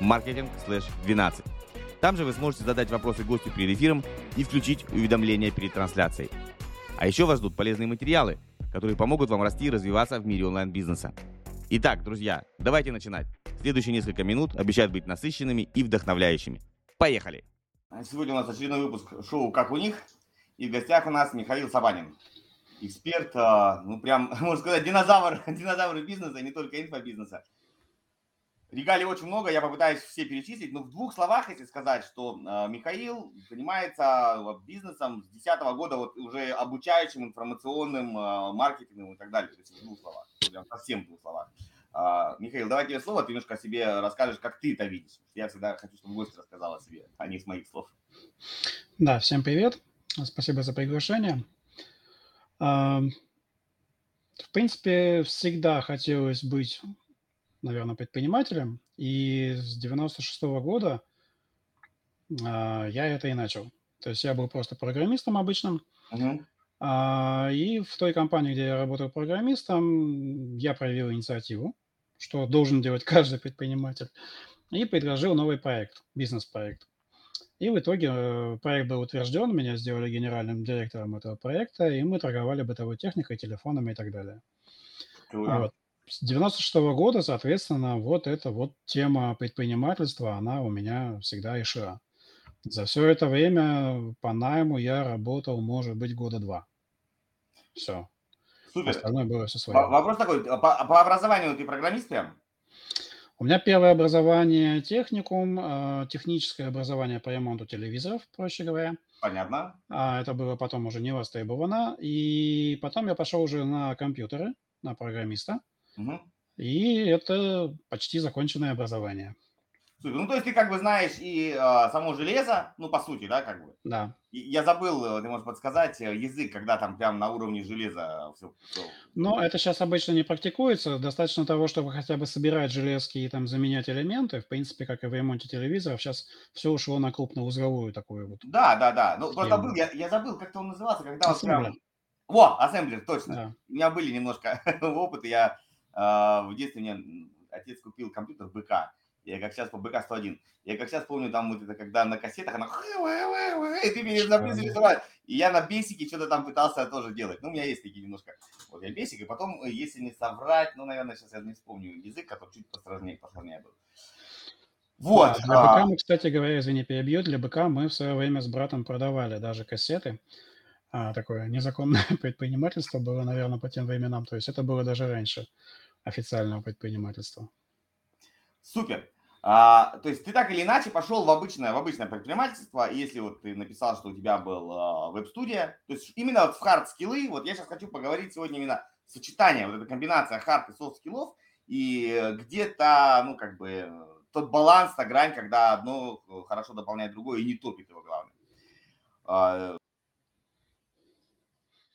marketing/12. Там же вы сможете задать вопросы гостю перед эфиром и включить уведомления перед трансляцией. А еще вас ждут полезные материалы, которые помогут вам расти и развиваться в мире онлайн-бизнеса. Итак, друзья, давайте начинать. Следующие несколько минут обещают быть насыщенными и вдохновляющими. Поехали! Сегодня у нас очередной выпуск шоу «Как у них». И в гостях у нас Михаил Сабанин. Эксперт, ну прям, можно сказать, динозавр, динозавр бизнеса, не только инфобизнеса. Регалий очень много, я попытаюсь все перечислить, но в двух словах, если сказать, что э, Михаил занимается бизнесом с 2010 года, вот уже обучающим информационным э, маркетингом и так далее, то есть в двух словах, совсем в двух словах. Э, Михаил, давай тебе слово, ты немножко о себе расскажешь, как ты это видишь. Я всегда хочу, чтобы гость рассказал о себе, а не с моих слов. Да, всем привет, спасибо за приглашение. В принципе, всегда хотелось быть наверное, предпринимателем. И с 96 -го года а, я это и начал. То есть я был просто программистом обычным. Мгм. А, и в той компании, где я работал программистом, я проявил инициативу, что должен делать каждый предприниматель, и предложил новый проект, бизнес-проект. И в итоге э, проект был утвержден, меня сделали генеральным директором этого проекта, и мы торговали бытовой техникой, телефонами и так далее. Круто. Вот. С 96 года, соответственно, вот эта вот тема предпринимательства, она у меня всегда и шла. За все это время по найму я работал, может быть, года два. Все. Супер. Остальное было все Во- свое. Вопрос такой, а по, по образованию ты программист прям? У меня первое образование техникум, техническое образование по ремонту телевизоров, проще говоря. Понятно. А это было потом уже не востребовано. И потом я пошел уже на компьютеры, на программиста. И это почти законченное образование. Супер. Ну, то есть ты как бы знаешь и а, само железо, ну, по сути, да, как бы. Да. И Я забыл, э, ты можешь подсказать, э, язык, когда там прям на уровне железа все. Но это сейчас обычно не практикуется. Достаточно того, чтобы хотя бы собирать железки и там заменять элементы. В принципе, как и в ремонте телевизоров, сейчас все ушло на крупноузловую такую вот. Да, да, да. Ну, просто был, я, я забыл, как-то он назывался, когда вот прям... Ассемблер. Во, ассемблер, точно. Да. У меня были немножко опыты. Я в детстве мне отец купил компьютер БК. Я как сейчас по БК 101. Я как сейчас помню, там вот это, когда на кассетах она... И ты мне записываешь. И я на бесике что-то там пытался тоже делать. Ну, у меня есть такие немножко... Вот я бесик, и потом, э, если не соврать, ну, наверное, сейчас я не вспомню язык, который чуть посложнее, посложнее был. Вот. Да, для а, БК мы, кстати говоря, извини, перебью, для БК мы в свое время с братом продавали даже кассеты. А, такое незаконное предпринимательство было, наверное, по тем временам. То есть это было даже раньше официального предпринимательства. Супер. А, то есть ты так или иначе пошел в обычное, в обычное предпринимательство, если вот ты написал, что у тебя был а, веб-студия, то есть именно вот в хард-скиллы, вот я сейчас хочу поговорить сегодня именно сочетание, вот эта комбинация хард и софт-скиллов, и где-то, ну, как бы, тот баланс, та грань, когда одно хорошо дополняет другое и не топит его, главное. А,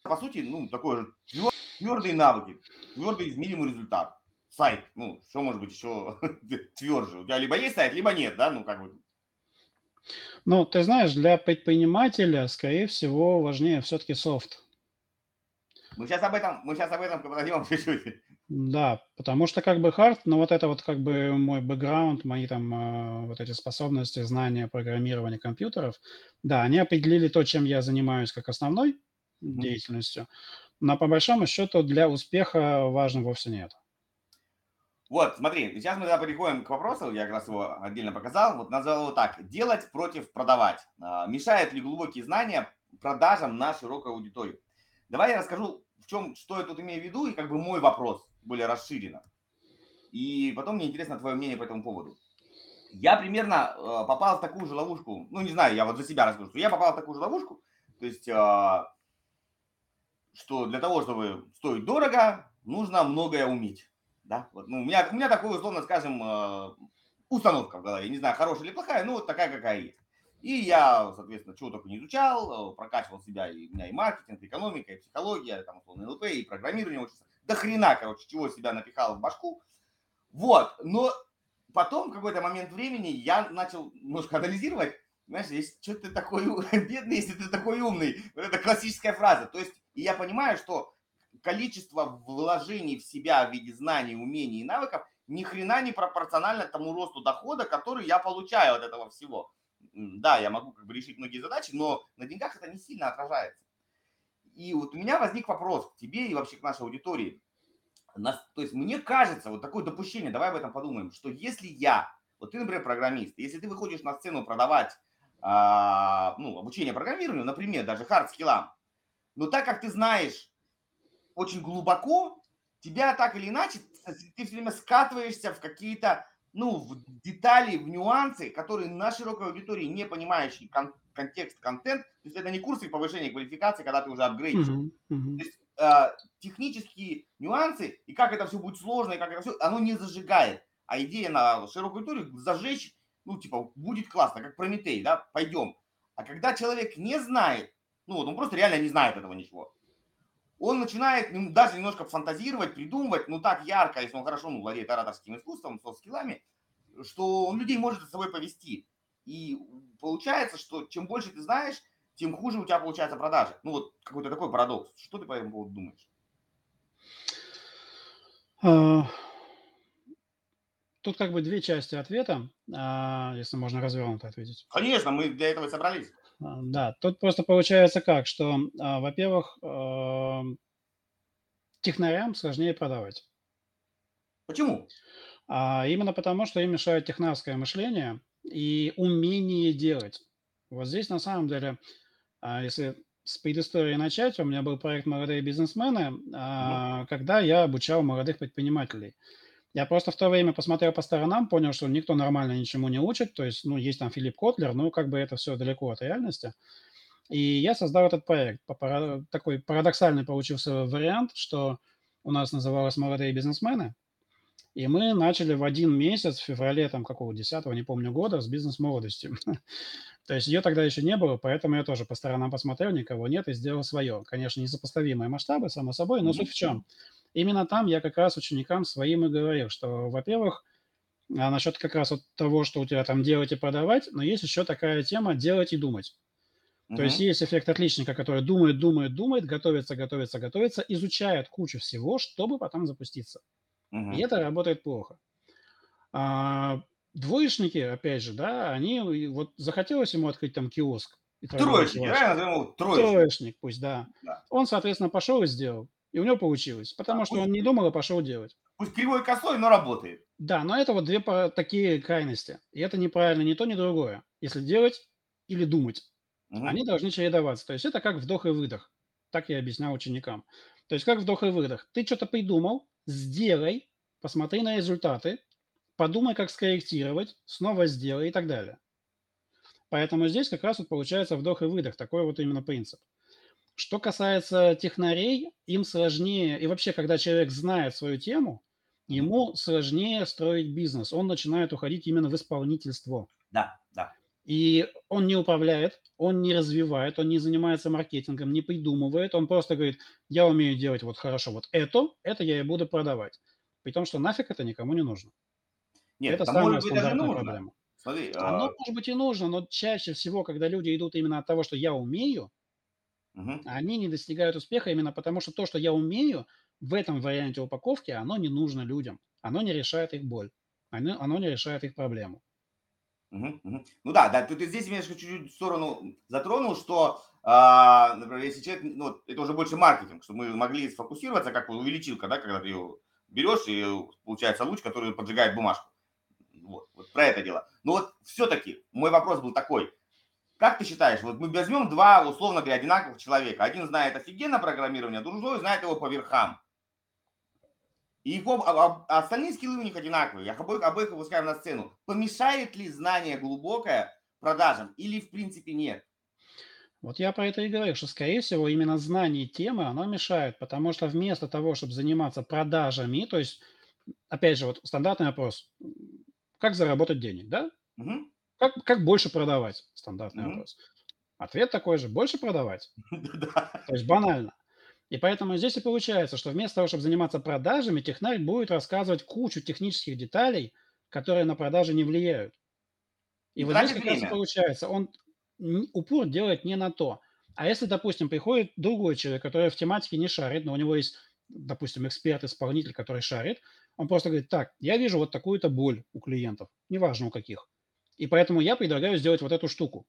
по сути, ну, такой же твердые навыки, твердый измеримый результат сайт, ну, что может быть еще тверже? У тебя либо есть сайт, либо нет, да, ну, как бы. Ну, ты знаешь, для предпринимателя, скорее всего, важнее все-таки софт. Мы сейчас об этом, мы сейчас об этом подойдем чуть-чуть. Да, потому что как бы хард, ну вот это вот как бы мой бэкграунд, мои там э, вот эти способности, знания программирования компьютеров, да, они определили то, чем я занимаюсь как основной Мгм. деятельностью, но по большому счету для успеха важно вовсе не это. Вот, смотри, сейчас мы тогда переходим к вопросу, я как раз его отдельно показал, вот назвал его так, делать против продавать. А, Мешают ли глубокие знания продажам на широкую аудиторию? Давай я расскажу, в чем, что я тут имею в виду, и как бы мой вопрос более расширенно. И потом мне интересно твое мнение по этому поводу. Я примерно э, попал в такую же ловушку, ну не знаю, я вот за себя расскажу, что я попал в такую же ловушку, то есть, э, что для того, чтобы стоить дорого, нужно многое уметь. Да? Вот, ну, у, меня, у меня такой, условно скажем, э, установка в голове. Не знаю, хорошая или плохая, но вот такая, какая есть. И я, соответственно, чего только не изучал, прокачивал себя, и у меня и маркетинг, и экономика, и психология, там, условно, ЛП, и программирование учился. До хрена, короче, чего себя напихал в башку. Вот, но потом, в какой-то момент времени, я начал немножко анализировать, знаешь, если что ты такой бедный, если ты такой умный. Вот это классическая фраза. То есть, и я понимаю, что количество вложений в себя в виде знаний, умений и навыков ни хрена не пропорционально тому росту дохода, который я получаю от этого всего. Да, я могу как бы решить многие задачи, но на деньгах это не сильно отражается. И вот у меня возник вопрос к тебе и вообще к нашей аудитории. То есть мне кажется, вот такое допущение, давай об этом подумаем, что если я, вот ты, например, программист, если ты выходишь на сцену продавать а, ну, обучение программированию, например, даже хард-скиллам, но так как ты знаешь очень глубоко, тебя так или иначе, ты все время скатываешься в какие-то, ну, в детали, в нюансы, которые на широкой аудитории, не понимающие кон- контекст, контент, то есть это не курсы повышения квалификации, когда ты уже апгрейдишь. Uh-huh, uh-huh. То есть э, технические нюансы и как это все будет сложно, и как это все, оно не зажигает. А идея на широкой аудитории зажечь ну, типа, будет классно, как Прометей, да, пойдем. А когда человек не знает, ну, вот он просто реально не знает этого ничего, он начинает ну, даже немножко фантазировать, придумывать, ну, так ярко, если он хорошо, ну, владеет ораторским искусством, со скиллами, что он людей может за собой повести. И получается, что чем больше ты знаешь, тем хуже у тебя получается продажи. Ну, вот какой-то такой парадокс. Что ты по этому поводу думаешь? А, Тут как бы две части ответа, а, если можно развернуто ответить. Конечно, мы для этого и собрались. А, да, тут просто получается как, что, а, во-первых, технарям сложнее продавать. Почему? Именно потому, что им мешает технарское мышление и умение делать. Вот здесь на самом деле, если с предыстории начать, у меня был проект «Молодые бизнесмены», угу. когда я обучал молодых предпринимателей – я просто в то время посмотрел по сторонам, понял, что никто нормально ничему не учит. То есть, ну, есть там Филипп Котлер, но как бы это все далеко от реальности. И я создал этот проект. Такой парадоксальный получился вариант, что у нас называлось «Молодые бизнесмены». И мы начали в один месяц, в феврале там какого, 10 не помню года, с бизнес-молодостью. То есть ее тогда еще не было, поэтому я тоже по сторонам посмотрел, никого нет, и сделал свое. Конечно, несопоставимые масштабы, само собой, но суть в чем – именно там я как раз ученикам своим и говорил, что, во-первых, а насчет как раз вот того, что у тебя там делать и продавать, но есть еще такая тема делать и думать. Uh-huh. То есть есть эффект отличника, который думает, думает, думает, готовится, готовится, готовится, изучает кучу всего, чтобы потом запуститься. Uh-huh. И это работает плохо. А, двоечники, опять же, да, они вот захотелось ему открыть там киоск. Троечник, да, назовем троечник. Троечник, пусть, да. да. Он, соответственно, пошел и сделал. И у него получилось, потому а, что он не думал, а пошел делать. Пусть кривой косой, но работает. Да, но это вот две такие крайности. И это неправильно ни то, ни другое. Если делать или думать, угу. они должны чередоваться. То есть это как вдох и выдох. Так я объяснял ученикам. То есть как вдох и выдох. Ты что-то придумал, сделай, посмотри на результаты, подумай, как скорректировать, снова сделай и так далее. Поэтому здесь как раз вот получается вдох и выдох. Такой вот именно принцип. Что касается технарей, им сложнее, и вообще, когда человек знает свою тему, ему сложнее строить бизнес. Он начинает уходить именно в исполнительство. Да, да. И он не управляет, он не развивает, он не занимается маркетингом, не придумывает. Он просто говорит, я умею делать вот хорошо вот это, это я и буду продавать. При том, что нафиг это никому не нужно. Нет, это самая может стандартная проблема. Смотри, Оно а... может быть и нужно, но чаще всего, когда люди идут именно от того, что я умею, Угу. Они не достигают успеха именно потому, что то, что я умею, в этом варианте упаковки, оно не нужно людям. Оно не решает их боль. Оно, оно не решает их проблему. Угу, угу. Ну да, да, ты, ты здесь немножко чуть-чуть в сторону затронул, что, э, например, если человек, ну, это уже больше маркетинг, чтобы мы могли сфокусироваться, как увеличилка, да, когда ты ее берешь, и получается луч, который поджигает бумажку. Вот, вот про это дело. Но вот все-таки мой вопрос был такой, как ты считаешь, вот мы возьмем два, условно говоря, одинаковых человека. Один знает офигенно программирование, другой знает его по верхам. И его, а, а остальные скиллы у них одинаковые. Я обоих, обоих выпускаем на сцену. Помешает ли знание глубокое продажам или в принципе нет? Вот я про это и говорю, что, скорее всего, именно знание темы, оно мешает, потому что вместо того, чтобы заниматься продажами, то есть, опять же, вот стандартный вопрос, как заработать денег, да? Мгм. Как, как больше продавать? Стандартный Мгм. вопрос. Ответ такой же, больше продавать. Да. То есть банально. И поэтому здесь и получается, что вместо того, чтобы заниматься продажами, технарь будет рассказывать кучу технических деталей, которые на продажи не влияют. И вот здесь как раз получается, он упор делает не на то. А если, допустим, приходит другой человек, который в тематике не шарит, но у него есть, допустим, эксперт-исполнитель, который шарит, он просто говорит, так, я вижу вот такую-то боль у клиентов, неважно у каких. И поэтому я предлагаю сделать вот эту штуку.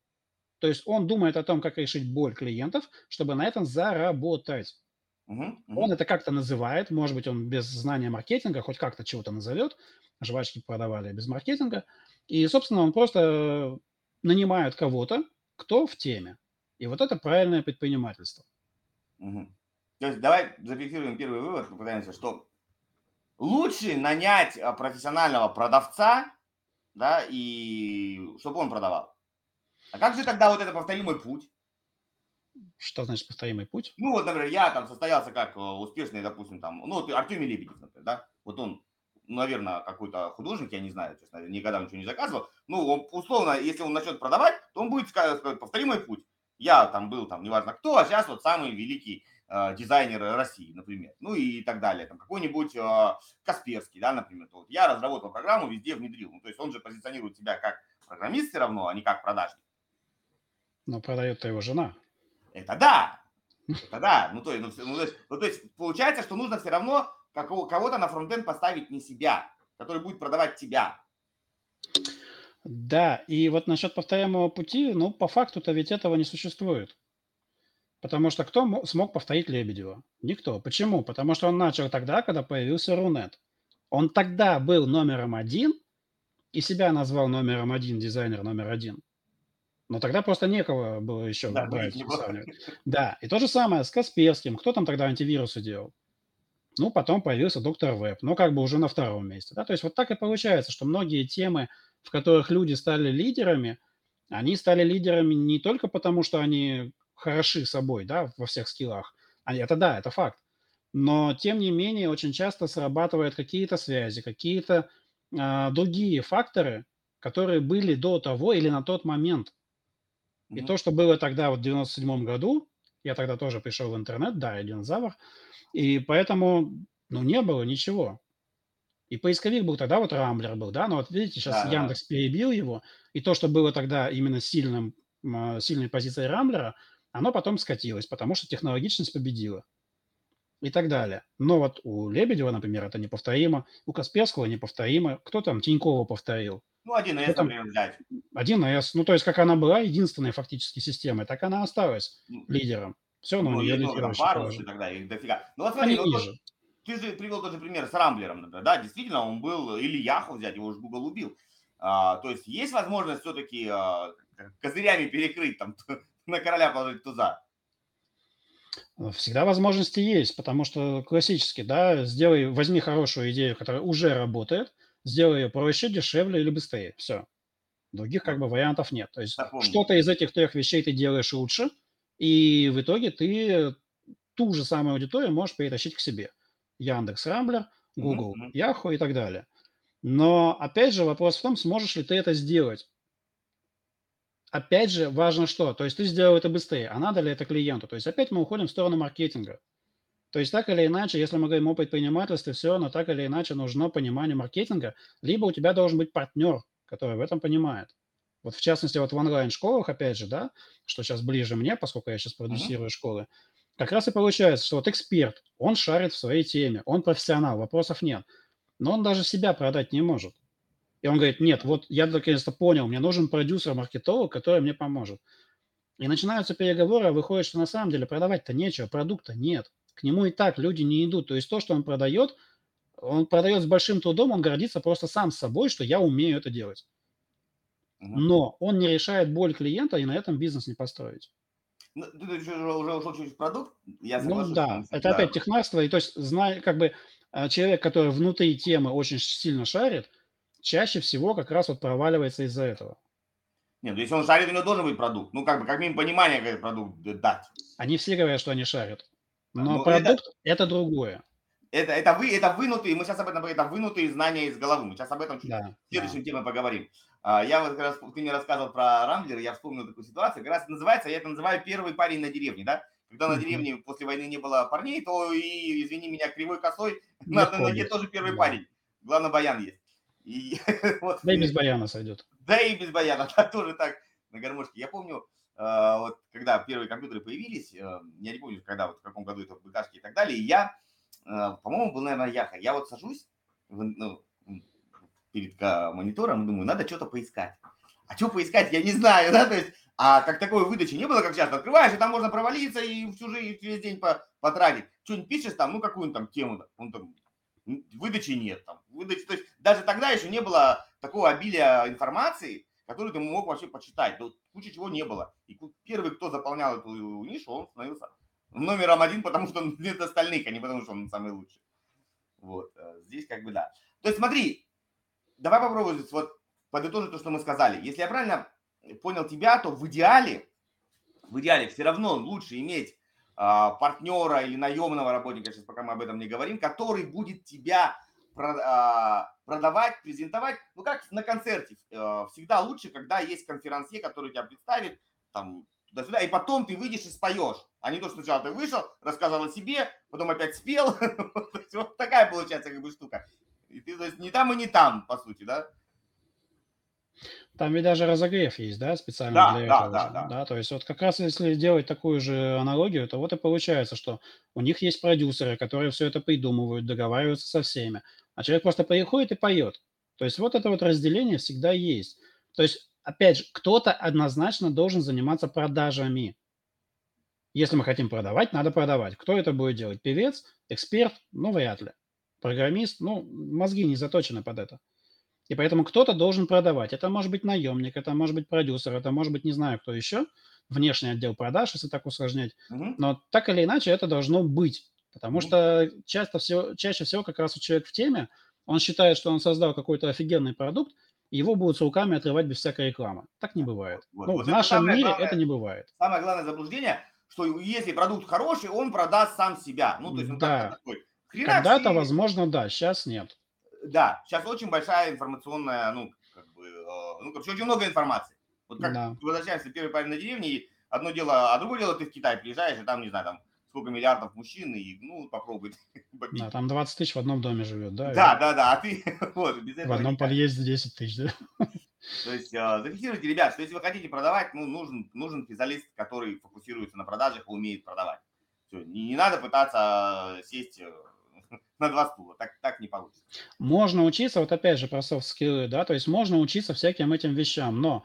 То есть он думает о том, как решить боль клиентов, чтобы на этом заработать. Мгм, Он мгм. это как-то называет, может быть, он без знания маркетинга хоть как-то чего-то назовет, жвачки продавали без маркетинга, и, собственно, он просто нанимает кого-то, кто в теме. И вот это правильное предпринимательство. Мгм. То есть давай зафиксируем первый вывод, попытаемся, что лучше нанять а, профессионального продавца, да, и чтобы он продавал. А как же тогда вот это повторимый путь? Что значит повторимый путь? Ну вот, например, я там состоялся как э, успешный, допустим, там, ну вот Артемий Лебедев, например, да, вот он, наверное, какой-то художник, я не знаю, честно, никогда ничего не заказывал, ну, он, условно, если он начнет продавать, то он будет сказать, сказать, повторимый путь. Я там был, там, неважно кто, а сейчас вот самый великий э, дизайнер России, например, ну и так далее, там, какой-нибудь э, Касперский, да, например, вот я разработал программу, везде внедрил, ну, то есть он же позиционирует себя как программист все равно, а не как продажник. Но продает-то его жена. Это да. Это да. Ну то, есть, ну, ну, то есть, ну, то есть получается, что нужно все равно кого-то на фронтенд поставить не себя, который будет продавать тебя. Да, и вот насчет повторяемого пути, ну, по факту-то ведь этого не существует. Потому что кто мо- смог повторить Лебедева? Никто. Почему? Потому что он начал тогда, когда появился Рунет. Он тогда был номером один и себя назвал номером один, дизайнер номер один. Но тогда просто некого было еще Да, брать. Да, и то же самое с Касперским. Кто там тогда антивирусы делал? Ну, потом появился доктор Веб, но как бы уже на втором месте. Да? То есть вот так и получается, что многие темы, в которых люди стали лидерами, они стали лидерами не только потому, что они хороши собой, да, во всех скиллах. Они- Это да, это факт. Но, тем не менее, очень часто срабатывают какие-то связи, какие-то а, другие факторы, которые были до того или на тот момент. И Мгм. то, что было тогда, вот в 97 году, я тогда тоже пришел в интернет, да, я динозавр, и поэтому, ну, не было ничего. И поисковик был тогда, вот Рамблер был, да, но вот видите, сейчас Да, да, да. Яндекс перебил его, и то, что было тогда именно сильным, м, сильной позицией Рамблера, оно потом скатилось, потому что технологичность победила и так далее. Но вот у Лебедева, например, это неповторимо, у Касперского неповторимо, кто там Тинькова повторил, Ну, 1С, Кто там? например, взять. 1С, ну, то есть, как она была единственной фактически системой, так она осталась Ну, лидером. Все равно у ну, нее лидирующее парус и так далее, их дофига. Ну, вот смотри, Они ну, вот ты же привел тот же пример с Рамблером, например, да, действительно, он был, или Яху взять, его же Google убил. А, то есть есть возможность все-таки козырями перекрыть, там, на короля положить туза. Всегда возможности есть, потому что классически, да, сделай, возьми хорошую идею, которая уже работает, сделай ее проще, дешевле или быстрее. Все. Других как бы вариантов нет. То есть что-то из этих трех вещей ты делаешь лучше, и в итоге ты ту же самую аудиторию можешь перетащить к себе. Яндекс, Рамблер, Google, мгм. Yahoo и так далее. Но опять же вопрос в том, сможешь ли ты это сделать. Опять же, важно что? То есть ты сделал это быстрее, а надо ли это клиенту? То есть опять мы уходим в сторону маркетинга. То есть так или иначе, если мы говорим о предпринимательстве, все равно так или иначе нужно понимание маркетинга, либо у тебя должен быть партнер, который в этом понимает. Вот в частности, вот в онлайн-школах, опять же, да, что сейчас ближе мне, поскольку я сейчас продюсирую школы, как раз и получается, что вот эксперт, он шарит в своей теме, он профессионал, вопросов нет, но он даже себя продать не может. И он говорит, нет, вот я наконец-то понял, мне нужен продюсер-маркетолог, который мне поможет. И начинаются переговоры, а выходит, что на самом деле продавать-то нечего, продукта нет. К нему и так люди не идут. То есть то, что он продает, он продает с большим трудом, он гордится просто сам собой, что я умею это делать. Но он не решает боль клиента, и на этом бизнес не построить. Ну, ты уже, уже ушел чуть в продукт, я Ну соглашусь. да, это опять технарство. И то есть, зная, как бы э, человек, который внутри темы очень сильно шарит, чаще всего как раз вот проваливается из-за этого. Нет, ну если он шарит, у него должен быть продукт. Ну, как бы, как минимум, понимание, как продукт дать. Они все говорят, что они шарят. Но Ну, продукт это... другое. Это, это, вы, это вынутые, мы сейчас об этом это вынутые знания из головы. Мы сейчас об этом чуть Да, в следующем да. теме поговорим. А, Я вот как раз, ты мне рассказывал про Рамблер, я вспомнил такую ситуацию. Как раз называется, я это называю первый парень на деревне, да? Когда на деревне после войны не было парней, то и, извини меня, кривой косой, на ноге тоже первый Да. парень. Главное, баян есть. И вот, Да и без баяна сойдет. да и без баяна, да, тоже так на гармошке. Я помню, э, вот когда первые компьютеры появились, э, я не помню, когда, вот в каком году это в БКшке и так далее, и я, э, по-моему, был, наверное, Яха. Я вот сажусь в- ну, перед монитором и думаю, надо что-то поискать. А что поискать, я не знаю, да, то есть, а как такой выдачи не было, как сейчас, открываешь, и там можно провалиться и всю жизнь, весь день по- потратить. Что-нибудь пишешь там, ну, какую-нибудь там тему, он там, м, выдачи нет, там, выдачи, то есть, даже тогда еще не было такого обилия информации, которую ты мог вообще почитать. Тут куча чего не было. И первый, кто заполнял эту нишу, он становился номером один, потому что он нет остальных, а не потому что он самый лучший. Вот, э, здесь как бы да. То есть смотри, давай попробуем здесь вот подытожить то, что мы сказали. Если я правильно понял тебя, то в идеале, в идеале все равно лучше иметь партнера или наемного работника, сейчас пока мы об этом не говорим, который будет тебя а, продавать, презентовать, ну как на концерте. э, Всегда лучше, когда есть конферансье, который тебя представит, там, туда-сюда, и потом ты выйдешь и споешь. А не то, что сначала ты вышел, рассказал о себе, потом опять спел. Вот такая получается как бы штука. И ты, то есть, не там и не там, по сути, да? Там ведь даже разогрев есть, да, специально Да, для да, этого. да, да. да, то есть вот как раз если делать такую же аналогию, то вот и получается, что у них есть продюсеры, которые все это придумывают, договариваются со всеми, а человек просто приходит и поет. То есть вот это вот разделение всегда есть. То есть, опять же, кто-то однозначно должен заниматься продажами. Если мы хотим продавать, надо продавать. Кто это будет делать? Певец, эксперт? Ну, вряд ли. Программист? Ну, мозги не заточены под это. И поэтому кто-то должен продавать. Это может быть наемник, это может быть продюсер, это может быть не знаю кто еще, внешний отдел продаж, если так усложнять. Мгм. Но так или иначе это должно быть. Потому Мгм. что часто всего, чаще всего как раз вот человек в теме, он считает, что он создал какой-то офигенный продукт, и его будут с руками отрывать без всякой рекламы. Так не бывает. Вот, ну, вот в нашем самое мире главное. это не бывает. Самое главное заблуждение, что если продукт хороший, он продаст сам себя. Ну, то есть он Да. как-то такой. Хрена Когда-то, все- возможно, да, сейчас нет. Да, сейчас очень большая информационная, ну, как бы, э, ну, короче, очень много информации. Вот как Да. возвращаемся первый парень на деревне, и одно дело, а другое дело, ты в Китай приезжаешь, и там, не знаю, там сколько миллиардов мужчин, и, ну, попробуй. Да, там 20 тысяч в одном доме живет, да? и Да, да, да, а ты вот, без В этого одном никак. подъезде 10 тысяч, да? То есть э, зафиксируйте, ребят, что если вы хотите продавать, ну, нужен, нужен специалист, который фокусируется на продажах и умеет продавать. Всё, не, не надо пытаться э, сесть на два стула, так, так не получится. Можно учиться, вот опять же про софт-скиллы, да, то есть можно учиться всяким этим вещам, но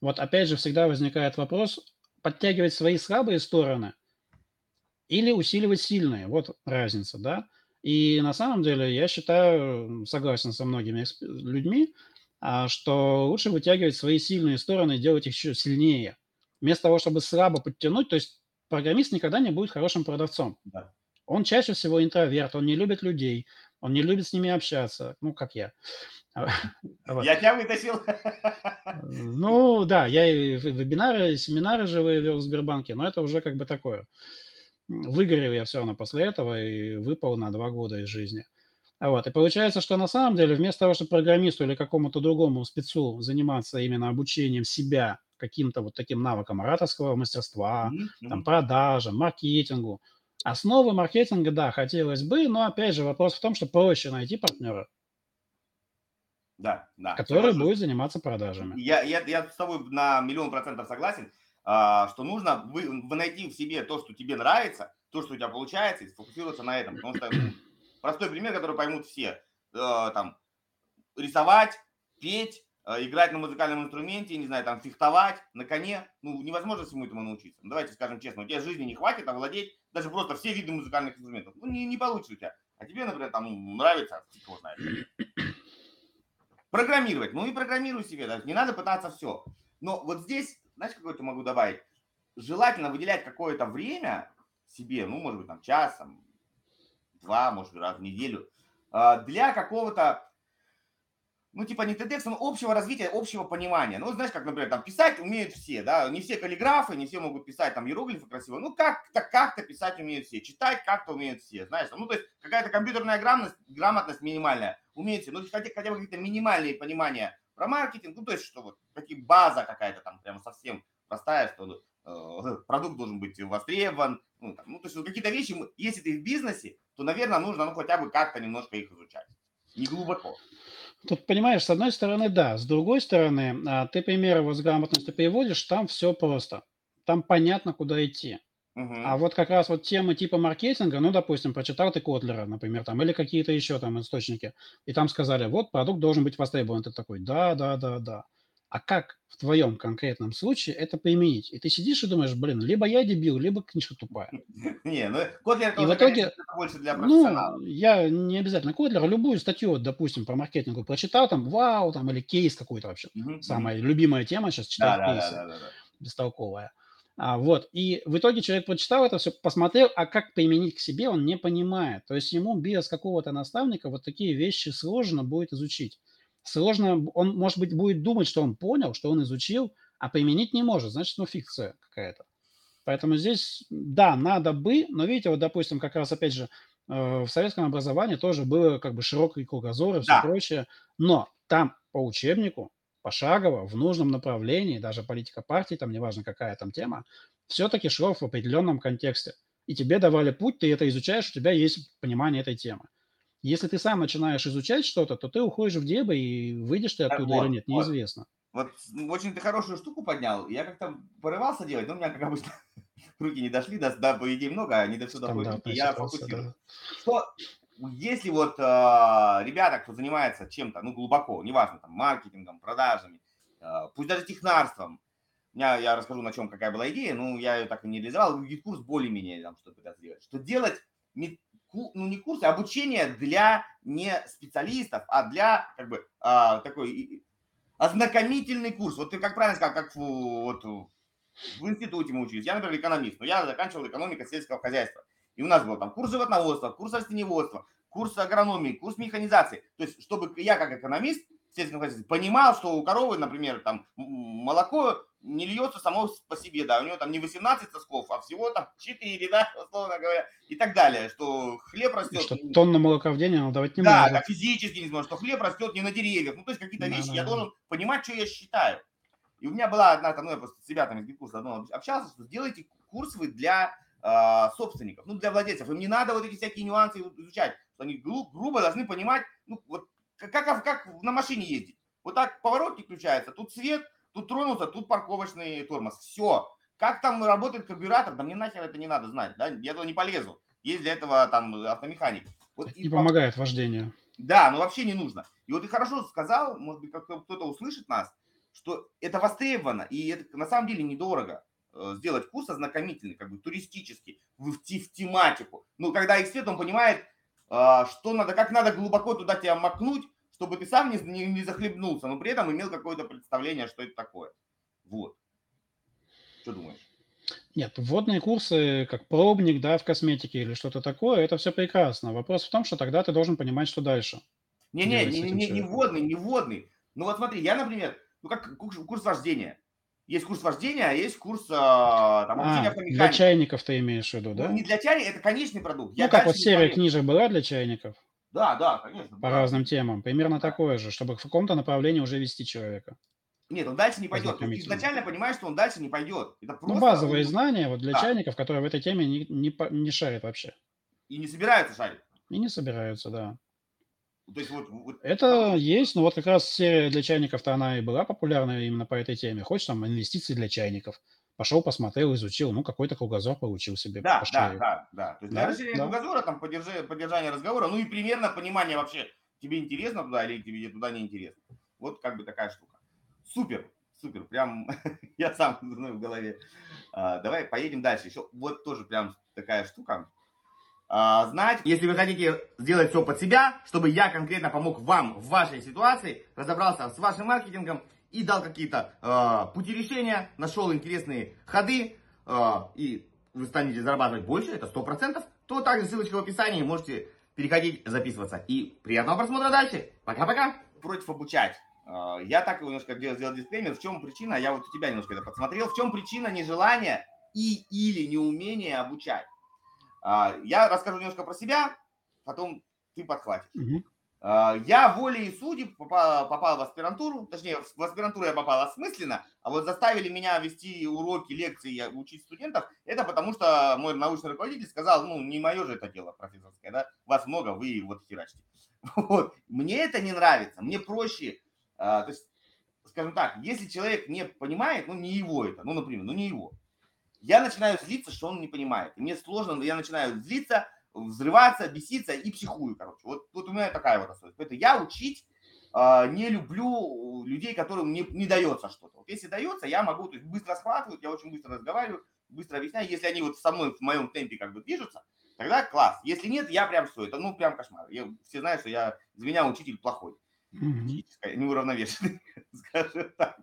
вот опять же всегда возникает вопрос, подтягивать свои слабые стороны или усиливать сильные, вот разница, да. И на самом деле я считаю, согласен со многими людьми, а, что лучше вытягивать свои сильные стороны и делать их еще сильнее. Вместо того, чтобы слабо подтянуть, то есть программист никогда не будет хорошим продавцом. Да. Он чаще всего интроверт, он не любит людей, он не любит с ними общаться, ну, как я. Вот. Я тебя вытащил. Ну, да, я и вебинары, и семинары живые вел в Сбербанке, но это уже как бы такое. Выгорел я все равно после этого и выпал на два года из жизни. А Вот. И получается, что на самом деле вместо того, чтобы программисту или какому-то другому спецу заниматься именно обучением себя каким-то вот таким навыкам ораторского мастерства, Мгм, там, продажам, маркетингу, основы маркетинга, да, хотелось бы, но опять же вопрос в том, что проще найти партнера, Да, да. который соглашусь. будет заниматься продажами. Я, я, я с тобой на миллион процентов согласен, а, что нужно вы, вы найти в себе то, что тебе нравится, то, что у тебя получается, и сфокусироваться на этом. Потому что простой пример, который поймут все. Э, там, рисовать, петь, играть на музыкальном инструменте, не знаю, там, фехтовать на коне. Ну, невозможно всему этому научиться. Ну, давайте скажем честно, у тебя жизни не хватит овладеть даже просто все виды музыкальных инструментов. Ну, не, не получится у тебя. А тебе, например, там ну, нравится, его знает. Программировать. Ну и программируй себе. да. Не надо пытаться все. Но вот здесь, знаешь, какое-то могу добавить? Желательно выделять какое-то время себе, ну, может быть, там час, там, два, может раз в неделю, а, для какого-то ну, типа не TEDx, но общего развития, общего понимания. Ну, знаешь, как, например, там писать умеют все, да, не все каллиграфы, не все могут писать там иероглифы красиво, ну, как-то, как-то писать умеют все, читать как-то умеют все, знаешь, ну, то есть какая-то компьютерная грамотность, грамотность минимальная, умеют все, ну, хотя, хотя бы какие-то минимальные понимания про маркетинг, ну, то есть, что вот, какие база какая-то там, прямо совсем простая, что э, продукт должен быть востребован, ну, там, ну, то есть, вот какие-то вещи, если ты в бизнесе, то, наверное, нужно, ну, хотя бы как-то немножко их изучать, не глубоко. Тут, понимаешь, с одной стороны, да. С другой стороны, а, ты примеры вот с грамотностью переводишь, там все просто. Там понятно, куда идти. А вот как раз вот темы типа маркетинга, ну, допустим, прочитал ты Котлера, например, там, или какие-то еще там источники, и там сказали, вот продукт должен быть востребован. Ты такой, да, да, да, да а как в твоем конкретном случае это применить? И ты сидишь и думаешь, блин, либо я дебил, либо книжка тупая. Не, ну Котлер и в итоге, больше для Ну, я не обязательно Котлера, любую статью, допустим, по маркетингу прочитал, там, вау, там, или кейс какой-то вообще. Самая любимая тема сейчас читать кейсы. Бестолковая. А, вот, и в итоге человек прочитал это все, посмотрел, а как применить к себе, он не понимает. То есть ему без какого-то наставника вот такие вещи сложно будет изучить сложно, он, может быть, будет думать, что он понял, что он изучил, а применить не может, значит, ну, фикция какая-то. Поэтому здесь, да, надо бы, но видите, вот, допустим, как раз, опять же, э, в советском образовании тоже было как бы широкий кругозор и все да. прочее, но там по учебнику, пошагово, в нужном направлении, даже политика партии, там неважно какая там тема, все-таки шло в определенном контексте. И тебе давали путь, ты это изучаешь, у тебя есть понимание этой темы. Если ты сам начинаешь изучать что-то, то ты уходишь в дебри и выйдешь ты оттуда вот, или нет, неизвестно. Вот. вот очень ты хорошую штуку поднял. Я как-то порывался делать, но у меня, как обычно, руки не дошли, да, да по идее много, а не до сюда руки, я фокусирую. Да. Что, если вот э, ребята, кто занимается чем-то, ну, глубоко, неважно, там, маркетингом, продажами, э, пусть даже технарством, я, я расскажу, на чем какая была идея, ну, я ее так и не реализовал, курс более-менее там что-то пытаться сделать, что делать ну не курсы, а обучение для не специалистов, а для как бы а, такой ознакомительный курс. Вот ты как правильно сказал, как вот в институте мы учились. Я, например, экономист, но я заканчивал экономика сельского хозяйства. И у нас был там курс животноводства, курс растениеводства, курс агрономии, курс механизации. То есть, чтобы я как экономист в сельском хозяйстве понимал, что у коровы, например, там молоко не льется само по себе, да, у него там не 18 сосков, а всего там 4, да, условно говоря, и так далее, что хлеб растет... Что тонна молока в день он давать не да, может. Да, физически не сможет, что хлеб растет не на деревьях, ну, то есть какие-то да, вещи да, я да. должен понимать, что я считаю. И у меня была одна, там, ну, я просто с ребятами из курса одно общался, что сделайте курс вы для э, собственников, ну, для владельцев. Им не надо вот эти всякие нюансы изучать, что они гру- грубо должны понимать, ну, вот как, как, как на машине ездить. Вот так поворотник включается, тут свет, Тут тронулся, тут парковочный тормоз. Все. Как там работает карбюратор, да мне нахер это не надо знать, да, я туда не полезу. Есть для этого там автомеханик. Вот, и, и помогает вождению. Да, но вообще не нужно. И вот ты хорошо сказал, может быть, как кто-то услышит нас, что это востребовано, и это на самом деле недорого э, сделать курс ознакомительный, как бы туристический, в, в, в тематику. Ну, когда эксперт, он понимает, что надо, как надо глубоко туда тебя макнуть, чтобы ты сам не, не, не захлебнулся, но при этом имел какое-то представление, что это такое. Вот. Что думаешь? Нет, вводные курсы, как пробник, да, в косметике или что-то такое, это все прекрасно. Вопрос в том, что тогда ты должен понимать, что дальше. Не-не, не, не, не вводный, не вводный. Ну вот смотри, я, например, ну как курс, курс вождения. Есть курс вождения, а есть курс а, там, а, Для чайников ты имеешь в виду, да? Ну, не для чайников, это конечный продукт. Ну, я как вот серия книжек была для чайников. Да, да, конечно. По да. разным темам. Примерно да. такое же, чтобы в каком-то направлении уже вести человека. Нет, он дальше не пойдет. Ты изначально понимаешь, что он дальше не пойдет. Это ну, просто... Ну, базовые знания вот для да. чайников, которые в этой теме не, не, не шарят вообще. И не собираются шарить. И не собираются, да. То есть вот, вот... Это есть, но вот как раз серия для чайников-то она и была популярна именно по этой теме. Хочешь там инвестиции для чайников пошел, посмотрел, изучил, ну, какой-то кругозор получил себе. Да, да, да, да. То есть да? для расширения да. кругозора, там, поддержание, поддержание разговора, ну и примерно понимание вообще, тебе интересно туда или тебе туда не интересно. Вот как бы такая штука. Супер, супер, прям я сам знаю в голове. А, давай поедем дальше. Еще вот тоже прям такая штука. А, знать, если вы хотите сделать все под себя, чтобы я конкретно помог вам в вашей ситуации, разобрался с вашим маркетингом, и дал какие-то э, пути решения, нашел интересные ходы, э, и вы станете зарабатывать больше, это 100%, то также ссылочка в описании, можете переходить, записываться. И приятного просмотра дальше. Пока-пока! против обучать. Я так немножко сделал дисклеймер. В чем причина? Я вот у тебя немножко это подсмотрел. В чем причина нежелания и или неумения обучать? А, я расскажу немножко про себя, потом ты подхватишь. Угу. Я волей судеб попал, попал в аспирантуру, точнее, в аспирантуру я попал осмысленно, а вот заставили меня вести уроки, лекции, учить студентов, это потому что мой научный руководитель сказал, ну, не мое же это дело профессорское, да, вас много, вы вот херачите. Вот. Мне это не нравится, мне проще, а, то есть, скажем так, если человек не понимает, ну, не его это, ну, например, ну, не его, я начинаю злиться, что он не понимает. И мне сложно, я начинаю злиться, взрываться, беситься и психую, короче. Вот, вот у меня такая вот особенность. Поэтому я учить э, не люблю людей, которым не, не дается что-то. Вот если дается, я могу, то есть быстро схватывать, я очень быстро разговариваю, быстро объясняю. Если они вот со мной в моем темпе как бы движутся, тогда класс. Если нет, я прям что, это ну прям кошмар. Я, все знают, что я, из меня учитель плохой. Mm-hmm. Неуравновешенный, скажем так.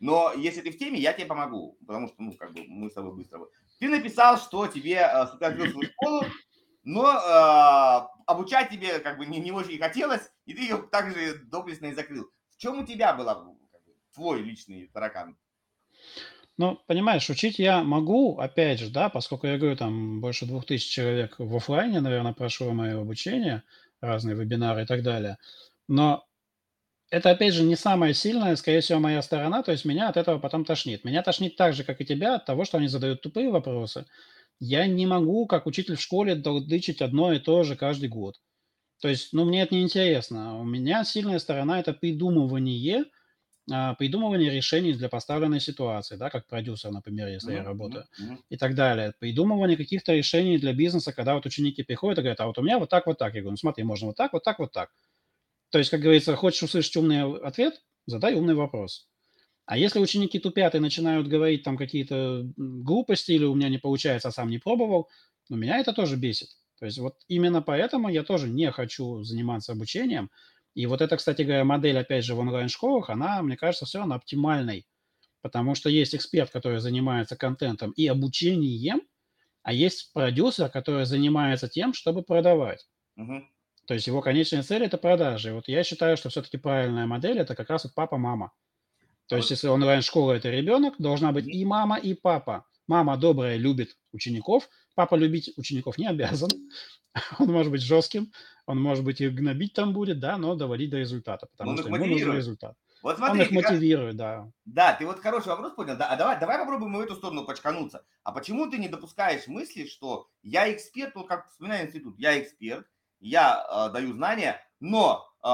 Но если ты в теме, я тебе помогу, потому что, ну, как бы мы с тобой быстро. Ты написал, что тебе э, свою школу, но э, обучать тебе как бы не, не очень хотелось, и ты ее также доблестно и закрыл. В чем у тебя был как бы, твой личный таракан? Ну, понимаешь, учить я могу, опять же, да, поскольку я говорю, там больше двух тысяч человек в офлайне, наверное, прошло мое обучение, разные вебинары и так далее. Но это, опять же, не самая сильная, скорее всего, моя сторона, то есть меня от этого потом тошнит. Меня тошнит так же, как и тебя, от того, что они задают тупые вопросы, я не могу, как учитель в школе, дычить одно и то же каждый год. То есть, ну, мне это не интересно. У меня сильная сторона – это придумывание, а, придумывание решений для поставленной ситуации, да, как продюсер, например, если я работаю, и так далее. Придумывание каких-то решений для бизнеса, когда вот ученики приходят и говорят, а вот у меня вот так, вот так. Я говорю, ну, смотри, можно вот так, вот так, вот так. То есть, как говорится, хочешь услышать умный ответ, задай умный вопрос. А если ученики тупят и начинают говорить там какие-то глупости или у меня не получается, а сам не пробовал, ну, меня это тоже бесит. То есть вот именно поэтому я тоже не хочу заниматься обучением. И вот эта, кстати говоря, модель, опять же, в онлайн-школах, она, мне кажется, все равно оптимальной. Потому что есть эксперт, который занимается контентом и обучением, а есть продюсер, который занимается тем, чтобы продавать. Угу. То есть его конечная цель – это продажи. Вот я считаю, что все-таки правильная модель – это как раз вот папа-мама. То есть, если онлайн-школа – это ребенок, должна быть и мама, и папа. Мама добрая, любит учеников, папа любить учеников не обязан. Он может быть жестким, он может быть и гнобить там будет, да, но доводить до результата, потому он что ему нужен результат. Вот смотри, он их мотивирует, да. Да, ты вот хороший вопрос понял. Да, а давай, давай попробуем в эту сторону почкануться. А почему ты не допускаешь мысли, что я эксперт, вот как вспоминаю институт, я эксперт, я э, даю знания, но э,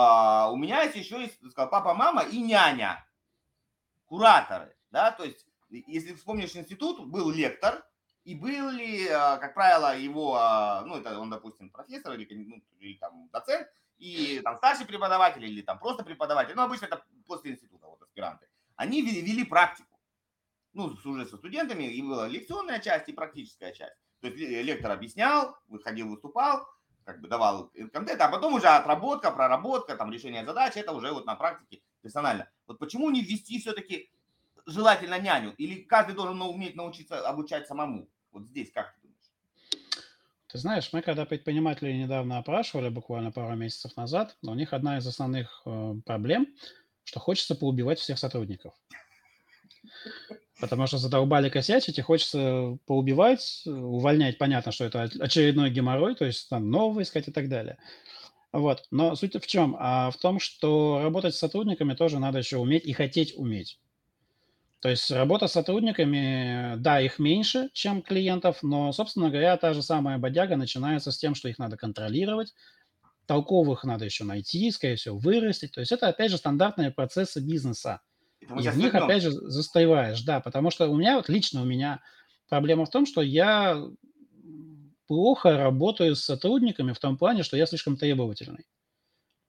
у меня есть еще есть сказал, папа, мама и няня кураторы, да, то есть, если вспомнишь институт, был лектор, и были, а, как правило, его, а, ну, это он, допустим, профессор или, ну, или там доцент, и там старший преподаватель или там просто преподаватель, ну, обычно это после института, вот аспиранты, они вели, вели практику, ну, уже со студентами, и была лекционная часть и практическая часть. То есть лектор объяснял, выходил, выступал, как бы давал контент, а потом уже отработка, проработка, там решение задач, это уже вот на практике персонально. Вот почему не ввести все-таки желательно няню? Или каждый должен уметь научиться обучать самому? Вот здесь как ты думаешь? Ты знаешь, мы когда предпринимателей недавно опрашивали, буквально пару месяцев назад, у них одна из основных э, проблем, что хочется поубивать всех сотрудников. Потому что задолбали косячить и хочется поубивать, увольнять. Понятно, что это очередной геморрой, то есть там нового искать и так далее. Вот. Но суть в чем? А в том, что работать с сотрудниками тоже надо еще уметь и хотеть уметь. То есть работа с сотрудниками, да, их меньше, чем клиентов, но, собственно говоря, та же самая бодяга начинается с тем, что их надо контролировать, толковых надо еще найти, скорее всего, вырастить. То есть это, опять же, стандартные процессы бизнеса. И в них, опять же, застреваешь, да, потому что у меня, вот лично у меня проблема в том, что я плохо работаю с сотрудниками в том плане, что я слишком требовательный.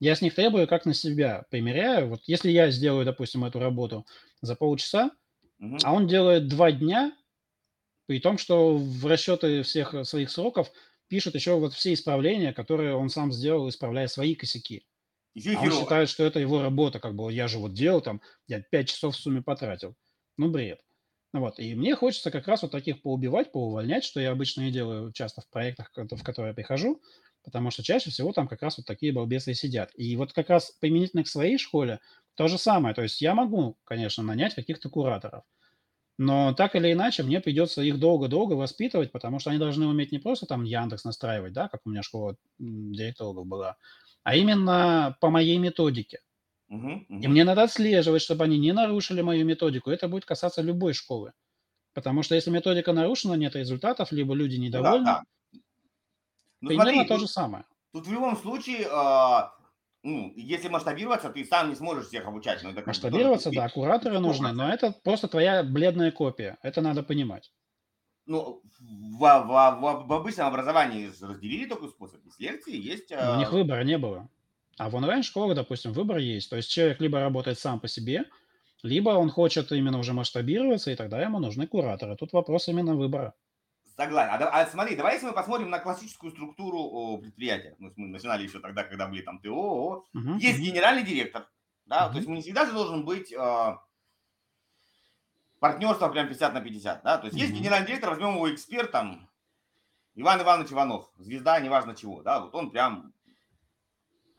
Я с них требую как на себя, примеряю. Вот если я сделаю, допустим, эту работу за полчаса, угу. а он делает два дня, при том, что в расчеты всех своих сроков пишет еще вот все исправления, которые он сам сделал, исправляя свои косяки. Еще а он считает, что это его работа, как бы я же вот делал там, я пять часов в сумме потратил. Ну, бред. Ну вот, и мне хочется как раз вот таких поубивать, поувольнять, что я обычно и делаю часто в проектах, в которые я прихожу. потому что чаще всего там как раз вот такие балбесы сидят. И вот как раз применительно к своей школе то же самое. То есть я могу, конечно, нанять каких-то кураторов, но так или иначе мне придется их долго-долго воспитывать, потому что они должны уметь не просто там Яндекс настраивать, да, как у меня школа директологов была, а именно по моей методике. Мгм, И мгм. мне надо отслеживать, чтобы они не нарушили мою методику. Это будет касаться любой школы. Потому что если методика нарушена, нет результатов, либо люди Ну да, недовольны, да. Ну примерно смотри, то же самое. тут в любом случае, а, ну, если масштабироваться, ты сам не сможешь всех обучать, но это Масштабироваться, да, кураторы нужны, но это просто твоя бледная копия. Это надо понимать. Ну, в, в- в- в обычном образовании разделили такой способ. Есть лекции, есть... Но у них а, выбора не было. А в онлайн-школах, допустим, выбор есть. То есть человек либо работает сам по себе, либо он хочет именно уже масштабироваться, и тогда ему нужны кураторы. Тут вопрос именно выбора. Согласен. А, а смотри, давай если мы посмотрим на классическую структуру о, предприятия. Ну, мы начинали еще тогда, когда были там ТО. Мгм, Есть генеральный директор, да, Мгм. то есть не всегда же должен быть а, партнерство прям 50 на 50, да, то есть есть генеральный директор, возьмем его экспертом, Иван Иванович Иванов, звезда, неважно чего, да, вот он прям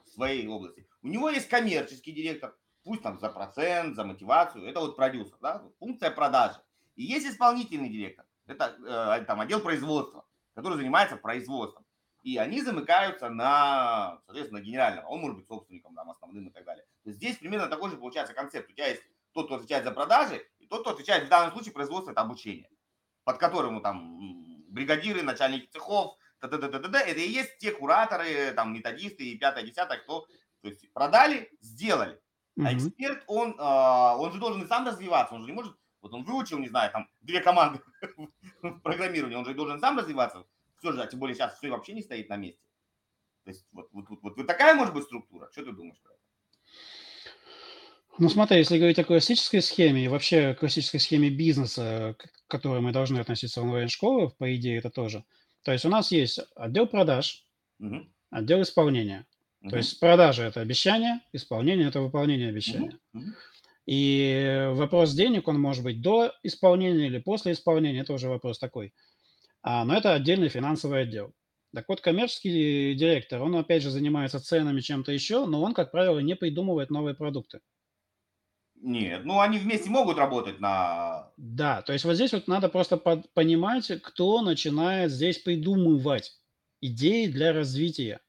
в своей области. У него есть коммерческий директор, пусть там за процент, за мотивацию, это вот продюсер, да, функция продажи. И есть исполнительный директор, это э, там отдел производства, который занимается производством. И они замыкаются на, соответственно, генерального. Он может быть собственником там, основным и так далее. То есть здесь примерно такой же получается концепт. У тебя есть тот, кто отвечает за продажи, тот, кто отвечает в данном случае производство, это обучение. Под которым там бригадиры, начальники цехов, т.д. Это и есть те кураторы, там, методисты и пятое, десятое, кто то есть продали, сделали. А эксперт, он, а, он же должен и сам развиваться, он же не может, вот он выучил, не знаю, там, две команды в программировании, он же должен сам развиваться. Все же, а тем более сейчас все вообще не стоит на месте. То есть вот, вот, вот, вот, вот такая может быть структура. Что ты думаешь про это? Ну, смотри, если говорить о классической схеме и вообще классической схеме бизнеса, к к которой мы должны относиться онлайн-школы, по идее, это тоже. То есть у нас есть отдел продаж, Мгм, отдел исполнения. мгм, То есть продажа– это обещание, исполнение– это выполнение обещания. мгм, мгм. И вопрос денег, он может быть до исполнения или после исполнения, это уже вопрос такой. А, но это отдельный финансовый отдел. Так вот, коммерческий директор, он опять же занимается ценами, чем-то еще, но он, как правило, не придумывает новые продукты. Нет, ну они вместе могут работать на... Да, то есть вот здесь вот надо просто под- понимать, кто начинает здесь придумывать идеи для развития.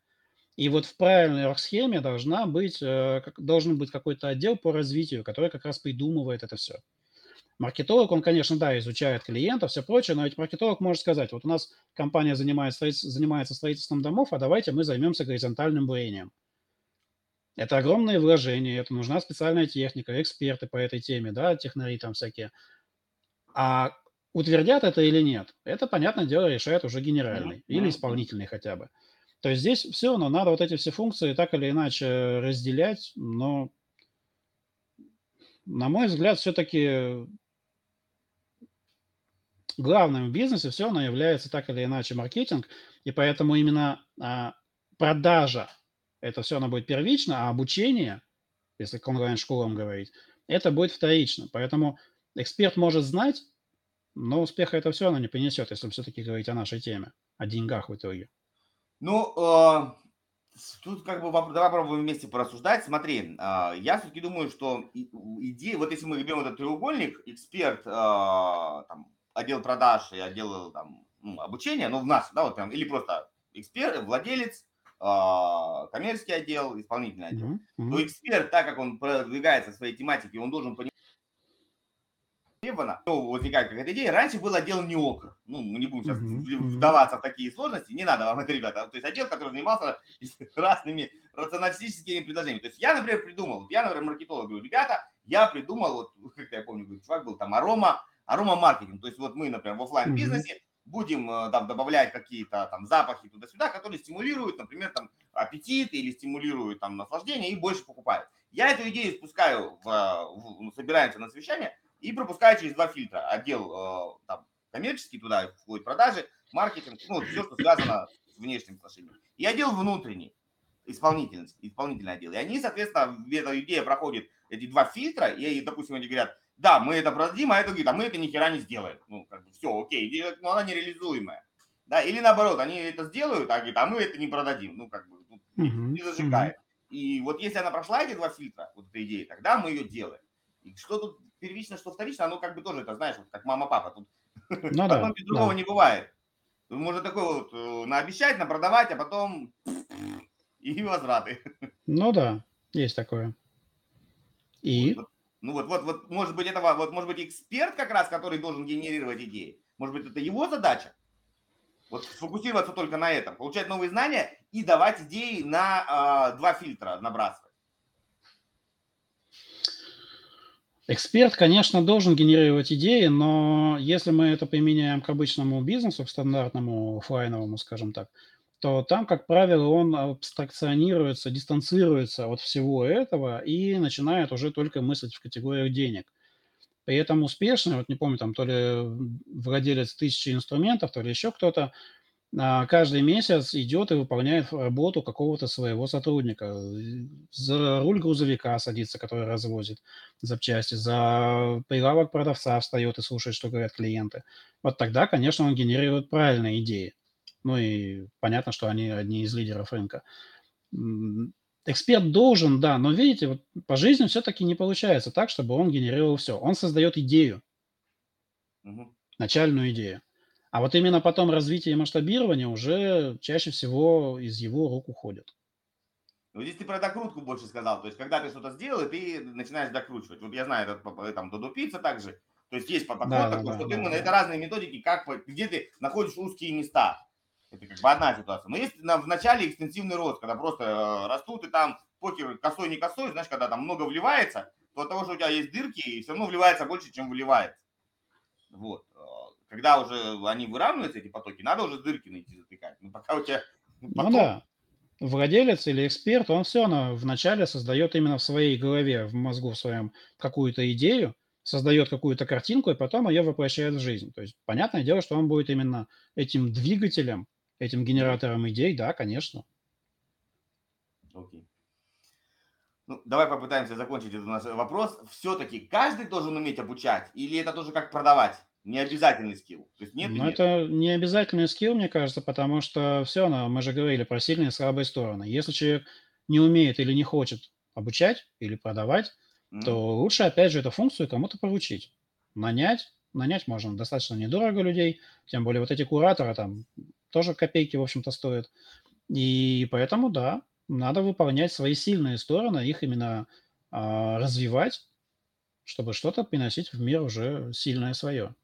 И вот в правильной оргсхеме должна быть, э, должен быть какой-то отдел по развитию, который как раз придумывает это все. Маркетолог, он, конечно, да, изучает клиентов, все прочее, но ведь маркетолог может сказать, вот у нас компания строительс- занимается строительством домов, а давайте мы займемся горизонтальным брением. Это огромные вложения, это нужна специальная техника, эксперты по этой теме, да, технари там всякие. А утвердят это или нет, это, понятное дело, решает уже генеральный Мгм, или исполнительный хотя бы. То есть здесь все равно надо вот эти все функции так или иначе разделять, но, на мой взгляд, все-таки главным в бизнесе все равно является так или иначе маркетинг, и поэтому именно а, продажа это все равно будет первично, а обучение, если к онлайн-школам говорить, это будет вторично. Поэтому эксперт может знать, но успеха это все равно не принесет, если все-таки говорить о нашей теме, о деньгах в итоге. Ну, э, тут как бы давай попробуем вместе порассуждать. Смотри, а, я все-таки думаю, что идея, вот если мы берем этот треугольник, эксперт, а, там, отдел продаж и отдел там, ну, обучения, ну, в нас, да, вот прям, или просто эксперт, владелец, коммерческий отдел, исполнительный отдел. Мгм. то эксперт, так как он продвигается в своей тематике, он должен понимать, востребовано. Ну, возникает какая-то идея. Раньше был отдел НИОК. Ну, мы не будем сейчас мгм. вдаваться в такие сложности. Не надо вам это, ребята. То есть отдел, который занимался разными рационалистическими предложениями. То есть я, например, придумал, я, например, маркетолог, говорю, ребята, я придумал, вот, как я помню, чувак был там, арома, арома маркетинг. То есть вот мы, например, в офлайн бизнесе будем э, там добавлять какие-то там запахи туда-сюда, которые стимулируют, например, там аппетит или стимулируют там наслаждение и больше покупают. Я эту идею спускаю, в, в- ну, собираемся на совещание и пропускаю через два фильтра. Отдел э, там, коммерческий, туда входит продажи, маркетинг, ну, все, что связано с внешним отношением. И отдел внутренний, исполнительный, исполнительный отдел. И они, соответственно, эта идея проходит эти два фильтра, и, допустим, они говорят, да, мы это продадим, а это говорит, а мы это ни хера не сделаем. Ну, как бы все, окей, но она нереализуемая. Да, или наоборот, они это сделают, а говорят, а мы это не продадим. Ну, как бы, ну, не мгм. зажигает. И вот если она прошла эти два фильтра, вот эта идея, тогда мы ее делаем. И что тут первично, что вторично, оно как бы тоже, это знаешь, вот как мама-папа. Тут Ну да, одно без другого да. не бывает. Можно такое вот э, наобещать, напродавать, а потом и возвраты. Ну да, есть такое. И? вот. Ну вот, вот, вот, может быть, этого, вот, может быть, эксперт как раз, который должен генерировать идеи, может быть, это его задача? Вот сфокусироваться только на этом, получать новые знания и давать идеи на а, два фильтра набрасывать. Эксперт, конечно, должен генерировать идеи, но если мы это применяем к обычному бизнесу, к стандартному оффлайновому, скажем так, то там, как правило, он абстракционируется, дистанцируется от всего этого и начинает уже только мыслить в категориях денег. При этом успешный, вот не помню, там то ли владелец тысячи инструментов, то ли еще кто-то, а, каждый месяц идет и выполняет работу какого-то своего сотрудника. За руль грузовика садится, который развозит запчасти, за прилавок продавца встает и слушает, что говорят клиенты. Вот тогда, конечно, он генерирует правильные идеи. Ну и понятно, что они одни из лидеров рынка. Эксперт должен, да, но видите, вот по жизни все-таки не получается так, чтобы он генерировал все. Он создает идею, Мгм. начальную идею. А вот именно потом развитие и масштабирование уже чаще всего из его рук уходит. Ну, здесь ты про докрутку больше сказал. То есть, когда ты что-то сделал, ты начинаешь докручивать. Вот я знаю, по- по- там, Додо Пицца также. То есть, есть подход Да, такой, да, что ты да, именно, да. это разные методики, как, где ты находишь узкие места. Это как бы одна ситуация. Но есть в начале экстенсивный рост, когда просто э, растут, и там покер косой, не косой, знаешь, когда там много вливается, то от того, что у тебя есть дырки, и все равно вливается больше, чем выливается. Вот. Э, Когда уже они выравниваются, эти потоки, надо уже дырки найти затыкать. Ну, пока у тебя Ну поток да, владелец или эксперт, он все равно вначале создает именно в своей голове, в мозгу своем какую-то идею, создает какую-то картинку и потом ее воплощает в жизнь. То есть понятное дело, что он будет именно этим двигателем, этим генератором идей, да, конечно. Окей. Ну, давай попытаемся закончить этот наш вопрос. Все-таки каждый должен уметь обучать, или это тоже как продавать? Не обязательный скилл. То есть нет Но нет. это не обязательный скилл, мне кажется, потому что все равно, мы же говорили про сильные и слабые стороны. Если человек не умеет или не хочет обучать или продавать, Мгм. то лучше, опять же, эту функцию кому-то поручить. Нанять, нанять можно достаточно недорого людей, тем более вот эти кураторы там тоже копейки, в общем-то, стоят. И поэтому, да, надо выполнять свои сильные стороны, их именно а, развивать, чтобы что-то приносить в мир уже сильное свое.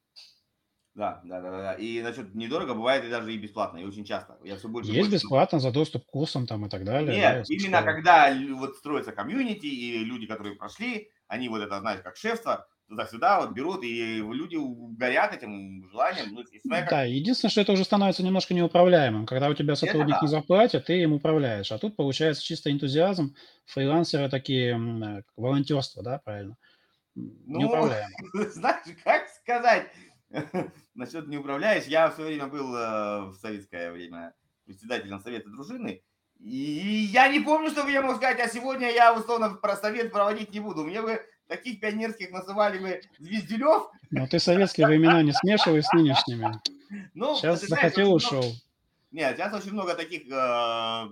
Да, да, да, да, да. И насчет недорого бывает и даже и бесплатно, и очень часто. Я все больше Есть больше бесплатно за доступ к курсам там и так далее. да, Нет, слышал. именно когда вот строится комьюнити, и люди, которые прошли, они вот это, знаешь, как шефство, туда-сюда вот берут, и люди горят этим желанием. Ну, смотря как- Да, единственное, что это уже становится немножко неуправляемым. Когда у тебя сотрудник да. на зарплате, ты им управляешь. А тут получается чисто энтузиазм, фрилансеры такие, э, волонтерство, да, правильно? Ну, знаешь, как сказать насчет не управляешь. Я все время был э, в советское время председателем совета дружины, и я не помню, чтобы я мог сказать, а сегодня я условно про совет проводить не буду. Мне бы таких пионерских называли бы Звездюлев. Но ты советские времена не смешивай с нынешними. Ну, Сейчас знаешь, захотел, очень много- ушел. Нет, сейчас очень много таких э,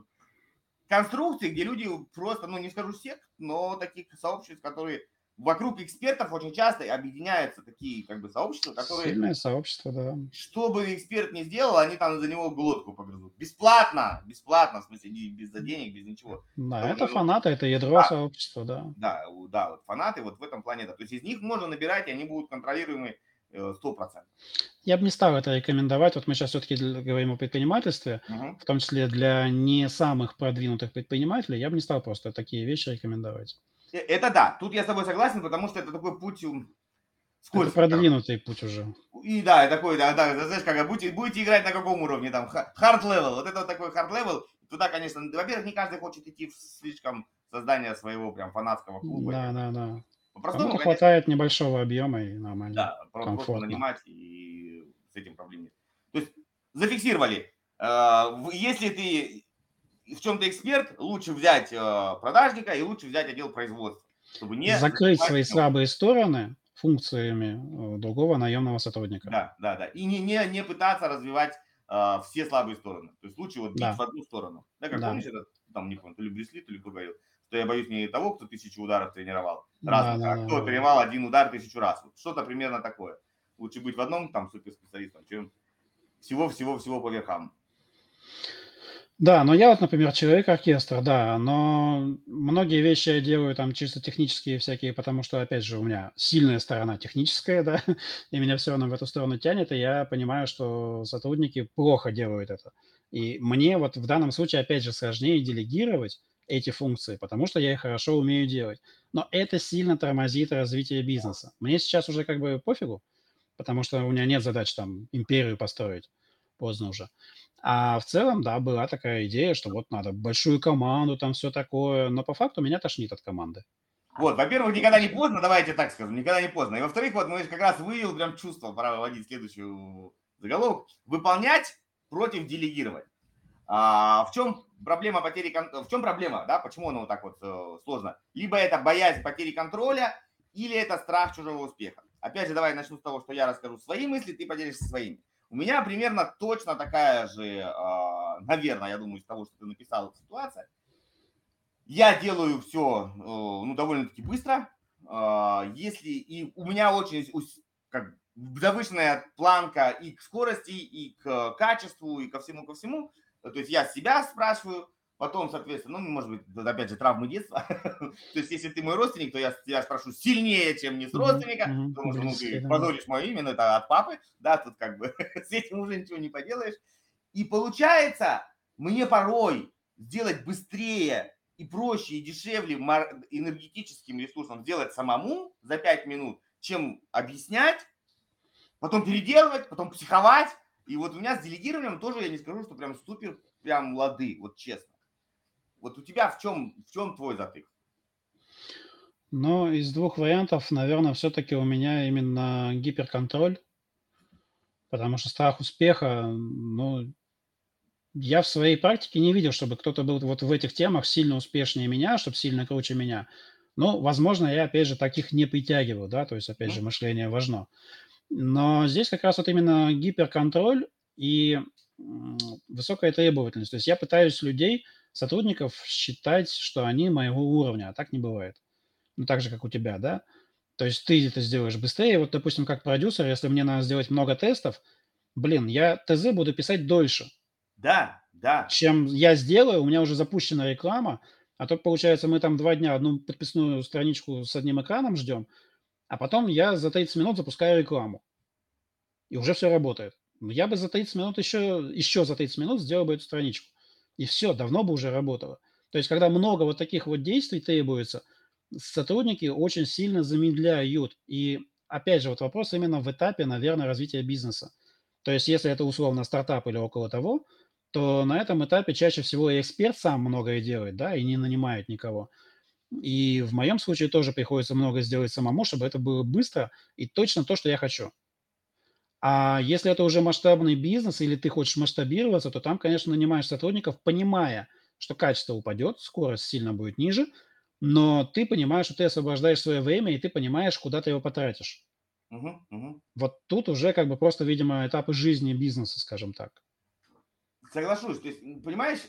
конструкций, где люди просто, ну не скажу сект, но таких сообществ, которые вокруг экспертов очень часто объединяются такие как бы сообщества, которые, Сильное сообщество, да. что бы эксперт ни сделал, они там за него глотку погрызут. Бесплатно, бесплатно, в смысле, не без за денег, без ничего. Да, Ну, это фанаты, это ядро да. сообщества, да. Да, да, вот фанаты вот в этом плане, да. То есть из них можно набирать, и они будут контролируемы э, 100%. Я бы не стал это рекомендовать. Вот мы сейчас все-таки говорим о предпринимательстве, Мгм. в том числе для не самых продвинутых предпринимателей. Я бы не стал просто такие вещи рекомендовать. Э, Это да, тут я с тобой согласен, потому что это такой путь Это скользкий. короче. продвинутый путь уже. И да, такой, да, да, знаешь, как будете, будете играть на каком уровне, там, hard level, вот это вот такой hard level, туда, конечно, во-первых, не каждый хочет идти в слишком создание своего прям фанатского клуба. Да, да, да. По-простому, Кому-то хватает небольшого объема и нормально. да, про- просто комфортно. нанимать и с этим проблем нет. То есть зафиксировали, э, если ты в чем-то эксперт, лучше взять э, продажника и лучше взять отдел производства, чтобы не Закрыть свои слабые стороны функциями э, другого наемного сотрудника. Да, да, да. И не, не, не пытаться развивать э, все слабые стороны. То есть лучше вот бить Да. в одну сторону. Да, как Да. помнишь этот, там, не помню, то ли Брюс Ли, то ли кто говорил, что я боюсь не того, кто тысячу ударов тренировал, разных, да, а да, кто да. тренировал один удар тысячу раз. Вот что-то примерно такое. Лучше быть в одном там суперспециалистом, чем всего-всего-всего по верхам. Да, но я вот, например, человек-оркестр, да, но многие вещи я делаю там чисто технические всякие, потому что, опять же, у меня сильная сторона техническая, да, и меня все равно в эту сторону тянет, и я понимаю, что сотрудники плохо делают это. И мне вот в данном случае, опять же, сложнее делегировать эти функции, потому что я их хорошо умею делать. Но это сильно тормозит развитие бизнеса. Мне сейчас уже как бы пофигу, потому что у меня нет задач там империю построить, поздно уже. А в целом, да, была такая идея, что вот надо большую команду, там все такое, но по факту меня тошнит от команды. Вот, во-первых, никогда не поздно, давайте так скажем, никогда не поздно. И во-вторых, вот мы как раз вывел прям чувство, пора выводить следующую заголовок, выполнять против делегировать. А, в чем проблема потери в чем проблема, да, почему оно вот так вот э, сложно? Либо это боязнь потери контроля, или это страх чужого успеха. Опять же, давай начну с того, что я расскажу свои мысли, ты поделишься своими. У меня примерно точно такая же, а, наверное, я думаю, из того, что ты написал, ситуация. Я делаю все, ну, довольно-таки быстро. А, Если и у меня очень как, завышенная планка и к скорости, и к качеству, и ко всему, ко всему. То есть я себя спрашиваю, потом, соответственно, ну, может быть, опять же, травмы детства. То есть если ты мой родственник, то я тебя спрошу сильнее, чем не с родственника, потому что ну, ты позоришь мое имя, но это от папы, да, тут как бы с этим уже ничего не поделаешь. И получается, мне порой сделать быстрее и проще, и дешевле энергетическим ресурсом сделать самому за 5 минут, чем объяснять, потом переделывать, потом психовать. И вот у меня с делегированием тоже я не скажу, что прям супер, прям лады, вот честно. Вот у тебя в чем, в чем твой затык? Но из двух вариантов, наверное, все-таки у меня именно гиперконтроль, потому что страх успеха, ну, я в своей практике не видел, чтобы кто-то был вот в этих темах сильно успешнее меня, чтобы сильно круче меня. Ну, возможно, я, опять же, таких не притягиваю, да, то есть, опять же, мышление важно. Но здесь как раз вот именно гиперконтроль и высокая требовательность. То есть я пытаюсь людей, сотрудников считать, что они моего уровня, а так не бывает. Ну, так же, как у тебя, да? То есть ты это сделаешь быстрее. Вот, допустим, как продюсер, если мне надо сделать много тестов, блин, я ТЗ буду писать дольше, Да, да. чем я сделаю, у меня уже запущена реклама, а то, получается, мы там два дня одну подписную страничку с одним экраном ждем, а потом я за 30 минут запускаю рекламу, и уже все работает. Ну, Я бы за 30 минут еще, еще за 30 минут сделал бы эту страничку. И все, давно бы уже работало. То есть, когда много вот таких вот действий требуется, сотрудники очень сильно замедляют. И опять же, вот вопрос именно в этапе, наверное, развития бизнеса. То есть, если это условно стартап или около того, то на этом этапе чаще всего эксперт сам многое делает, да, и не нанимает никого. И в моем случае тоже приходится много сделать самому, чтобы это было быстро и точно то, что я хочу. А если это уже масштабный бизнес или ты хочешь масштабироваться, то там, конечно, нанимаешь сотрудников, понимая, что качество упадет, скорость сильно будет ниже, но ты понимаешь, что ты освобождаешь свое время, и ты понимаешь, куда ты его потратишь. Мгм, мгм. Вот тут уже как бы просто, видимо, этапы жизни бизнеса, скажем так. Соглашусь. То есть, понимаешь,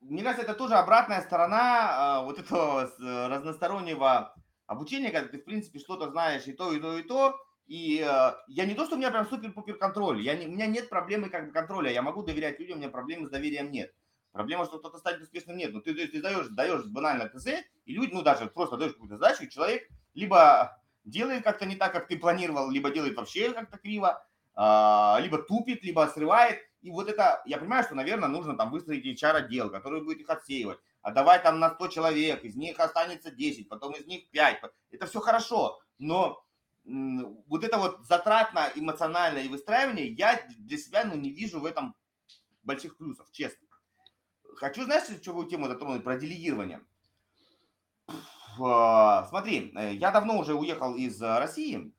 мне кажется, это тоже обратная сторона а, вот этого с- э, разностороннего обучения, когда ты, в принципе, что-то знаешь и то, и то, и то. И э, я не то, что у меня прям супер-пупер контроль. Я не, у меня нет проблемы как бы контроля. Я могу доверять людям, у меня проблемы с доверием нет. Проблема, что кто-то станет успешным, нет. Но ты, то есть, ты даешь, даешь банально ТЗ, и люди, ну даже просто даешь какую-то задачу, и человек либо делает как-то не так, как ты планировал, либо делает вообще как-то криво, а, либо тупит, либо срывает. И вот это, я понимаю, что, наверное, нужно там выстроить HR-отдел, который будет их отсеивать, отдавать там на 100 человек, из них останется 10, потом из них 5. Это все хорошо, но вот это вот затратно эмоциональное выстраивание, я для себя ну, не вижу в этом больших плюсов, честно. Хочу, знаешь, что тему затронуть про делегирование? Ф- Смотри, э, я давно уже уехал из России,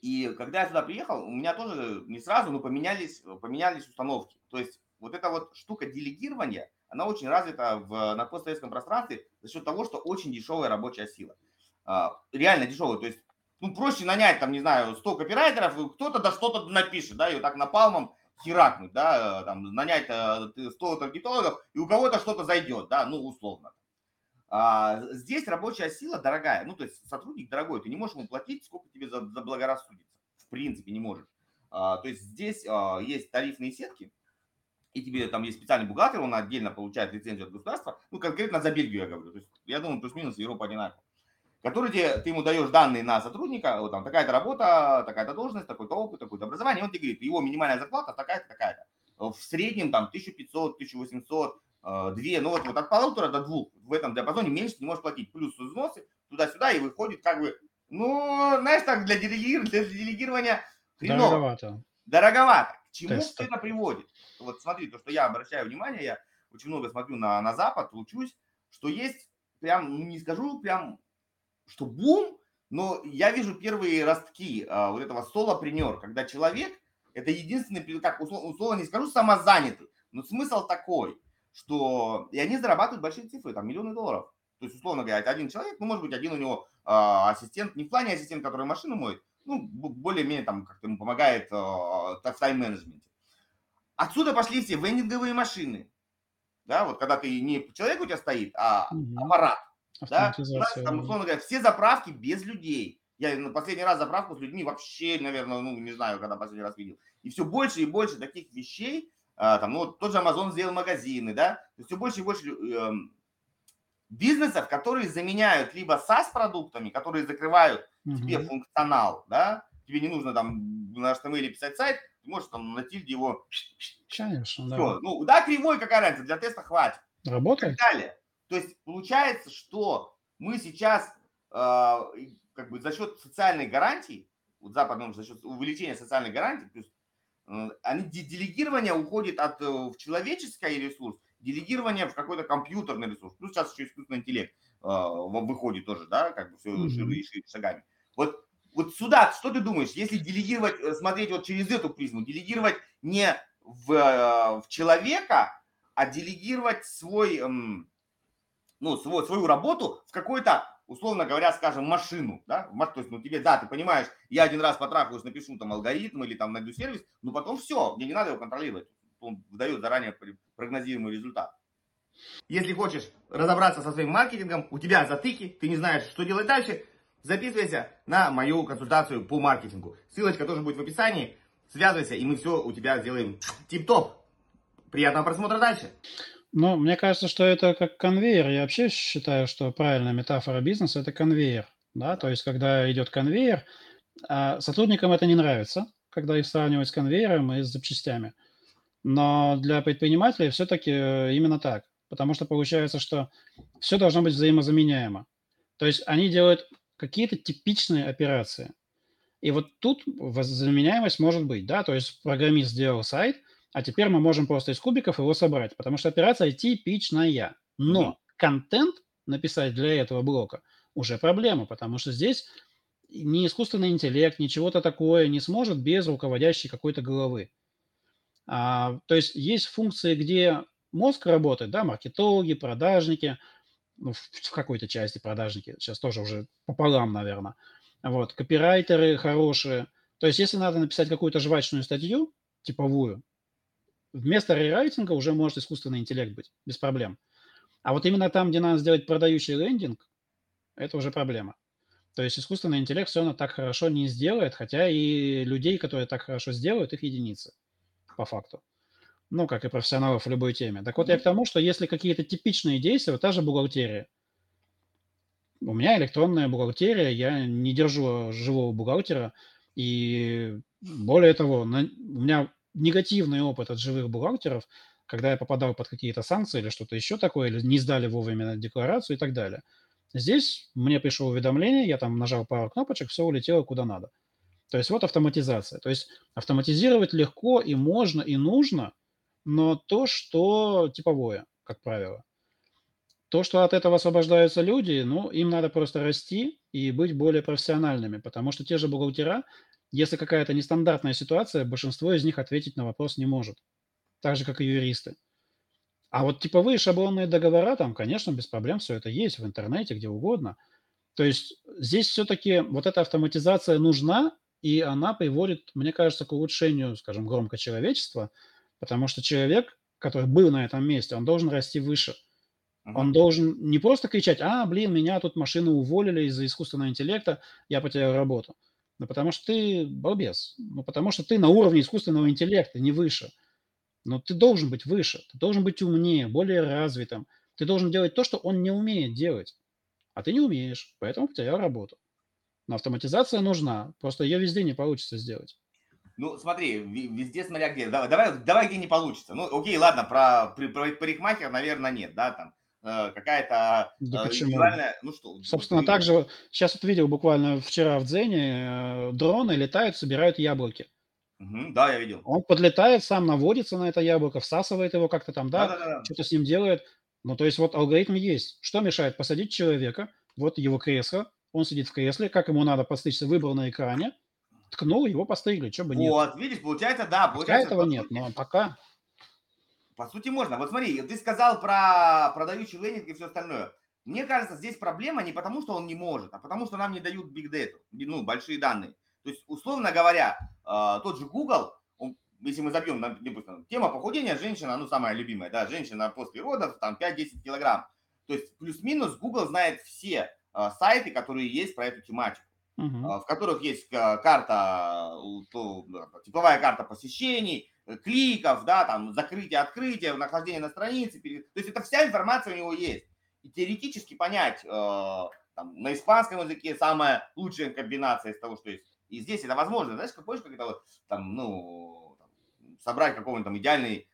и когда я сюда приехал, у меня тоже не сразу, но поменялись, поменялись установки. То есть вот эта вот штука делегирования, она очень развита в, на постсоветском пространстве за счет того, что очень дешевая рабочая сила. А, Реально дешевая. То есть ну, проще нанять, там, не знаю, 100 копирайтеров, кто-то да что-то напишет, да, и вот так напалмом херакнуть, да, там, нанять 100 таргетологов, и у кого-то что-то зайдет, да, ну, условно. А, здесь рабочая сила дорогая, ну, то есть сотрудник дорогой, ты не можешь ему платить, сколько тебе заблагорассудится, в принципе, не можешь. А, то есть здесь а, есть тарифные сетки, и тебе там есть специальный бухгалтер, он отдельно получает лицензию от государства, ну, конкретно за Бельгию я говорю, то есть я думаю, плюс-минус Европа одинаково, который тебе, ты ему даешь данные на сотрудника, вот там такая-то работа, такая-то должность, такой-то опыт, такое-то образование, он тебе говорит, его минимальная зарплата такая-то, такая-то. В среднем там 1500, 1800, 2, ну вот, вот от полутора до двух в этом диапазоне меньше не можешь платить. Плюс взносы туда-сюда и выходит как бы, ну, знаешь, так для, делегирования, для делегирования хреново. Дороговато. Дороговато. К чему Тест. это приводит? Вот смотри, то, что я обращаю внимание, я очень много смотрю на, на Запад, учусь, что есть прям, ну, не скажу прям, что бум, но я вижу первые ростки а, вот этого соло-принер, когда человек, это единственный, как условно, условно не скажу самозанятый, но смысл такой, что и они зарабатывают большие цифры, там миллионы долларов. То есть, условно говоря, один человек, ну, может быть, один у него э, ассистент, не в плане ассистент, который машину моет, ну, более-менее там как-то ему помогает э, в тайм-менеджменте. Отсюда пошли все вендинговые машины. Да, вот когда ты не человек у тебя стоит, а аппарат. Да? Там, условно говоря, все заправки без людей. Я на последний раз заправку с людьми вообще, наверное, ну, не знаю, когда последний раз видел. И все больше и больше таких вещей, а, там, ну, тот же Amazon сделал магазины, да, то есть все больше и больше э, бизнесов, которые заменяют либо SaaS-продуктами, которые закрывают mm-hmm. тебе функционал, да, тебе не нужно там на HTML писать сайт, ты можешь там на тильде его... Конечно, да. Ну, да, кривой какая разница, для теста хватит. Работает. И так далее. То есть получается, что мы сейчас э, как бы за счет социальной гарантии, вот западном за счет увеличения социальной гарантии, плюс Э, они, делегирование уходит от э, в человеческий ресурс, делегирование в какой-то компьютерный ресурс. Плюс сейчас еще искусственный интеллект э, выходит тоже, да, как бы все mm-hmm. шире и шире шагами. Вот, вот сюда, что ты думаешь, если делегировать, э, смотреть вот через эту призму, делегировать не в, в человека, а делегировать свой, эм, ну, свой, свою работу в какой-то условно говоря, скажем, машину, да, то есть, ну, тебе, да, ты понимаешь, я один раз потрахаюсь, напишу там алгоритм или там найду сервис, но потом все, мне не надо его контролировать, он выдает заранее прогнозируемый результат. Если хочешь разобраться со своим маркетингом, у тебя затыки, ты не знаешь, что делать дальше, записывайся на мою консультацию по маркетингу. Ссылочка тоже будет в описании. Связывайся, и мы все у тебя сделаем тип-топ. Приятного просмотра дальше. Ну, мне кажется, что это как конвейер. Я вообще считаю, что правильная метафора бизнеса– это конвейер. Да? То есть, когда идет конвейер, а сотрудникам это не нравится, когда их сравнивать с конвейером и с запчастями. Но для предпринимателей все-таки э, именно так. Потому что получается, что все должно быть взаимозаменяемо. То есть они делают какие-то типичные операции. И вот тут заменяемость может быть, да, то есть программист сделал сайт, а теперь мы можем просто из кубиков его собрать, потому что операция типичная. Но контент написать для этого блока уже проблема, потому что здесь ни искусственный интеллект, ни чего-то такое не сможет без руководящей какой-то головы. А, то есть есть функции, где мозг работает, да, маркетологи, продажники, ну, в, в какой-то части продажники, сейчас тоже уже пополам, наверное. Вот, копирайтеры хорошие. То есть если надо написать какую-то жвачную статью, типовую, вместо рерайтинга уже может искусственный интеллект быть, без проблем. А вот именно там, где надо сделать продающий лендинг, это уже проблема. То есть искусственный интеллект все равно так хорошо не сделает, хотя и людей, которые так хорошо сделают, их единицы, по факту. Ну, как и профессионалов в любой теме. Так вот я к тому, что если какие-то типичные действия, вот та же бухгалтерия. У меня электронная бухгалтерия, я не держу живого бухгалтера, и более того, на, у меня негативный опыт от живых бухгалтеров, когда я попадал под какие-то санкции или что-то еще такое, или не сдали вовремя декларацию и так далее. Здесь мне пришло уведомление, я там нажал пару кнопочек, все улетело куда надо. То есть вот автоматизация. То есть автоматизировать легко и можно, и нужно, но то, что типовое, как правило. То, что от этого освобождаются люди, ну, им надо просто расти и быть более профессиональными, потому что те же бухгалтера, если какая-то нестандартная ситуация, большинство из них ответить на вопрос не может. Так же, как и юристы. А вот типовые шаблонные договора, там, конечно, без проблем все это есть в интернете, где угодно. То есть здесь все-таки вот эта автоматизация нужна, и она приводит, мне кажется, к улучшению, скажем, громко человечества, потому что человек, который был на этом месте, он должен расти выше. Он должен не просто кричать, а, блин, меня тут машины уволили из-за искусственного интеллекта, я потерял работу. Ну, потому что ты балбес. Ну, потому что ты на уровне искусственного интеллекта, не выше. Но ты должен быть выше, ты должен быть умнее, более развитым. Ты должен делать то, что он не умеет делать. А ты не умеешь, поэтому потерял работу. Но автоматизация нужна, просто ее везде не получится сделать. Ну, смотри, везде смотря где. Давай, давай, давай где не получится. Ну, окей, ладно, про, про, парикмахер, наверное, нет, да, там какая-то да э, почему? ну что. Собственно, вот, так же, сейчас вот видел буквально вчера в Дзене, э, дроны летают, собирают яблоки. Угу, да, я видел. Он подлетает, сам наводится на это яблоко, всасывает его как-то там, да, да, да, да. что-то с ним делает. Ну, то есть вот алгоритм есть. Что мешает посадить человека, вот его кресло, он сидит в кресле, как ему надо постричься, выбор на экране, ткнул, его постригли, что бы нет. Вот, видишь, получается, да. Получается, этого нет, но пока... По сути, можно. Вот смотри, ты сказал про продающий лендинг и все остальное. Мне кажется, здесь проблема не потому, что он не может, а потому, что нам не дают big data, ну, большие данные. То есть, условно говоря, э, тот же Google, он, если мы забьем, допустим, тема похудения, женщина, ну, самая любимая, да, женщина после родов, там, 5-10 килограмм. То есть, плюс-минус Google знает все э, сайты, которые есть про эту тематику. Uh-huh. в которых есть карта, типовая карта посещений, кликов, да, там, закрытие, открытие, нахождение на странице. То есть это вся информация у него есть. И теоретически понять э, там, на испанском языке самая лучшая комбинация из того, что есть и здесь это возможно. Знаешь, как помнишь, как это вот, там, ну, там, собрать какого-нибудь там идеальный,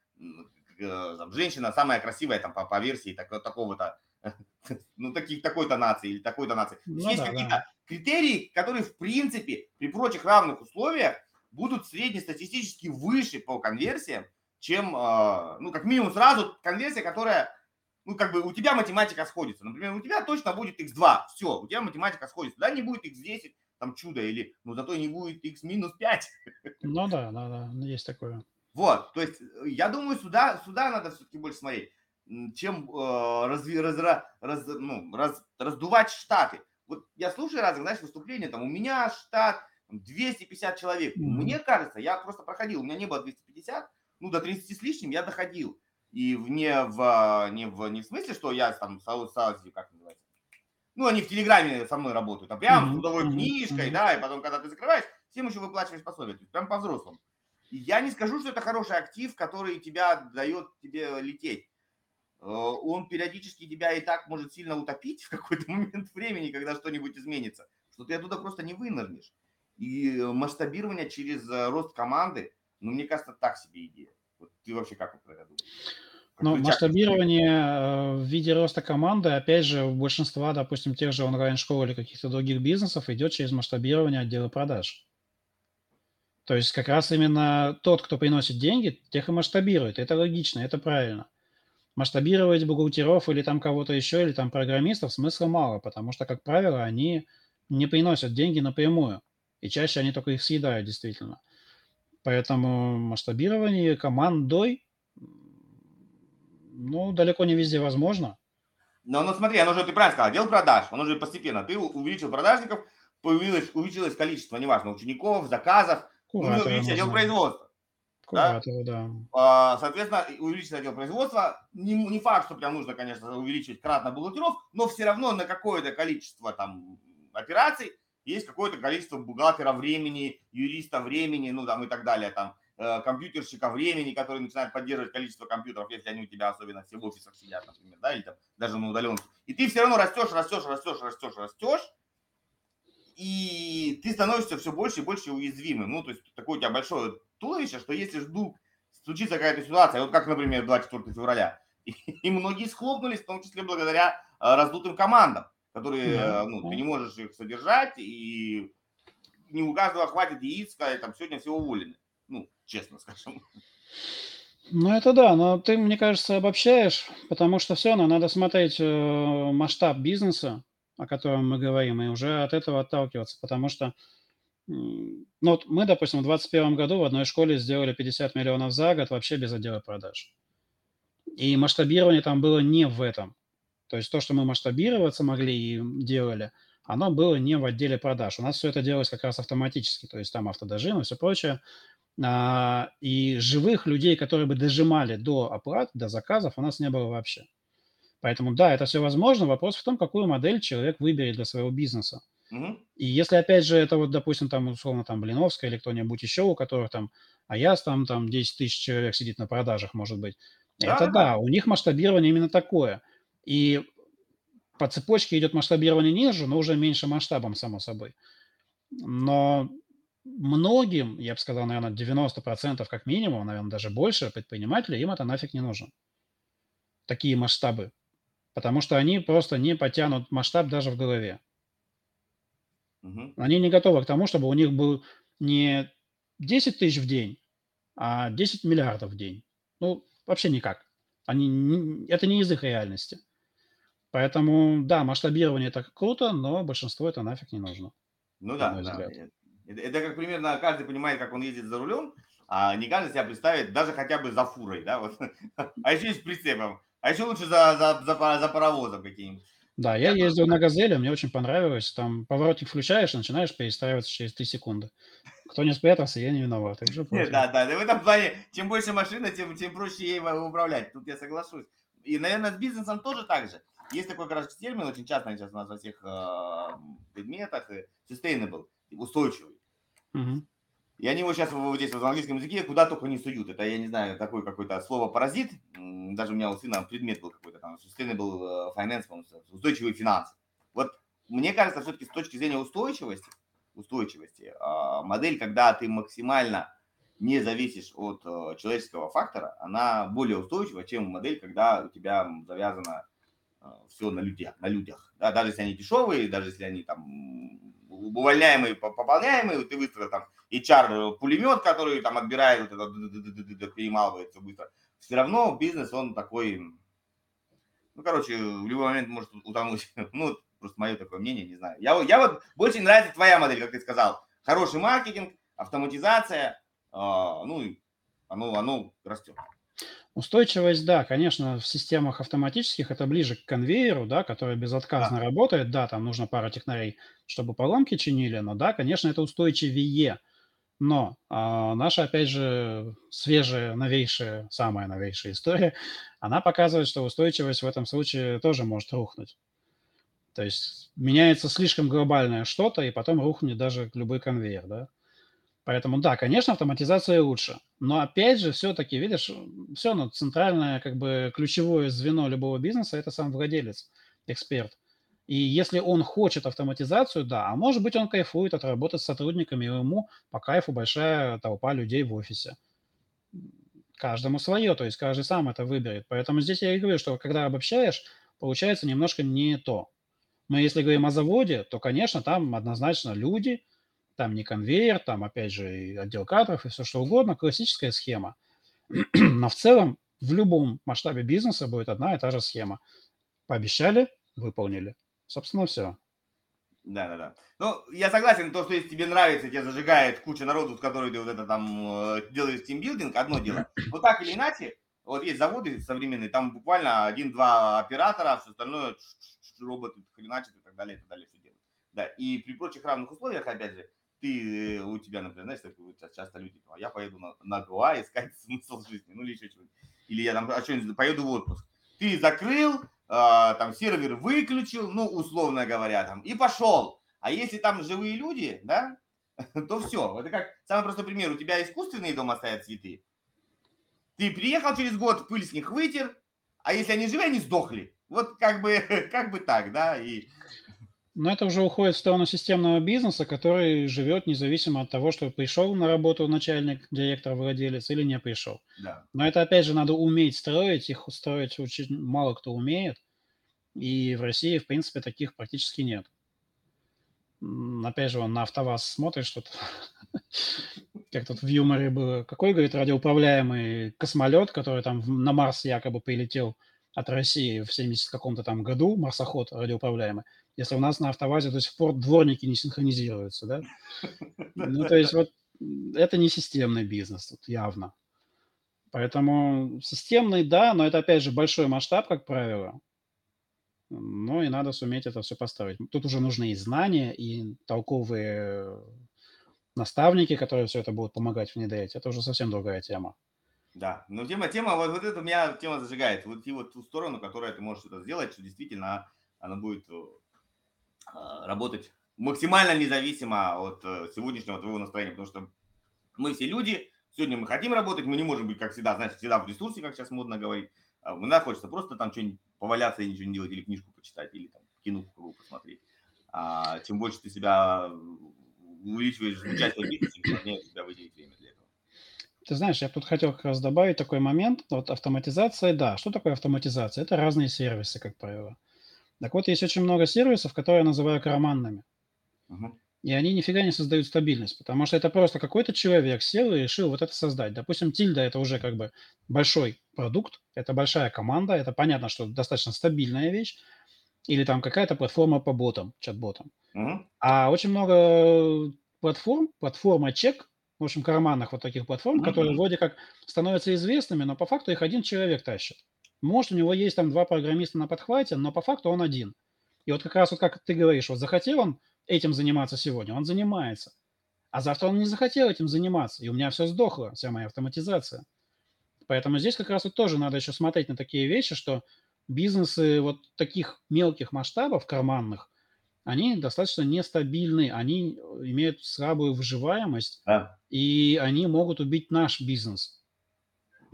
э, там, женщина самая красивая там по, по версии так, такого-то, ну, таких, такой-то нации или такой-то нации. Ну, Есть да, какие-то да. критерии, которые, в принципе, при прочих равных условиях будут среднестатистически выше по конверсиям, чем, э, ну, как минимум сразу конверсия, которая ну, как бы у тебя математика сходится. Например, у тебя точно будет x2, все, у тебя математика сходится. Да, не будет x10, там чудо, или, ну, зато не будет x минус 5. Ну да, да, да, есть такое. Вот, то есть э, я думаю, сюда, сюда надо все-таки больше смотреть, чем э, разви, раз, раз, ну, раз, раздувать штаты. Вот я слушаю разные, знаешь, выступления, там, у меня штат 250 человек. Мне кажется, я просто проходил, у меня не было 250, ну, до 30 с лишним я доходил. И не в, не в, не в смысле, что я там, как называется, ну, они в Телеграме со мной работают, а прям mm-hmm. с трудовой книжкой, mm-hmm. да, и потом, когда ты закрываешь, всем еще выплачиваешь пособие, то есть прям по-взрослому. И я не скажу, что это хороший актив, который тебя дает тебе лететь. Э, он периодически тебя и так может сильно утопить в какой-то момент времени, когда что-нибудь изменится, что ты оттуда просто не вынырнешь. И масштабирование через э, рост команды, ну, мне кажется, так себе идея. Вот ты вообще как про это думаешь? Но масштабирование э, в виде роста команды, опять же, у большинства, допустим, тех же онлайн-школ или каких-то других бизнесов идет через масштабирование отдела продаж. То есть как раз именно тот, кто приносит деньги, тех и масштабирует. Это логично, это правильно. Масштабировать бухгалтеров или там кого-то еще, или там программистов смысла мало, потому что, как правило, они не приносят деньги напрямую. И чаще они только их съедают, действительно. Поэтому масштабирование командой ну, далеко не везде возможно. Но, ну, смотри, оно же, ты правильно сказал, отдел продаж, оно же постепенно. Ты увеличил продажников, появилось, увеличилось количество, неважно, учеников, заказов, Куратора, увеличить отдел производства. Куратора, да? да. А, соответственно, увеличить отдел производства. Не, не факт, что прям нужно, конечно, увеличить кратно бухгалтеров, но все равно на какое-то количество там операций есть какое-то количество бухгалтера времени, юриста времени, ну там и так далее, там Э, компьютерщика времени, который начинает поддерживать количество компьютеров, если они у тебя особенно все в офисах сидят, например, да, или там даже на удаленке. И ты все равно растешь, растешь, растешь, растешь, растешь, и ты становишься все больше и больше уязвимым. Ну, то есть такое у тебя большое туловище, что если вдруг случится какая-то ситуация, вот как, например, 24 февраля, и, многие схлопнулись, в том числе благодаря э, раздутым командам, которые, да. ну, ты не можешь их содержать, и не у каждого хватит яиц, сказать, там, сегодня все уволены. Ну, честно скажем. Ну, это да, но ты, мне кажется, обобщаешь, потому что все равно надо смотреть э, масштаб бизнеса, о котором мы говорим, и уже от этого отталкиваться, потому что ну, вот мы, допустим, в 2021 году в одной школе сделали 50 миллионов за год вообще без отдела продаж. И масштабирование там было не в этом. То есть то, что мы масштабироваться могли и делали, оно было не в отделе продаж. У нас все это делалось как раз автоматически, то есть там автодожим и все прочее. А, и живых людей, которые бы дожимали до оплат, до заказов, у нас не было вообще. Поэтому да, это все возможно. Вопрос в том, какую модель человек выберет для своего бизнеса. И если, опять же, это вот, допустим, там, условно, там, Блиновская или кто-нибудь еще, у которых там, а я там, там 10 тысяч человек сидит на продажах, может быть, Да, это да. да, у них масштабирование именно такое. И по цепочке идет масштабирование ниже, но уже меньше масштабом, само собой. Но многим, я бы сказал, наверное, 90% как минимум, наверное, даже больше предпринимателей, им это нафиг не нужно. Такие масштабы. Потому что они просто не потянут масштаб даже в голове. Мгм. Они не готовы к тому, чтобы у них был не 10 тысяч в день, а 10 миллиардов в день. Ну, вообще никак. Они, это не из их реальности. Поэтому, да, масштабирование это круто, но большинству это нафиг не нужно. Ну да, да. э, Это, это как примерно каждый понимает, как он ездит за рулем, а не каждый себя представит даже хотя бы за фурой, да, вот. А еще и с прицепом. А еще лучше за, за, за, за паровозом каким-нибудь. Да, я ездил на «Газели», мне очень понравилось. Там поворотник включаешь, и начинаешь перестраиваться через 3 секунды. Кто не спрятался, я не виноват. Так же Нет. Да, да, да, в этом плане, чем больше машина, тем, тем проще ей управлять. Тут я соглашусь. И, наверное, с бизнесом тоже так же. Есть такой как раз термин, очень часто сейчас у нас во всех э, предметах, э, sustainable, устойчивый. Мгм. И они его сейчас вот здесь вот в английском языке куда только не суют. Это, я не знаю, такое какое-то слово паразит. Даже у меня у сына предмет был какой-то там, sustainable э, finance, устойчивые финансы. Вот мне кажется, все-таки с точки зрения устойчивости, устойчивости, а, модель, когда ты максимально не зависишь от э, человеческого фактора, она более устойчива, чем модель, когда у тебя м, завязано все на людях, на людях. Да, даже если они дешевые, даже если они там увольняемые, по- пополняемые, ты выставил там HR пулемет, который там отбирает, вот это, перемалывает все быстро. Все равно бизнес, он такой, ну, короче, в любой момент может утонуть. Ну, просто мое такое мнение, не знаю. Я, я вот больше нравится твоя модель, как ты сказал. Хороший маркетинг, автоматизация, а, ну, оно, оно растет. Устойчивость, да, конечно, в системах автоматических это ближе к конвейеру, да, который безотказно работает. Да, там нужно пара технарей, чтобы поломки чинили, но да, конечно, это устойчивее. Но а, наша, опять же, свежая, новейшая, самая новейшая история, она показывает, что устойчивость в этом случае тоже может рухнуть. То есть меняется слишком глобальное что-то, и потом рухнет даже любой конвейер, да. Поэтому, да, конечно, автоматизация лучше. Но опять же, все-таки, видишь, все равно центральное, как бы, ключевое звено любого бизнеса– это сам владелец, эксперт. И если он хочет автоматизацию, да, а может быть, он кайфует от работы с сотрудниками, и ему по кайфу большая толпа людей в офисе. Каждому свое, то есть каждый сам это выберет. Поэтому здесь я и говорю, что когда обобщаешь, получается немножко не то. Но если говорим о заводе, то, конечно, там однозначно люди, там не конвейер, там, опять же, отдел кадров, и все что угодно, классическая схема. Но в целом в любом масштабе бизнеса будет одна и та же схема. Пообещали, выполнили. Собственно, все. Да, да, да. Ну, я согласен, то, что если тебе нравится, тебе зажигает куча народу, с которой ты вот это там э, делаешь тимбилдинг, одно дело. Вот так или иначе, вот есть заводы современные, там буквально один-два оператора, все остальное роботы хреначат и так далее, и так далее, все делают. Да, и при прочих равных условиях, опять же, ты, у тебя, например, знаешь, сейчас часто люди, а я поеду на, на Гоа искать смысл жизни, ну или еще что-нибудь. Или я там, а что-нибудь, поеду в отпуск. Ты закрыл, а, там сервер выключил, ну, условно говоря, там, и пошел. А если там живые люди, да, то все. Это как, самый простой пример, у тебя искусственные дома стоят цветы. Ты приехал через год, пыль с них вытер, а если они живые, они сдохли. Вот как бы, как бы так, да, и... Но это уже уходит в сторону системного бизнеса, который живет независимо от того, что пришел на работу начальник, директор, владелец или не пришел. Да. Но это, опять же, надо уметь строить. Их строить очень мало кто умеет. И в России, в принципе, таких практически нет. Опять же, он на АвтоВАЗ смотрит что-то. Как тут в юморе было. Какой, говорит, радиоуправляемый космолет, который там на Марс якобы прилетел от России в 70 каком-то там году, марсоход радиоуправляемый, если у нас на АвтоВАЗе до сих пор дворники не синхронизируются, да? Ну, то есть вот это не системный бизнес, тут явно. Поэтому системный, да, но это, опять же, большой масштаб, как правило. но и надо суметь это все поставить. Тут уже нужны и знания, и толковые наставники, которые все это будут помогать внедрять. Это уже совсем другая тема. Да, но тема, тема, вот, вот это меня тема зажигает. Вот и вот ту сторону, которую ты можешь это сделать, что действительно она будет э, работать максимально независимо от э, сегодняшнего твоего настроения, потому что мы все люди, сегодня мы хотим работать, мы не можем быть, как всегда, знаешь, всегда в ресурсе, как сейчас модно говорить. Иногда хочется просто там что-нибудь поваляться и ничего не делать, или книжку почитать, или там кино посмотреть. А, чем больше ты себя увеличиваешь участие в бизнесе, тем сложнее у тебя выделить время для этого. Ты знаешь, я тут хотел как раз добавить такой момент. Вот автоматизация, да. Что такое автоматизация? Это разные сервисы, как правило. Так вот, есть очень много сервисов, которые я называю карманными. Uh-huh. И они нифига не создают стабильность, потому что это просто какой-то человек сел и решил вот это создать. Допустим, Тильда – это уже как бы большой продукт, это большая команда, это понятно, что достаточно стабильная вещь. Или там какая-то платформа по ботам, чат-ботам. Uh-huh. А очень много платформ, платформа чек, в общем, карманных вот таких платформ, uh-huh. которые вроде как становятся известными, но по факту их один человек тащит. Может, у него есть там два программиста на подхвате, но по факту он один. И вот как раз вот как ты говоришь, вот захотел он этим заниматься сегодня, он занимается. А завтра он не захотел этим заниматься, и у меня все сдохло, вся моя автоматизация. Поэтому здесь как раз вот тоже надо еще смотреть на такие вещи, что бизнесы вот таких мелких масштабов, карманных, они достаточно нестабильны, они имеют слабую выживаемость, да. и они могут убить наш бизнес.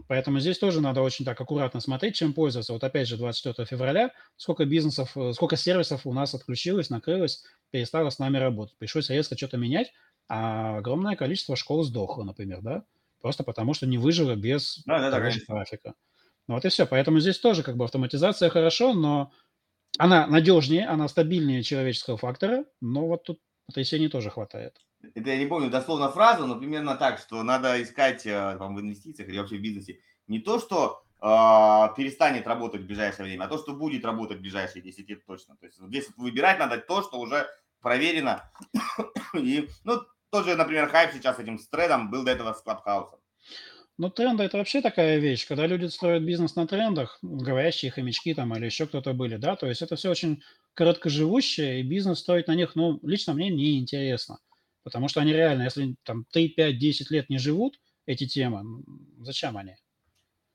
Поэтому здесь тоже надо очень так аккуратно смотреть, чем пользоваться. Вот опять же, 24 февраля, сколько бизнесов, э, сколько сервисов у нас отключилось, накрылось, перестало с нами работать. Пришлось резко что-то менять, а огромное количество школ сдохло, например, да? Просто потому, что не выжило без да, да, того же трафика. Ну вот и все. Поэтому здесь тоже как бы автоматизация хорошо, но она надежнее, она стабильнее человеческого фактора, но вот тут потрясений тоже хватает. Это я не помню дословно фразу, но примерно так, что надо искать э, там, в инвестициях или вообще в бизнесе не то, что э, перестанет работать в ближайшее время, а то, что будет работать в ближайшие 10 лет точно. То есть здесь выбирать надо то, что уже проверено. И, ну, тот же, например, хайп сейчас этим с трендом был до этого с Клабхаусом. Ну, тренды – это вообще такая вещь, когда люди строят бизнес на трендах, говорящие хомячки там или еще кто-то были, да, то есть это все очень короткоживущее, и бизнес строить на них, ну, лично мне неинтересно, потому что они реально, если там 3, 5, 10 лет не живут, эти темы, зачем они?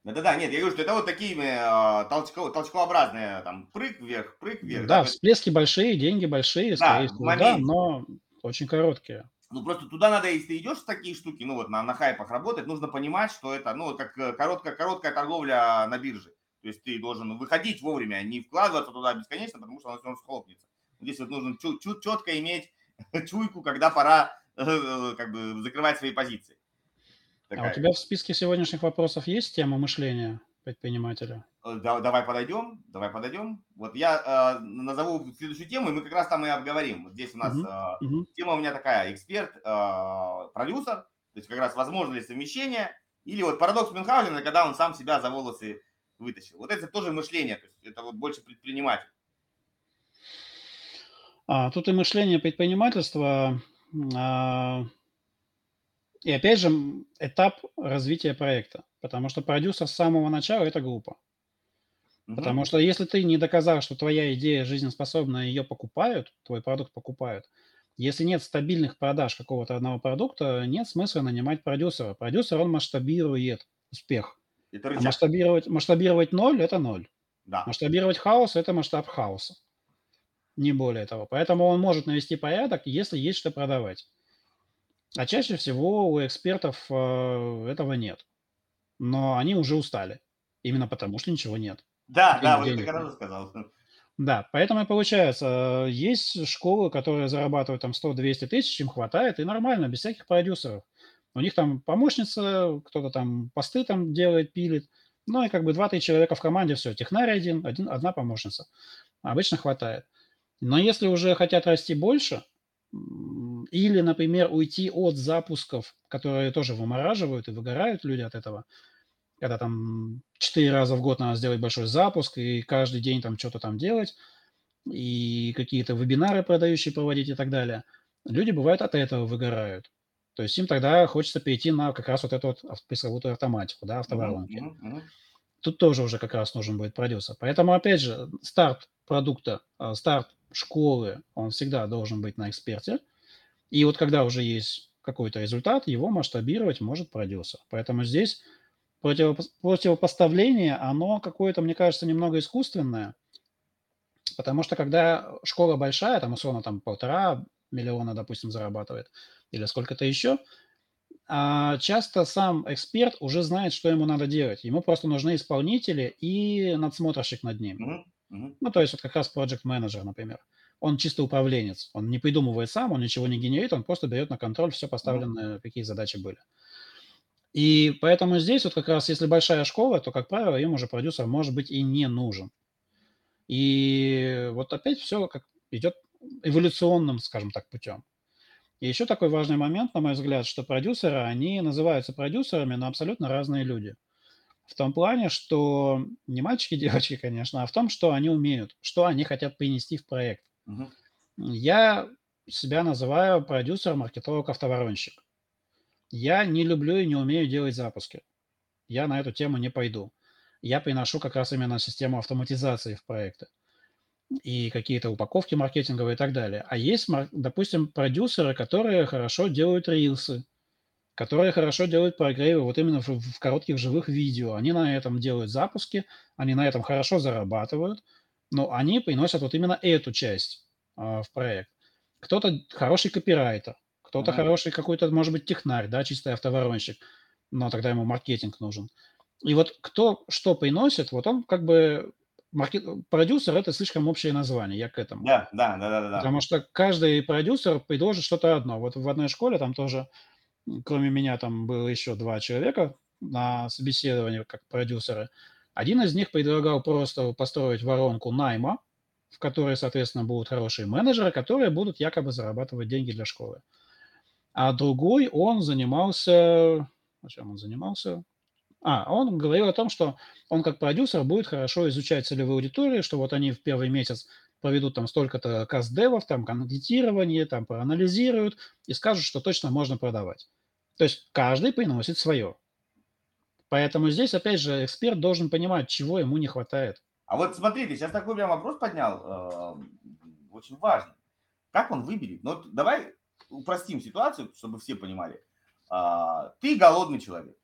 Да-да-да, нет, я говорю, что это вот такие э, толчко, толчкообразные, там, прыг вверх, прыг вверх. Да, да всплески большие, деньги большие, да, скорее всего, да, но очень короткие. Ну, просто туда надо, если ты идешь в такие штуки, ну, вот на, на хайпах работать, нужно понимать, что это, ну, как э, короткая, короткая торговля на бирже. То есть ты должен выходить вовремя, не вкладываться туда бесконечно, потому что оно все схлопнется. Здесь вот нужно чуть четко иметь чуйку, когда пора э, как бы закрывать свои позиции. Такая. А у тебя в списке сегодняшних вопросов есть тема мышления? предпринимателя. Э, да, давай подойдем, давай подойдем. Вот я э, назову следующую тему, и мы как раз там и обговорим. Вот здесь у нас uh-huh. э, uh-huh. тема у меня такая, эксперт, э, продюсер, то есть как раз возможно ли совмещение, или вот парадокс Мюнхгаузена, когда он сам себя за волосы вытащил. Вот это тоже мышление, то есть это вот больше предприниматель. А, тут и мышление предпринимательства, а, и опять же этап развития проекта. Потому что продюсер с самого начала – это группа. Угу. Потому что если ты не доказал, что твоя идея жизнеспособна, ее покупают, твой продукт покупают, если нет стабильных продаж какого-то одного продукта, нет смысла нанимать продюсера. Продюсер, он масштабирует успех. А масштабировать, масштабировать ноль – это ноль. Да. Масштабировать хаос – это масштаб хаоса. Не более того. Поэтому он может навести порядок, если есть что продавать. А чаще всего у экспертов э, этого нет но они уже устали. Именно потому, что ничего нет. Да, да, вот ты как сказал. Да, поэтому и получается, есть школы, которые зарабатывают там 100-200 тысяч, им хватает, и нормально, без всяких продюсеров. У них там помощница, кто-то там посты там делает, пилит. Ну и как бы 2-3 человека в команде, все, технарь один, один, одна помощница. Обычно хватает. Но если уже хотят расти больше, или, например, уйти от запусков, которые тоже вымораживают и выгорают люди от этого, когда там четыре раза в год надо сделать большой запуск и каждый день там что-то там делать, и какие-то вебинары продающие проводить и так далее. Люди, бывают, от этого выгорают. То есть им тогда хочется перейти на как раз вот эту вот пресловутую автоматику, да, автоворонки. Mm-hmm. Тут тоже уже как раз нужен будет продюсер. Поэтому, опять же, старт продукта, а, старт школы, он всегда должен быть на эксперте. И вот когда уже есть какой-то результат, его масштабировать может продюсер. Поэтому здесь противопоставление, оно какое-то, мне кажется, немного искусственное, потому что когда школа большая, там условно там полтора миллиона, допустим, зарабатывает, или сколько-то еще, а часто сам эксперт уже знает, что ему надо делать. Ему просто нужны исполнители и надсмотрщик над ним. Mm-hmm. Ну, то есть вот как раз project менеджер, например. Он чисто управленец. Он не придумывает сам, он ничего не генерит, он просто берет на контроль все поставленные, mm-hmm. какие задачи были. И поэтому здесь вот как раз, если большая школа, то, как правило, им уже продюсер может быть и не нужен. И вот опять все как идет эволюционным, скажем так, путем. И еще такой важный момент, на мой взгляд, что продюсеры, они называются продюсерами, но абсолютно разные люди. В том плане, что не мальчики, девочки, конечно, а в том, что они умеют, что они хотят принести в проект. Угу. Я себя называю продюсер, маркетолог, автоворонщик. Я не люблю и не умею делать запуски. Я на эту тему не пойду. Я приношу как раз именно систему автоматизации в проекты и какие-то упаковки маркетинговые и так далее. А есть, допустим, продюсеры, которые хорошо делают рилсы, которые хорошо делают прогревы вот именно в, в коротких живых видео. Они на этом делают запуски, они на этом хорошо зарабатывают, но они приносят вот именно эту часть а, в проект. Кто-то хороший копирайтер, кто-то ага. хороший какой-то, может быть, технарь, да, чистый автоворонщик, но тогда ему маркетинг нужен. И вот кто что приносит, вот он как бы маркет... продюсер это слишком общее название, я к этому. Да, да, да, да, да. Потому что каждый продюсер предложит что-то одно. Вот в одной школе там тоже, кроме меня, там было еще два человека на собеседовании как продюсеры. Один из них предлагал просто построить воронку найма, в которой, соответственно, будут хорошие менеджеры, которые будут якобы зарабатывать деньги для школы. А другой, он занимался... Чем он занимался? А, он говорил о том, что он как продюсер будет хорошо изучать целевую аудиторию, что вот они в первый месяц проведут там столько-то каст-девов, там конвертирование, там проанализируют и скажут, что точно можно продавать. То есть каждый приносит свое. Поэтому здесь, опять же, эксперт должен понимать, чего ему не хватает. А вот смотрите, сейчас такой прям вопрос поднял, э, очень важный. Как он выберет? Ну, давай упростим ситуацию, чтобы все понимали. А, ты голодный человек.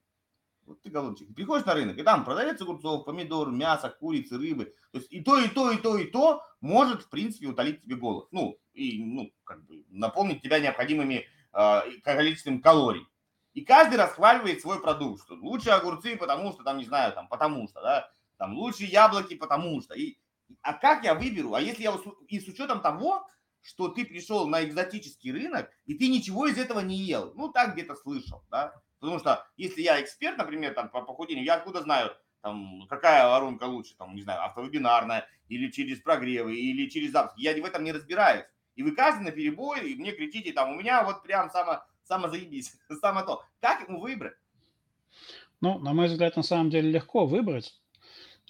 Вот ты голодный Приходишь на рынок, и там продается огурцов, помидор, мясо, курицы, рыбы. То есть и то, и то, и то, и то может, в принципе, утолить тебе голод. Ну, и, ну, как бы наполнить тебя необходимыми э, количеством калорий. И каждый расхваливает свой продукт, что лучше огурцы, потому что, там, не знаю, там, потому что, да, там, лучше яблоки, потому что. И, а как я выберу? А если я и с учетом того, что ты пришел на экзотический рынок, и ты ничего из этого не ел. Ну, так где-то слышал, да. Потому что если я эксперт, например, там, по похудению, я откуда знаю, там, какая воронка лучше, там, не знаю, автовебинарная, или через прогревы, или через запуски. Я в этом не разбираюсь. И вы каждый на перебой, и мне кричите, там, у меня вот прям само, само заебись, само то. Как ему выбрать? Ну, на мой взгляд, на самом деле легко выбрать.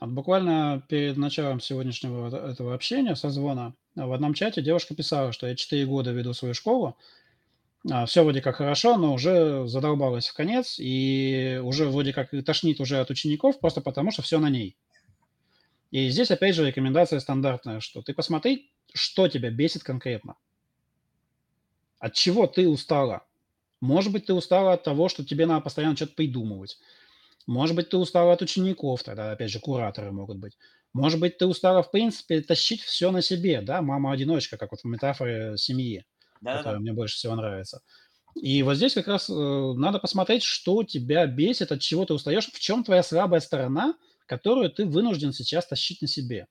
Вот буквально перед началом сегодняшнего этого общения, созвона, в одном чате девушка писала, что я 4 года веду свою школу, все вроде как хорошо, но уже задолбалась в конец, и уже вроде как тошнит уже от учеников, просто потому что все на ней. И здесь опять же рекомендация стандартная, что ты посмотри, что тебя бесит конкретно. От чего ты устала? Может быть, ты устала от того, что тебе надо постоянно что-то придумывать. Может быть, ты устала от учеников, тогда, опять же, кураторы могут быть. Может быть, ты устала, в принципе, тащить все на себе, да, мама-одиночка, как вот в метафоре семьи, да, которая да. мне больше всего нравится. И вот здесь как раз э, надо посмотреть, что тебя бесит, от чего ты устаешь, в чем твоя слабая сторона, которую ты вынужден сейчас тащить на себе.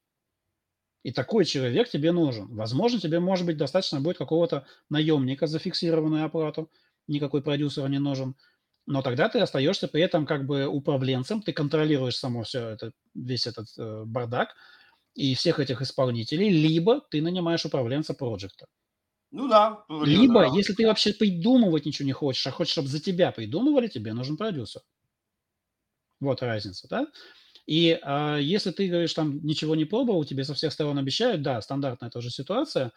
И такой человек тебе нужен. Возможно, тебе, может быть, достаточно будет какого-то наемника за фиксированную оплату, никакой продюсер не нужен но тогда ты остаешься при этом как бы управленцем, ты контролируешь само все это, весь этот э, бардак и всех этих исполнителей, либо ты нанимаешь управленца проекта. Ну да. Либо, да. если ты вообще придумывать ничего не хочешь, а хочешь, чтобы за тебя придумывали, тебе нужен продюсер. Вот разница, да? И а, если ты говоришь, там ничего не пробовал, тебе со всех сторон обещают, да, стандартная тоже ситуация,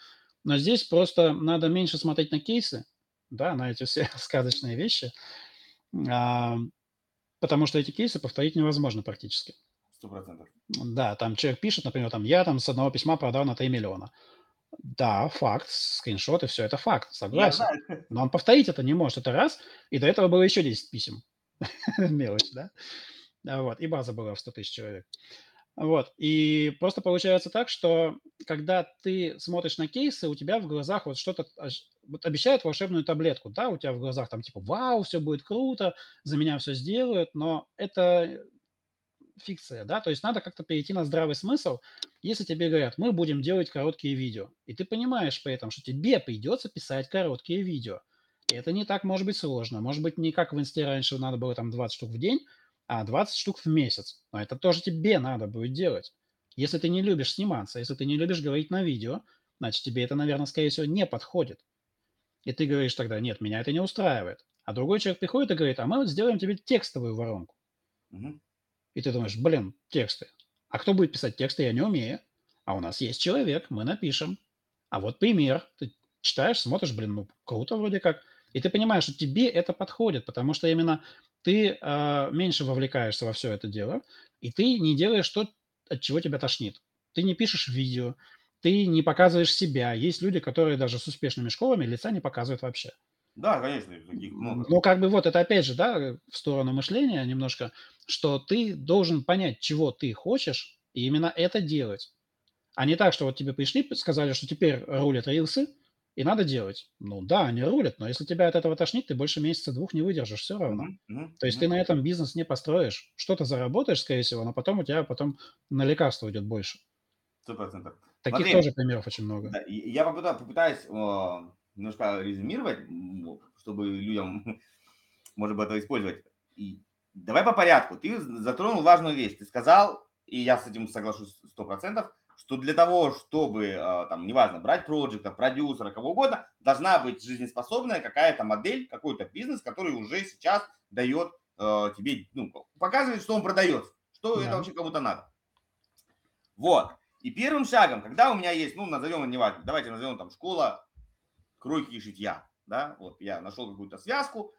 но здесь просто надо меньше смотреть на кейсы, да, на эти все сказочные вещи, а, потому что эти кейсы повторить невозможно практически. Сто процентов. Да, там человек пишет, например, там, я там с одного письма продал на 3 миллиона. Да, факт, скриншоты, все это факт, согласен. Но он повторить это не может, это раз. И до этого было еще 10 писем. Мелочь, да? Вот, и база была в 100 тысяч человек. Вот, и просто получается так, что когда ты смотришь на кейсы, у тебя в глазах вот что-то вот обещают волшебную таблетку, да, у тебя в глазах там типа вау, все будет круто, за меня все сделают, но это фикция, да, то есть надо как-то перейти на здравый смысл, если тебе говорят, мы будем делать короткие видео, и ты понимаешь при этом, что тебе придется писать короткие видео. И это не так может быть сложно. Может быть, не как в инсте раньше надо было там 20 штук в день, а 20 штук в месяц. Но это тоже тебе надо будет делать. Если ты не любишь сниматься, если ты не любишь говорить на видео, значит, тебе это, наверное, скорее всего, не подходит. И ты говоришь тогда, нет, меня это не устраивает. А другой человек приходит и говорит, а мы вот сделаем тебе текстовую воронку. Угу. И ты думаешь, блин, тексты. А кто будет писать тексты, я не умею. А у нас есть человек, мы напишем. А вот пример. Ты читаешь, смотришь, блин, ну круто вроде как. И ты понимаешь, что тебе это подходит, потому что именно ты э, меньше вовлекаешься во все это дело, и ты не делаешь то, от чего тебя тошнит. Ты не пишешь видео, ты не показываешь себя. Есть люди, которые даже с успешными школами лица не показывают вообще. Да, конечно, таких много. Ну, как бы вот это опять же, да, в сторону мышления немножко, что ты должен понять, чего ты хочешь, и именно это делать. А не так, что вот тебе пришли, сказали, что теперь рулят рилсы, и надо делать. Ну да, они рулят, но если тебя от этого тошнит, ты больше месяца-двух не выдержишь все равно. Mm-hmm. То есть mm-hmm. ты на этом бизнес не построишь. Что-то заработаешь, скорее всего, но потом у тебя потом на лекарство идет больше. Сто процентов. Таких Смотри, тоже примеров очень много. Да, я попытаюсь, попытаюсь немножко резюмировать, чтобы людям, может быть, это использовать. И давай по порядку. Ты затронул важную вещь. Ты сказал, и я с этим соглашусь сто процентов, что для того, чтобы, э, там, неважно, брать проекта, продюсера, кого угодно, должна быть жизнеспособная какая-то модель, какой-то бизнес, который уже сейчас дает э, тебе, ну, показывает, что он продается, что да. это вообще кому-то надо. Вот. И первым шагом, когда у меня есть, ну, назовем, неважно, давайте назовем там школа кройки и шитья, да, вот я нашел какую-то связку,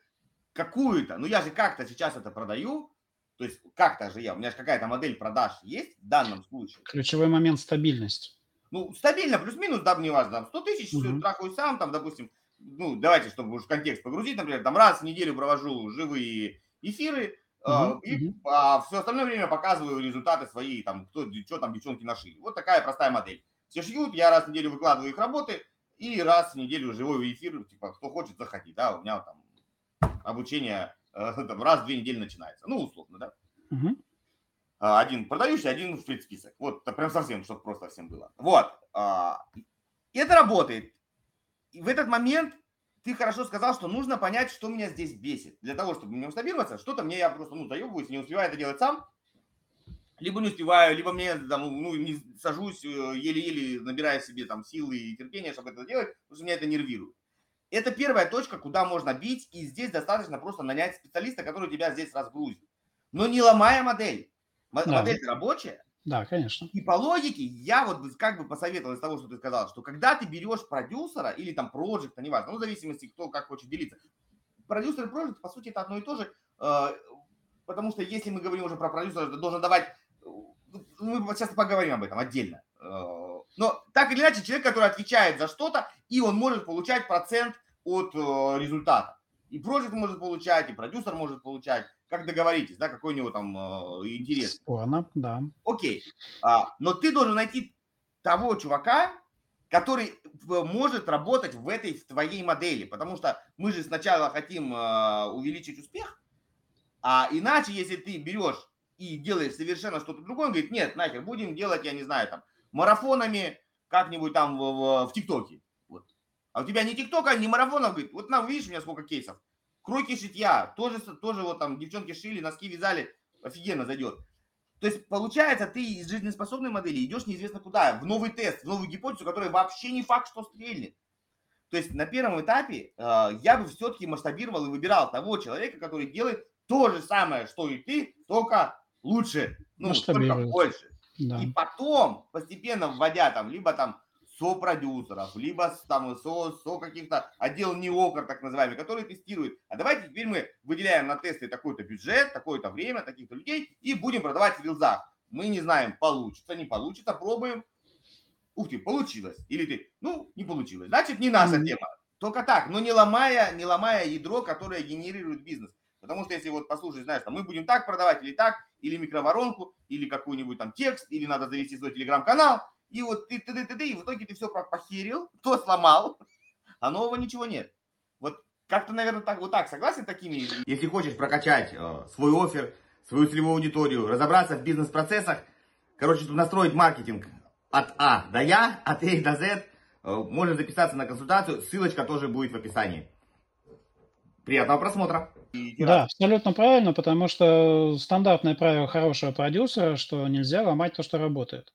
какую-то, ну я же как-то сейчас это продаю, то есть как-то же я, у меня же какая-то модель продаж есть в данном случае. Ключевой момент стабильность. Ну, стабильно, плюс-минус, да, неважно, там 100 тысяч, угу. трахаю сам, там, допустим, ну, давайте, чтобы уж контекст погрузить, например, там раз в неделю провожу живые эфиры, Uh-huh, и uh-huh. а, все остальное время показываю результаты свои, там, кто, что там девчонки нашли. Вот такая простая модель. Все шьют, я раз в неделю выкладываю их работы, и раз в неделю живой эфир, типа, кто хочет, заходи, да, у меня там обучение э, там, раз в две недели начинается, ну, условно, да. Угу. Один продающий, один в предсписок. Вот, прям совсем, чтобы просто всем было. Вот. А, и это работает. И в этот момент ты хорошо сказал, что нужно понять, что меня здесь бесит. Для того, чтобы не устабироваться, что-то мне я просто, ну, заебываюсь, не успеваю это делать сам, либо не успеваю, либо мне там, ну, не сажусь, э, еле-еле набирая себе там силы и терпения, чтобы это делать, потому что меня это нервирует. Это первая точка, куда можно бить, и здесь достаточно просто нанять специалиста, который тебя здесь разгрузит. Но не ломая модель. Модель да. рабочая. Да, конечно. И по логике я вот как бы посоветовал из того, что ты сказал, что когда ты берешь продюсера или там проекта, неважно, ну, в зависимости, кто как хочет делиться. Продюсер и проект, по сути, это одно и то же, э, потому что если мы говорим уже про продюсера, то должен давать мы сейчас поговорим об этом отдельно. Э, но так или иначе, человек, который отвечает за что-то, и он может получать процент от э, результата. И проект может получать, и продюсер может получать. Как договоритесь, да, какой у него там э, интерес. Спорно, да. Окей. А, но ты должен найти того чувака, который может работать в этой в твоей модели. Потому что мы же сначала хотим увеличить успех, а иначе, если ты берешь и делаешь совершенно что-то другое, он говорит, нет, нахер, будем делать, я не знаю, там, марафонами как-нибудь там в, ТикТоке. Вот. А у тебя не ТикТока, не марафонов, говорит, вот нам, видишь, у меня сколько кейсов. Кройки шитья, тоже, тоже вот там девчонки шили, носки вязали, офигенно зайдет. То есть, получается, ты из жизнеспособной модели идешь неизвестно куда, в новый тест, в новую гипотезу, которая вообще не факт, что стрельнет. То есть на первом этапе э, я бы все-таки масштабировал и выбирал того человека, который делает то же самое, что и ты, только лучше, ну, только больше. Да. И потом, постепенно вводя там, либо там со продюсеров, либо там со, со каких-то отдел неокр, так называемый, которые тестируют. А давайте теперь мы выделяем на тесты такой-то бюджет, такое-то время, таких-то людей и будем продавать в рилзах. мы не знаем, получится, не получится, пробуем. Ух ты, получилось. Или ты, ну, не получилось. Значит, не наша mm-hmm. тема. Только так, но не ломая, не ломая ядро, которое генерирует бизнес. Потому что если вот послушать, знаешь, там, мы будем так продавать или так, или микроворонку, или какой-нибудь там текст, или надо завести свой телеграм-канал, и вот ты, ты, ты, ты, ты, и в итоге ты все похерил, кто сломал, а нового ничего нет. Вот как-то, наверное, так, вот так, согласен такими? Если хочешь прокачать э, свой офер, свою целевую аудиторию, разобраться в бизнес-процессах, короче, настроить маркетинг от А до Я, от А до З, э, можно записаться на консультацию, ссылочка тоже будет в описании. Приятного просмотра. Да, абсолютно правильно, потому что стандартное правило хорошего продюсера, что нельзя ломать то, что работает.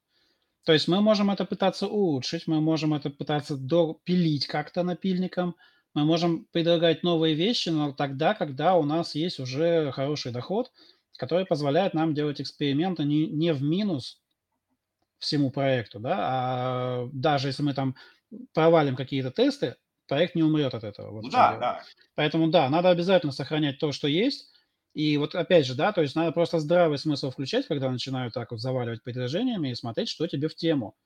То есть мы можем это пытаться улучшить, мы можем это пытаться допилить как-то напильником, мы можем предлагать новые вещи, но тогда, когда у нас есть уже хороший доход, который позволяет нам делать эксперименты не, не в минус всему проекту, да, а даже если мы там провалим какие-то тесты, проект не умрет от этого. Вот ну да, да. Поэтому да, надо обязательно сохранять то, что есть, и вот опять же, да, то есть надо просто здравый смысл включать, когда начинают так вот заваливать предложениями и смотреть, что тебе в тему.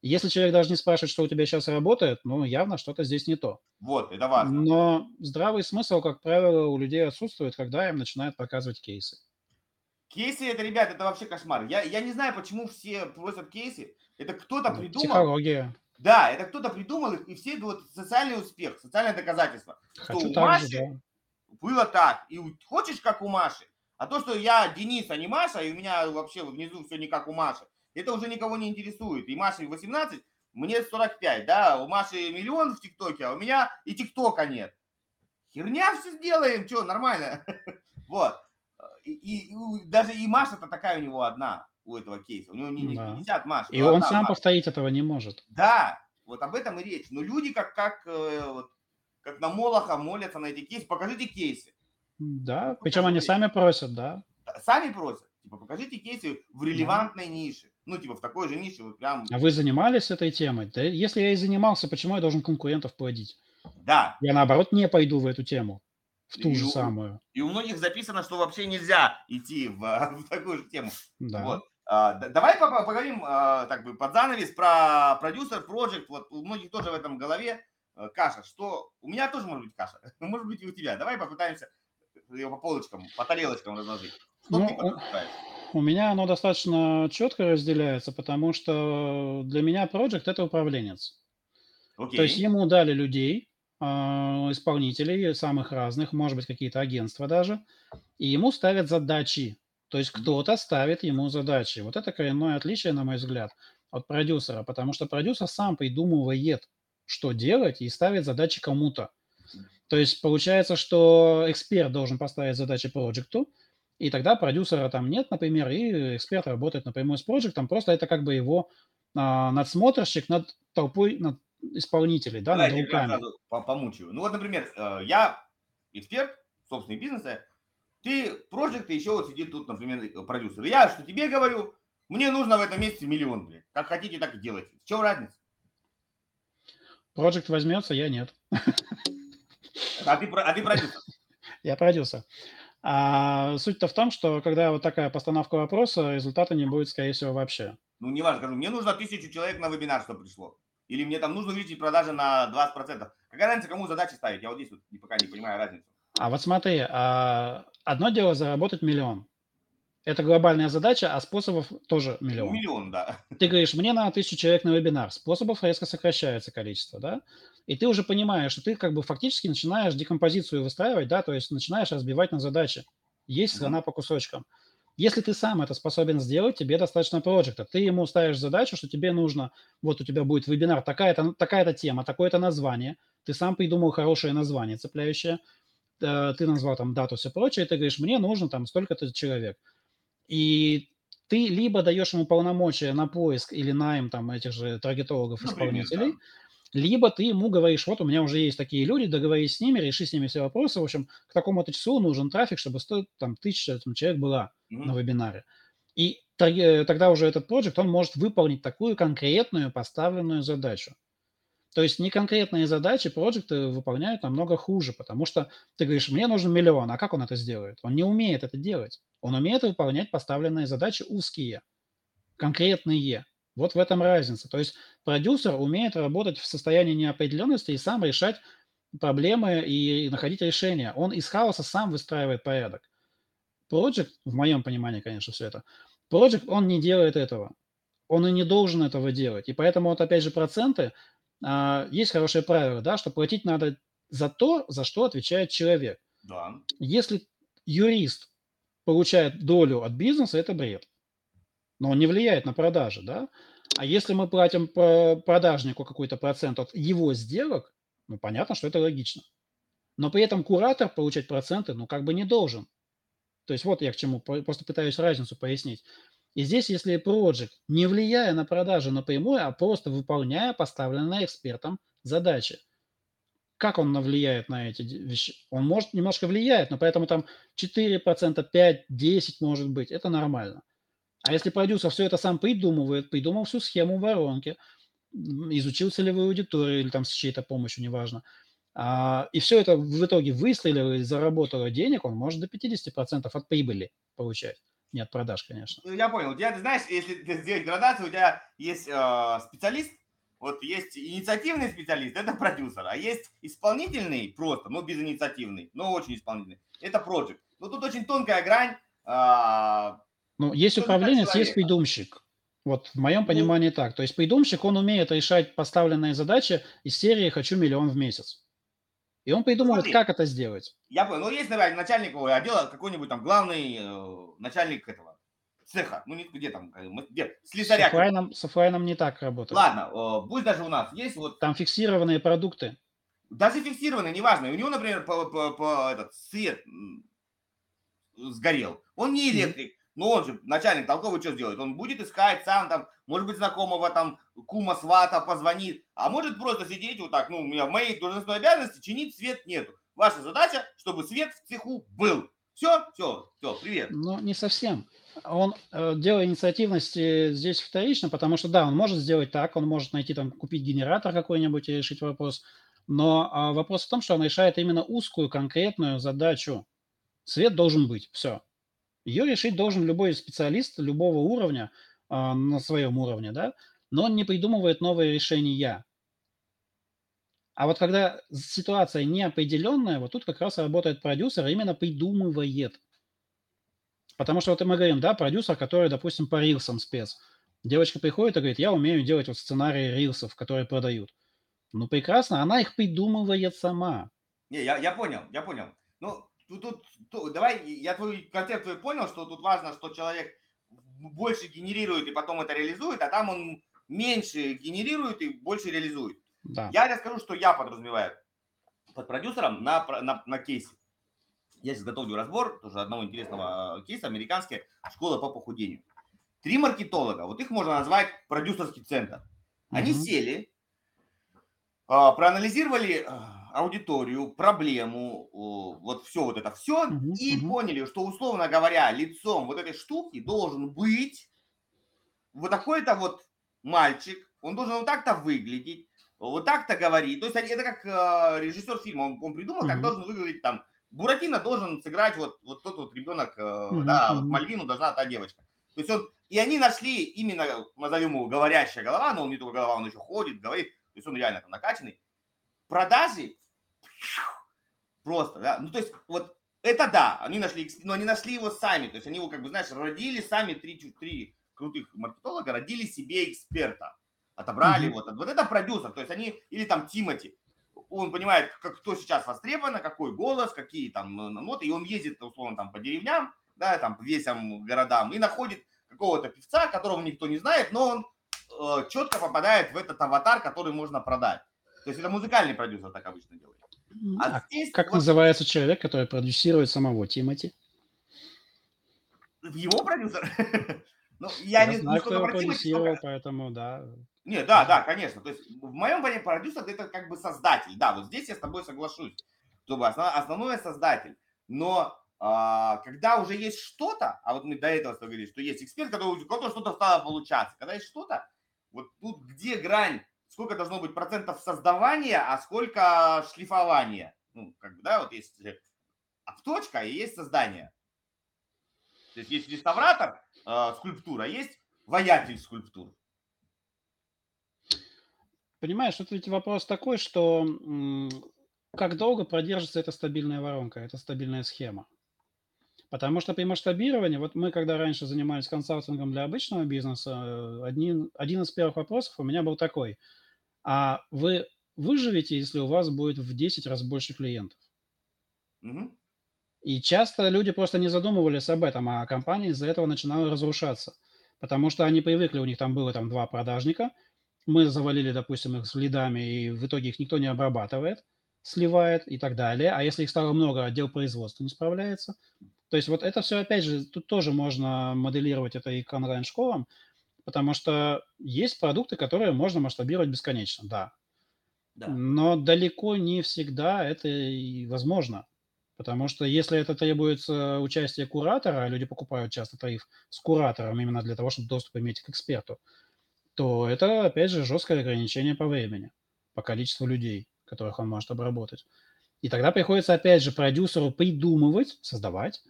Если человек даже не спрашивает, что у тебя сейчас работает, ну, явно что-то здесь не то. Вот, это важно. Но здравый смысл, как правило, у людей отсутствует, когда им начинают показывать кейсы. Кейсы, это, ребят, это вообще кошмар. Я, я не знаю, почему все просят кейсы. Это кто-то придумал. Психология. Да, это кто-то придумал их, и все говорят, социальный успех, социальное доказательство. Хочу что у Маши же, да было так. И хочешь, как у Маши. А то, что я Денис, а не Маша, и у меня вообще внизу все не как у Маши, это уже никого не интересует. И Маше 18, мне 45, да, у Маши миллион в ТикТоке, а у меня и ТикТока нет. Херня все сделаем, что, нормально. Вот. И, и даже и Маша-то такая у него одна, у этого кейса. У него не, не 50 Маш. И он сам Маша. повторить этого не может. Да, вот об этом и речь. Но люди, как, как э, вот, как на Молоха молятся на эти кейсы. Покажите кейсы. Да, ну, причем они сами просят, да. Сами просят. Типа, покажите кейсы в релевантной да. нише. Ну, типа, в такой же нише. Вот прям... А вы занимались этой темой? Да, если я и занимался, почему я должен конкурентов плодить? Да. Я, наоборот, не пойду в эту тему. В ту и же у, самую. И у многих записано, что вообще нельзя идти в, в такую же тему. Да. Вот. А, давай поговорим а, так бы под занавес про продюсер, проект. Вот у многих тоже в этом голове Э, каша, что у меня тоже может быть каша, может быть и у тебя. Давай попытаемся ее по полочкам, по тарелочкам разложить. Что ну, ты у меня оно достаточно четко разделяется, потому что для меня проект это управленец. Окей. То есть ему дали людей, а, исполнителей самых разных, может быть, какие-то агентства даже, и ему ставят задачи. То есть кто-то ставит ему задачи. Вот это коренное отличие, на мой взгляд, от продюсера, потому что продюсер сам придумывает что делать и ставит задачи кому-то. То есть получается, что эксперт должен поставить задачи проекту, и тогда продюсера там нет, например, и эксперт работает напрямую с проектом, просто это как бы его а, надсмотрщик над толпой, над исполнителей, да, Давайте над руками. Помучаю. Ну вот, например, э, я эксперт собственного бизнеса, ты проект, и еще вот сидит тут, например, продюсер. Я что тебе говорю, мне нужно в этом месяце миллион, блядь. Как хотите, так и делайте. В чем разница? Project возьмется, я нет. А ты, а ты продюсер? Я продюсер. А суть-то в том, что когда вот такая постановка вопроса, результата не будет, скорее всего, вообще. Ну, не важно, скажу, мне нужно тысячу человек на вебинар, чтобы пришло. Или мне там нужно увеличить продажи на 20%. Какая разница, кому задачи ставить? Я вот здесь вот пока не понимаю разницу. А вот смотри, а, одно дело заработать миллион. Это глобальная задача, а способов тоже миллион. Миллион, да. Ты говоришь, мне надо тысячу человек на вебинар. Способов резко сокращается количество, да? И ты уже понимаешь, что ты как бы фактически начинаешь декомпозицию выстраивать, да, то есть начинаешь разбивать на задачи. Есть страна по кусочкам. Если ты сам это способен сделать, тебе достаточно проекта. Ты ему ставишь задачу, что тебе нужно, вот у тебя будет вебинар, такая-то такая тема, такое-то название. Ты сам придумал хорошее название, цепляющее. Э, ты назвал там дату, все прочее. И ты говоришь, мне нужно там столько-то человек. И ты либо даешь ему полномочия на поиск или найм там этих же таргетологов, исполнителей, да. либо ты ему говоришь, вот у меня уже есть такие люди, договорись с ними, реши с ними все вопросы. В общем, к такому-то числу нужен трафик, чтобы 100, там, тысяча там, человек была mm-hmm. на вебинаре. И тогда уже этот проект, он может выполнить такую конкретную поставленную задачу. То есть не конкретные задачи проекты выполняют намного хуже, потому что ты говоришь, мне нужен миллион, а как он это сделает? Он не умеет это делать. Он умеет выполнять поставленные задачи узкие. конкретные. Вот в этом разница. То есть продюсер умеет работать в состоянии неопределенности и сам решать проблемы и находить решения. Он из хаоса сам выстраивает порядок. Project, в моем понимании, конечно, все это, Project, он не делает этого. Он и не должен этого делать. И поэтому вот опять же проценты, есть хорошее правило, да, что платить надо за то, за что отвечает человек. Да. Если юрист получает долю от бизнеса, это бред. Но он не влияет на продажи, да? А если мы платим продажнику какой-то процент от его сделок, ну, понятно, что это логично. Но при этом куратор получать проценты, ну, как бы не должен. То есть вот я к чему, просто пытаюсь разницу пояснить. И здесь, если проект, не влияя на продажи напрямую, а просто выполняя поставленные экспертом задачи, как он влияет на эти вещи? Он может немножко влияет, но поэтому там 4%, 5, 10 может быть. Это нормально. А если продюсер все это сам придумывает, придумал всю схему воронки, изучил целевую аудиторию или там с чьей-то помощью, неважно, а, и все это в итоге выстрелило и заработало денег, он может до 50% от прибыли получать. Не от продаж, конечно. Ну, я понял. У тебя, ты знаешь, если сделать градацию, у тебя есть э, специалист, вот есть инициативный специалист, это продюсер, а есть исполнительный просто, но без инициативный, но очень исполнительный. Это проект. Но тут очень тонкая грань. А, ну, есть управленец, есть придумщик. Вот в моем ну, понимании так. То есть придумщик, он умеет решать поставленные задачи из серии «хочу миллион в месяц». И он придумывает, Смотри, как это сделать. Я понял. Ну, есть, например, начальник отдела, какой-нибудь там главный э, начальник этого цеха, ну где там, где, слесаря. С оффлайном не так работает. Ладно, пусть даже у нас есть вот... Там фиксированные продукты. Даже фиксированные, неважно. У него, например, по, по, по этот свет сгорел. Он не электрик, но он же начальник толковый что сделает? Он будет искать сам там, может быть, знакомого там кума свата позвонит, а может просто сидеть вот так, ну, у меня в моей должностной обязанности чинить свет нету. Ваша задача, чтобы свет в цеху был. Все, все, все, привет. Ну, не совсем он э, дело инициативности здесь вторично, потому что да, он может сделать так, он может найти там, купить генератор какой-нибудь и решить вопрос, но а, вопрос в том, что он решает именно узкую конкретную задачу. Свет должен быть, все. Ее решить должен любой специалист любого уровня а, на своем уровне, да, но он не придумывает новые решения. А вот когда ситуация неопределенная, вот тут как раз работает продюсер, именно придумывает. Потому что вот мы говорим, да, продюсер, который, допустим, по рилсам спец. Девочка приходит и говорит, я умею делать вот сценарии рилсов, которые продают. Ну, прекрасно, она их придумывает сама. Не, я, я понял, я понял. Ну, тут, тут, тут давай, я твой концепт твой понял, что тут важно, что человек больше генерирует и потом это реализует, а там он меньше генерирует и больше реализует. Да. Я расскажу, что я подразумеваю под продюсером на, на, на кейсе. Я сейчас готовлю разбор тоже одного интересного кейса, американская школа по похудению. Три маркетолога, вот их можно назвать продюсерский центр. Они mm-hmm. сели, а, проанализировали а, аудиторию, проблему, вот все вот это все, mm-hmm. и mm-hmm. поняли, что, условно говоря, лицом вот этой штуки должен быть вот такой-то вот мальчик, он должен вот так-то выглядеть, вот так-то говорить. То есть это как э, режиссер фильма, он, он придумал, mm-hmm. как должен выглядеть там Буратино должен сыграть вот, вот тот вот ребенок, mm-hmm. да, вот Мальвину должна та девочка. То есть он, и они нашли именно, назовем его, говорящая голова, но он не только голова, он еще ходит, говорит, то есть он реально там накачанный. Продажи просто, да, ну то есть вот это да, они нашли, но они нашли его сами, то есть они его, как бы, знаешь, родили сами, три, три крутых маркетолога, родили себе эксперта, отобрали mm-hmm. вот, вот это продюсер, то есть они, или там Тимати, он понимает, как, кто сейчас востребован, какой голос, какие там э, ноты, и он ездит, условно, там по деревням, да, там по весям городам, и находит какого-то певца, которого никто не знает, но он э, четко попадает в этот аватар, который можно продать. То есть это музыкальный продюсер так обычно делает. А, а здесь как вот... называется человек, который продюсирует самого Тимати? Его продюсер? Ну, я, я не знаю, кто его продюсировал, поэтому, да. Не, да, да, конечно. То есть в моем понимании продюсер это как бы создатель. Да, вот здесь я с тобой соглашусь, чтобы основ, основной создатель. Но а, когда уже есть что-то, а вот мы до этого говорили, что есть эксперт, который, у которого что-то стало получаться, когда есть что-то, вот тут где грань, сколько должно быть процентов создавания, а сколько шлифования. Ну, как бы, да, вот есть обточка и есть создание. То есть есть реставратор, э, скульптура, есть воятель скульптур? Понимаешь, тут ведь вопрос такой, что как долго продержится эта стабильная воронка, эта стабильная схема? Потому что при масштабировании, вот мы когда раньше занимались консалтингом для обычного бизнеса, э, один, один из первых вопросов у меня был такой. А вы выживете, если у вас будет в 10 раз больше клиентов? Мгм. И часто люди просто не задумывались об этом, а компания из-за этого начинала разрушаться. Потому что они привыкли, у них там было там два продажника, мы завалили, допустим, их с лидами, и в итоге их никто не обрабатывает, сливает и так далее. А если их стало много, отдел производства не справляется. То есть вот это все, опять же, тут тоже можно моделировать это и к онлайн-школам, потому что есть продукты, которые можно масштабировать бесконечно, да. Да. Но далеко не всегда это и возможно. Потому что если это требуется участие куратора, а люди покупают часто тариф с куратором именно для того, чтобы доступ иметь к эксперту, то это, опять же, жесткое ограничение по времени, по количеству людей, которых он может обработать. И тогда приходится, опять же, продюсеру придумывать, создавать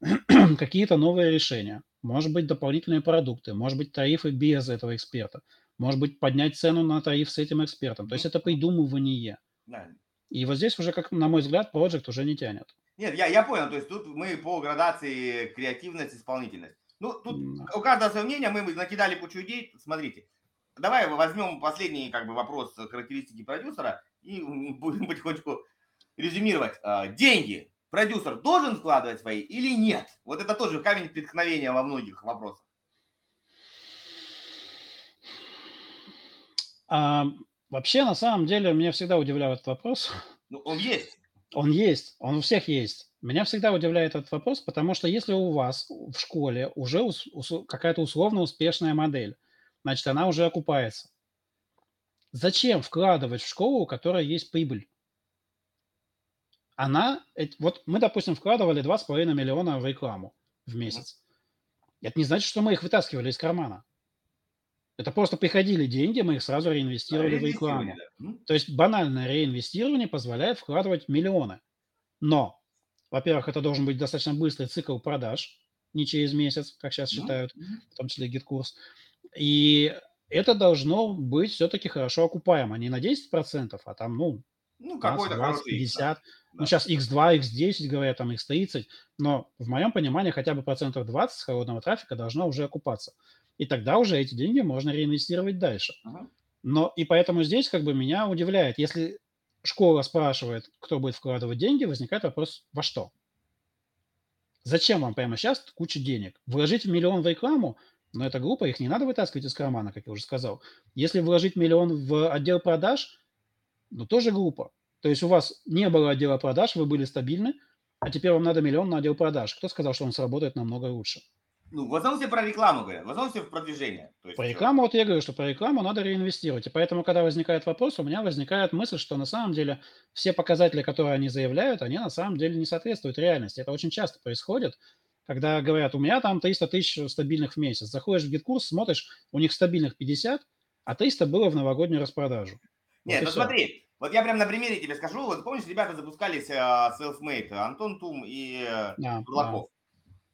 какие-то новые решения. Может быть, дополнительные продукты, может быть, тарифы без этого эксперта, может быть, поднять цену на тариф с этим экспертом. То есть это придумывание. Да. И вот здесь уже, как на мой взгляд, проект уже не тянет. Нет, я, я понял, то есть тут мы по градации креативность, исполнительность. Ну, тут у каждого свое мнение, мы накидали кучу идей. Смотрите, давай возьмем последний как бы вопрос характеристики продюсера и будем потихонечку резюмировать. А, Деньги продюсер должен вкладывать свои или нет? Вот это тоже камень преткновения во многих вопросах. А, вообще, на самом деле, меня всегда удивлял этот вопрос. Ну, он есть. Он есть, он у всех есть. Меня всегда удивляет этот вопрос, потому что если у вас в школе уже ус- ус- какая-то условно успешная модель, значит, она уже окупается. Зачем вкладывать в школу, у которой есть прибыль? Она, вот мы, допустим, вкладывали 2,5 миллиона в рекламу в месяц. Это не значит, что мы их вытаскивали из кармана. Это просто приходили деньги, мы их сразу реинвестировали в рекламу. Да. То есть банальное реинвестирование позволяет вкладывать миллионы. Но, во-первых, это должен быть достаточно быстрый цикл продаж, не через месяц, как сейчас считают, Мгм. в том числе GetCourse. И это должно быть все-таки хорошо окупаемо. Не на 10%, а там, ну, Ну, 15, какой-то 20, хороший икс, да. 50. Ну, сейчас x2, x10 говорят, там x30. Но в моем понимании хотя бы процентов 20 с холодного трафика должно уже окупаться. И тогда уже эти деньги можно реинвестировать дальше. Мгм. Но и поэтому здесь как бы меня удивляет, если школа спрашивает, кто будет вкладывать деньги, возникает вопрос, во что? Зачем вам прямо сейчас куча денег? Вложить миллион в рекламу, но это глупо, их не надо вытаскивать из кармана, как я уже сказал. Если вложить миллион в отдел продаж, ну тоже глупо. То есть у вас не было отдела продаж, вы были стабильны, а теперь вам надо миллион на отдел продаж. Кто сказал, что он сработает намного лучше? Ну, в основном все про рекламу говорят, в основном все в продвижение. То есть, По э, рекламу, вот я говорю, что по рекламу надо реинвестировать. И поэтому, когда возникает вопрос, у меня возникает мысль, что на самом деле все показатели, которые они заявляют, они на самом деле не соответствуют реальности. Это очень часто происходит, когда говорят, у меня там 300 тысяч стабильных в месяц. Заходишь в GetCourse, смотришь, у них стабильных 50, а 300 было в новогоднюю распродажу. Нет, ну смотри, вот я прям на примере тебе скажу. Вот помнишь, ребята запускались а, Selfmade, Антон Тум и э, Да, Бурлаков.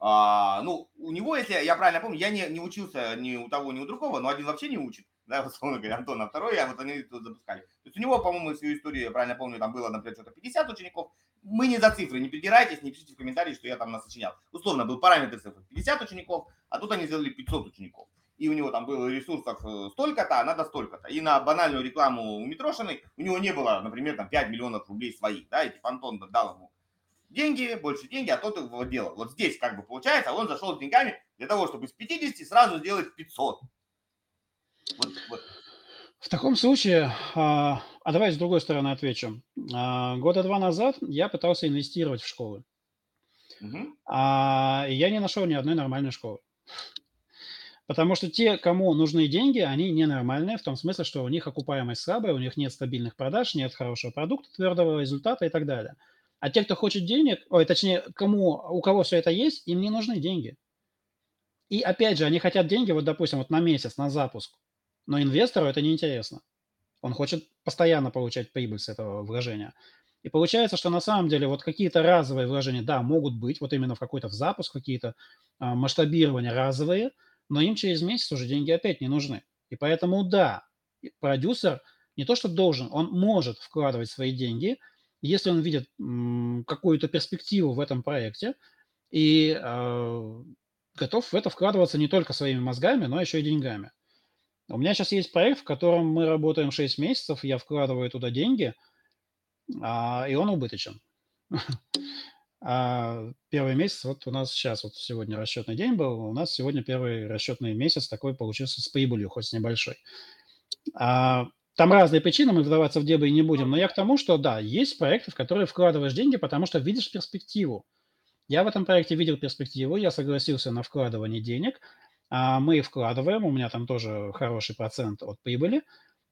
А, ну, у него, если я правильно помню, я не, не учился ни у того, ни у другого, но один вообще не учит, да, условно говоря, Антон, а второй, а вот они тут запускали. То есть у него, по-моему, всю историю, я правильно помню, там было, например, что-то 50 учеников. Мы не за цифры, не придирайтесь, не пишите в комментарии, что я там насочинял. Условно, был параметр цифр 50 учеников, а тут они сделали 500 учеников. И у него там было ресурсов э, столько-то, а надо столько-то. И на банальную рекламу у Митрошиной у него не было, например, там 5 миллионов рублей своих, да, и типа Антон дал ему деньги, больше деньги, а тот его делал. Вот здесь как бы получается, он зашел с деньгами для того, чтобы из 50 сразу сделать 500. Вот, вот. В таком случае, а, а давай с другой стороны отвечу. А, Года два назад я пытался инвестировать в школы. Мгм. А, и я не нашел ни одной нормальной школы. Потому что те, кому нужны деньги, они ненормальные, в том смысле, что у них окупаемость слабая, у них нет стабильных продаж, нет хорошего продукта, твердого результата и так далее. А те, кто хочет денег, ой, точнее, кому, у кого все это есть, им не нужны деньги. И опять же, они хотят деньги, вот, допустим, вот на месяц, на запуск. Но инвестору это неинтересно. Он хочет постоянно получать прибыль с этого вложения. И получается, что на самом деле вот какие-то разовые вложения, да, могут быть, вот именно в какой-то в запуск, какие-то а, масштабирования разовые, но им через месяц уже деньги опять не нужны. И поэтому, да, продюсер не то что должен, он может вкладывать свои деньги, если он видит какую-то перспективу в этом проекте и э, готов в это вкладываться не только своими мозгами, но еще и деньгами. У меня сейчас есть проект, в котором мы работаем 6 месяцев, я вкладываю туда деньги, а, и он убыточен. А первый месяц, вот у нас сейчас, вот сегодня расчетный день был, у нас сегодня первый расчетный месяц такой получился с прибылью, хоть с небольшой. А, там разные причины, мы вдаваться в дебри не будем, но я к тому, что да, есть проекты, в которые вкладываешь деньги, потому что видишь перспективу. Я в этом проекте видел перспективу, я согласился на вкладывание денег, а мы вкладываем, у меня там тоже хороший процент от прибыли,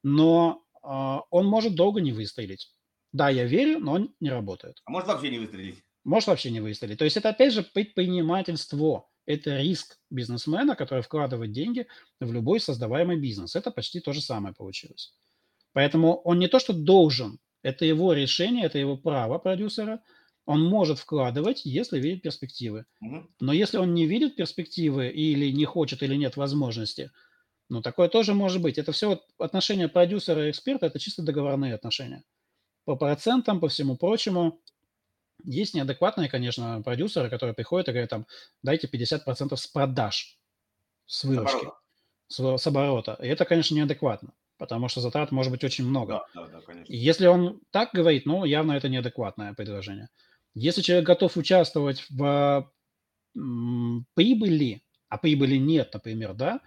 но а, он может долго не выстрелить. Да, я верю, но он не работает. А может вообще не выстрелить? Может вообще не выстрелить. То есть это опять же предпринимательство. Это риск бизнесмена, который вкладывает деньги в любой создаваемый бизнес. Это почти то же самое получилось. Поэтому он не то, что должен, это его решение, это его право продюсера. Он может вкладывать, если видит перспективы. Но если он не видит перспективы или не хочет, или нет возможности, ну, такое тоже может быть. Это все отношения продюсера и эксперта, это чисто договорные отношения. По процентам, по всему прочему, есть неадекватные, конечно, продюсеры, которые приходят и говорят, там, дайте 50% с продаж, с выручки, с оборота. С, с оборота. И это, конечно, неадекватно, потому что затрат может быть очень много. Да, да, да, конечно. И если он так говорит, ну, явно это неадекватное предложение. Если человек готов участвовать в прибыли, а прибыли нет, например, да,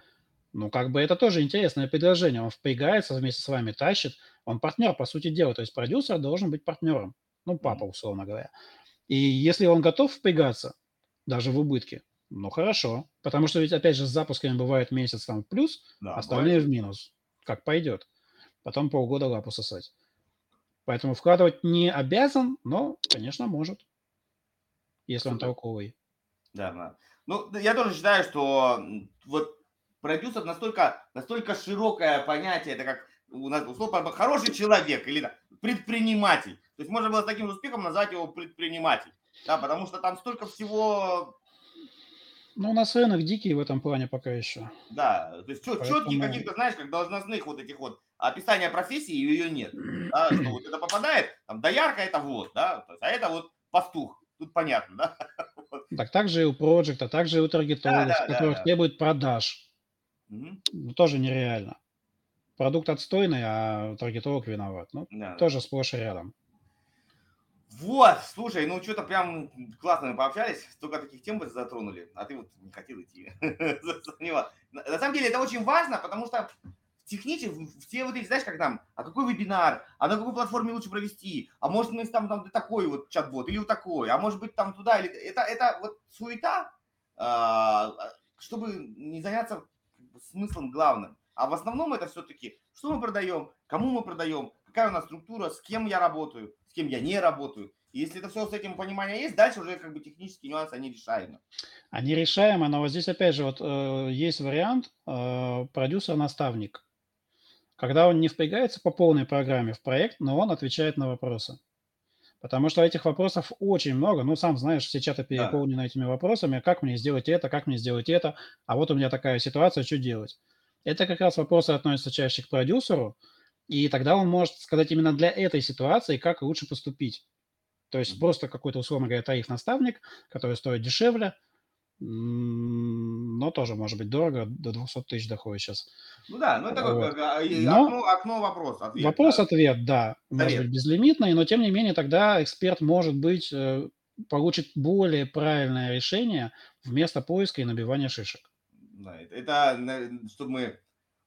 ну, как бы это тоже интересное предложение. Он впрягается, вместе с вами тащит. Он партнер, по сути дела. То есть продюсер должен быть партнером ну, папа, условно говоря. И если он готов впрягаться, даже в убытке, ну, хорошо. Потому что ведь, опять же, с запусками бывает месяц там в плюс, да, остальные бывает. в минус. Как пойдет. Потом полгода лапу сосать. Поэтому вкладывать не обязан, но, конечно, может. Если он толковый. Да, да. Ну, я тоже считаю, что вот продюсер настолько, настолько широкое понятие, это как у нас условно хороший человек или да, предприниматель. То есть можно было с таким успехом назвать его предприниматель. Да, потому что там столько всего... Ну, у нас рынок дикий в этом плане пока еще. Да, то есть Поэтому... четких каких-то, знаешь, как должностных вот этих вот описания профессии ее нет. Да, что вот это попадает, там, доярка это вот, да, а это вот пастух. Тут понятно, да? Так также и у проекта, также и у таргетологов, да, да, которых да, да. требует продаж. Угу. Ну, тоже нереально. Продукт отстойный, а таргетолог виноват. Ну, да, тоже сплошь и рядом. Вот, слушай, ну что-то прям классно мы пообщались, столько таких тем бы затронули, а ты вот не хотел идти. На самом деле это очень важно, потому что технически все вот эти, знаешь, как там, а какой вебинар, а на какой платформе лучше провести, а может мы там, там такой вот чат-бот или вот такой, а может быть там туда? Или... Это, это вот суета, а, чтобы не заняться смыслом главным. А в основном это все-таки, что мы продаем, кому мы продаем, какая у нас структура, с кем я работаю, кем я не работаю. И если это все с этим понимание есть, дальше уже как бы технические нюансы, они решаемы. Они решаемы, но вот здесь опять же вот э, есть вариант э, продюсер-наставник. Когда он не впрягается по полной программе в проект, но он отвечает на вопросы. Потому что этих вопросов очень много. Ну, сам знаешь, все чаты переполнены да. этими вопросами. Как мне сделать это, как мне сделать это, а вот у меня такая ситуация, что делать? Это как раз вопросы относятся чаще к продюсеру, и тогда он может сказать именно для этой ситуации, как лучше поступить. То есть просто какой-то, условно говоря, тариф-наставник, который стоит дешевле, но тоже может быть дорого, до 200 тысяч доходит сейчас. Ну да, ну это вот. как окно, окно вопрос, ответ. Вопрос-ответ, да. да. Может быть безлимитный, но тем не менее тогда эксперт может быть, э, получит более правильное решение вместо поиска и набивания шишек. Да, это, это чтобы мы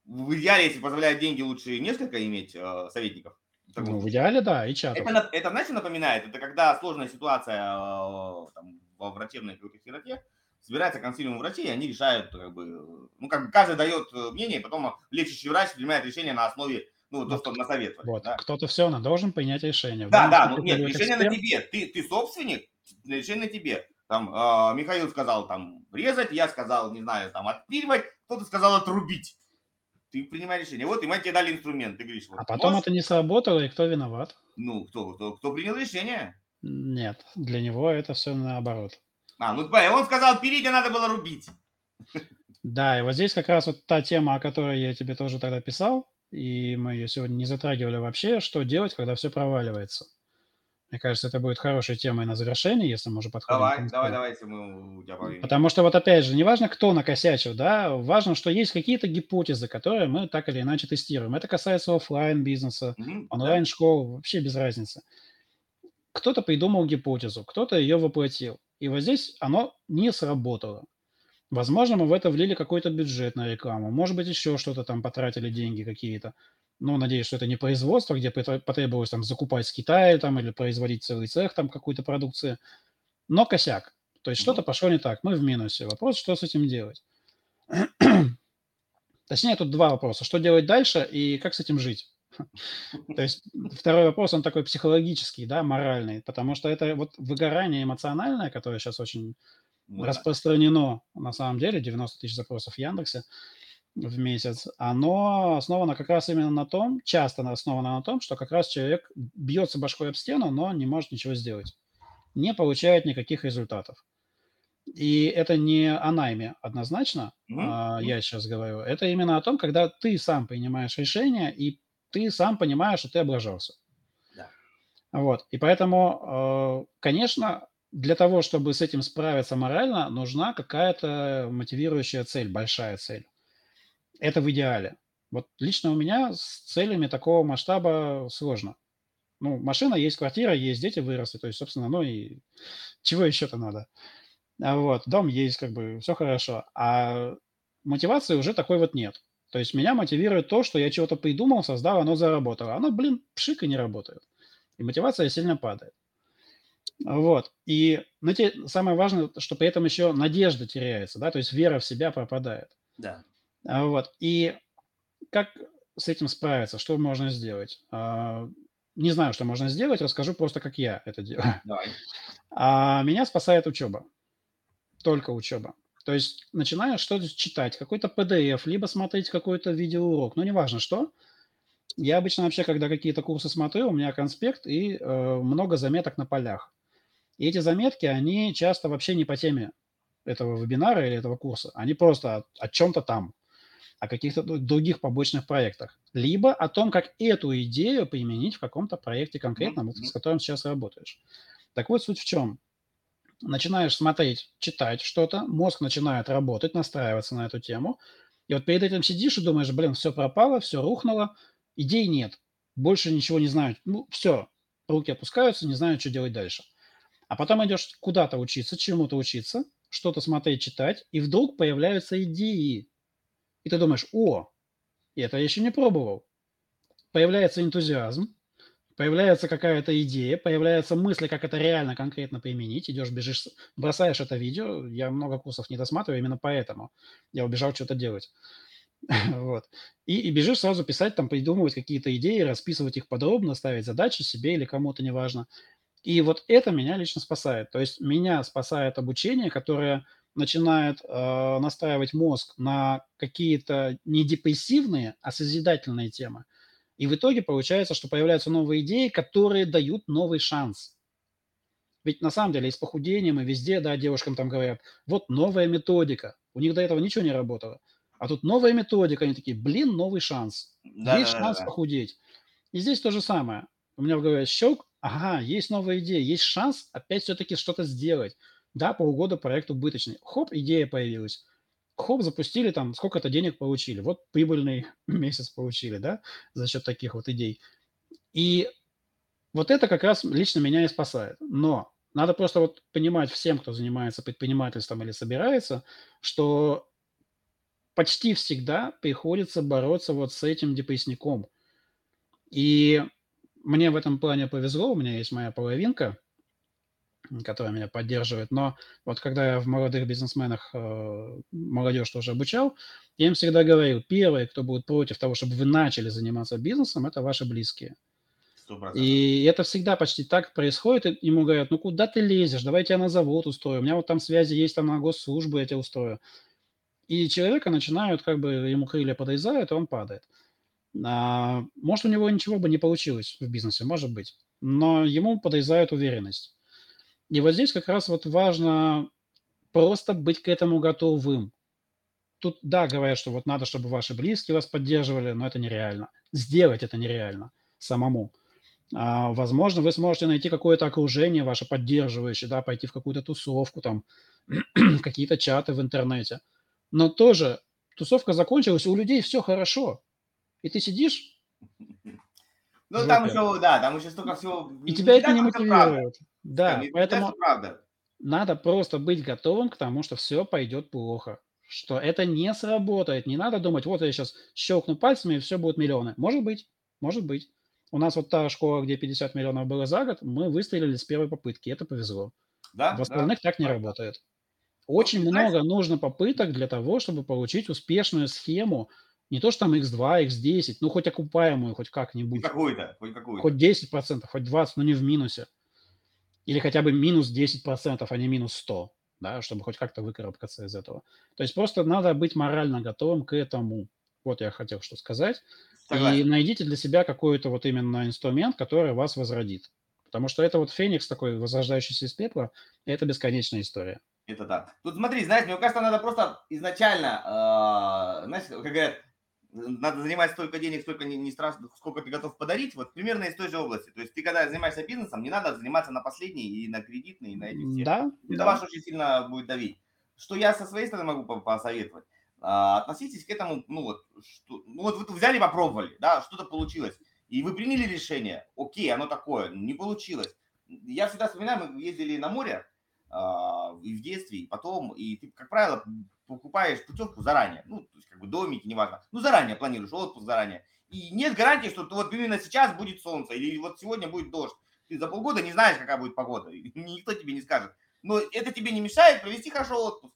в идеале, если позволяют деньги, лучше несколько иметь э, советников. Ну, в идеале, да, и чатов. Это, это, знаете, напоминает? Это когда сложная ситуация э, там, во врачебной какой-то сироте, собирается консилиум врачей, и они решают, как бы, ну, как бы каждый дает э, мнение, и потом лечащий врач принимает решение на основе ну, то, что насоветовали. Вот, да? кто-то все равно должен принять решение. Да, да, ну, нет, решение эксперт... на тебе. Ты, ты собственник, решение на тебе. Там э, Михаил сказал там резать, я сказал, не знаю, там отпиливать, кто-то сказал отрубить. Ты принимаешь решение. Вот, и мы тебе дали инструмент. Ты говоришь, вот, а потом можешь... это не сработало, и кто виноват? Ну, кто, кто, кто принял решение? Нет, для него это все наоборот. А, ну он сказал, а надо было рубить. Да, и вот здесь как раз вот та тема, о которой я тебе тоже тогда писал, и мы ее сегодня не затрагивали вообще, что делать, когда все проваливается. Мне кажется, это будет хорошей темой на завершение, если мы уже подходим Давай, к давай, давай, если мы появились. Потому что вот опять же, не важно, кто накосячил, да, важно, что есть какие-то гипотезы, которые мы так или иначе тестируем. Это касается оффлайн бизнеса, Мгм, да. онлайн-школ, вообще без разницы. Кто-то придумал гипотезу, кто-то ее воплотил. И вот здесь оно не сработало. Возможно, мы в это влили какой-то бюджет на рекламу, может быть, еще что-то там потратили деньги какие-то. Ну, надеюсь, что это не производство, где потр- потребовалось там закупать с Китая там или производить целый цех там какой-то продукции. Но косяк. То есть что-то пошло не так, мы в минусе. Вопрос, что с этим делать? Точнее, тут два вопроса. Что делать дальше и как с этим жить? То есть второй вопрос, он такой психологический, да, моральный, потому что это вот выгорание эмоциональное, которое сейчас очень Ну распространено, на самом деле, 90 тысяч запросов в Яндексе в месяц, оно основано как раз именно на том, часто основано на том, что как раз человек бьется башкой об стену, но не может ничего сделать, не получает никаких результатов. И это не о найме однозначно, мгм. я сейчас говорю. Это именно о том, когда ты сам принимаешь решение, и ты сам понимаешь, что ты облажался. Да. Вот. И поэтому, э, конечно, для того, чтобы с этим справиться морально, нужна какая-то мотивирующая цель, большая цель. Это в идеале. Вот лично у меня с целями такого масштаба сложно. Ну, машина есть, квартира есть, дети выросли, то есть, собственно, ну и чего еще-то надо? А вот, дом есть, как бы, все хорошо. А мотивации уже такой вот нет. То есть меня мотивирует то, что я чего-то придумал, создал, оно заработало. Оно, блин, пшик и не работает. И мотивация сильно падает. Вот. И знаете, самое важное, что при этом еще надежда теряется, да, то есть вера в себя пропадает. Да. А, Вот. И как с этим справиться? Что можно сделать? А, Не знаю, что можно сделать, расскажу просто, как я это делаю. Давай. А меня спасает учеба. Только учеба. То есть начинаешь что-то читать, какой-то PDF, либо смотреть какой-то видеоурок, ну, неважно что. Я обычно вообще, когда какие-то курсы смотрю, у меня конспект и э, много заметок на полях. И эти заметки, они часто вообще не по теме этого вебинара или этого курса. Они просто о, о чем-то там, о каких-то других побочных проектах. Либо о том, как эту идею применить в каком-то проекте конкретном, мгм. с которым сейчас работаешь. Так вот, суть в чем? начинаешь смотреть, читать что-то, мозг начинает работать, настраиваться на эту тему. И вот перед этим сидишь и думаешь, блин, все пропало, все рухнуло, идей нет, больше ничего не знаю. Ну, все, руки опускаются, не знаю, что делать дальше. А потом идешь куда-то учиться, чему-то учиться, что-то смотреть, читать, и вдруг появляются идеи. И ты думаешь, о, это я еще не пробовал. Появляется энтузиазм, появляется какая-то идея, появляются мысли, как это реально конкретно применить. Идешь, бежишь, бросаешь это видео. Я много курсов не досматриваю именно поэтому. Я убежал что-то делать. Вот. И, и бежишь сразу писать, там, придумывать какие-то идеи, расписывать их подробно, ставить задачи себе или кому-то, неважно. И вот это меня лично спасает. То есть меня спасает обучение, которое начинает э, настраивать мозг на какие-то не депрессивные, а созидательные темы. И в итоге получается, что появляются новые идеи, которые дают новый шанс. Ведь на самом деле и с похудением, и везде, да, девушкам там говорят, вот новая методика. У них до этого ничего не работало. А тут новая методика, они такие, блин, новый шанс. Да, есть да, шанс да. похудеть. И здесь то же самое. У меня в голове щелк, ага, есть новая идея, есть шанс опять все-таки что-то сделать. Да, полгода проект убыточный. Хоп, идея появилась. Хоп, запустили там, сколько-то денег получили. Вот прибыльный месяц получили, да, за счет таких вот идей. И вот это как раз лично меня и спасает. Но надо просто вот понимать всем, кто занимается предпринимательством или собирается, что почти всегда приходится бороться вот с этим депрессником. И мне в этом плане повезло, у меня есть моя половинка, которая меня поддерживает. Но вот когда я в молодых бизнесменах э, молодежь тоже обучал, я им всегда говорил, первые, кто будет против того, чтобы вы начали заниматься бизнесом, это ваши близкие. Сто процентов. И это всегда почти так происходит. И ему говорят, ну куда ты лезешь, давай я тебя на завод устрою. У меня вот там связи есть там на госслужбу, я тебя устрою. И человека начинают, как бы ему крылья подрезают, и он падает. А, может, у него ничего бы не получилось в бизнесе, может быть. Но ему подрезают уверенность. И вот здесь как раз вот важно просто быть к этому готовым. тут, да, говорят, что вот надо, чтобы ваши близкие вас поддерживали, но это нереально. Сделать это нереально самому. А, возможно, вы сможете найти какое-то окружение ваше поддерживающее, да, пойти в какую-то тусовку, там, какие-то чаты в интернете. Но тоже тусовка закончилась, у людей все хорошо. И ты сидишь... Ну, там еще, да, там еще столько всего... И тебя это не мотивирует. Да, поэтому надо просто быть готовым к тому, что все пойдет плохо что это не сработает. Не надо думать, вот я сейчас щелкну пальцами, и все будет миллионы. Может быть, может быть. У нас вот та школа, где 50 миллионов было за год, мы выстрелили с первой попытки. Это повезло. Да, В остальных да. так не работает. Очень ну, много знаешь... нужно попыток для того, чтобы получить успешную схему. Не то, что там x2, x10, ну хоть окупаемую, хоть как-нибудь. Хоть какую-то, хоть какую-то. Хоть 10%, хоть 20%, но не в минусе. Или хотя бы минус 10%, а не минус 100, да, чтобы хоть как-то выкарабкаться из этого. То есть просто надо быть морально готовым к этому. Вот я хотел что сказать. Согласен. И найдите для себя какой-то вот именно инструмент, который вас возродит. Потому что это вот феникс такой, возрождающийся из пепла, это бесконечная история. Это да. Тут смотри, знаешь, мне кажется, надо просто изначально, э, знаешь, как говорят, надо занимать столько денег, столько не, не страшно, сколько ты готов подарить, вот примерно из той же области. То есть ты когда занимаешься бизнесом, не надо заниматься на последний и на кредитный, и на эти все. Да. Это да. ваш очень сильно будет давить. Что я со своей стороны могу посоветовать? А, относитесь к этому, ну вот, что, ну вот вы взяли, попробовали, да, что-то получилось, и вы приняли решение, окей, оно такое, не получилось. Я всегда вспоминаю, мы ездили на море а, и в детстве, и потом, и ты, как правило, покупаешь путевку заранее, ну, то есть как бы домики, неважно, ну, заранее планируешь, отпуск заранее. И нет гарантии, что вот именно сейчас будет солнце, или вот сегодня будет дождь. Ты за полгода не знаешь, какая будет погода, никто тебе не скажет. Но это тебе не мешает провести хорошо отпуск.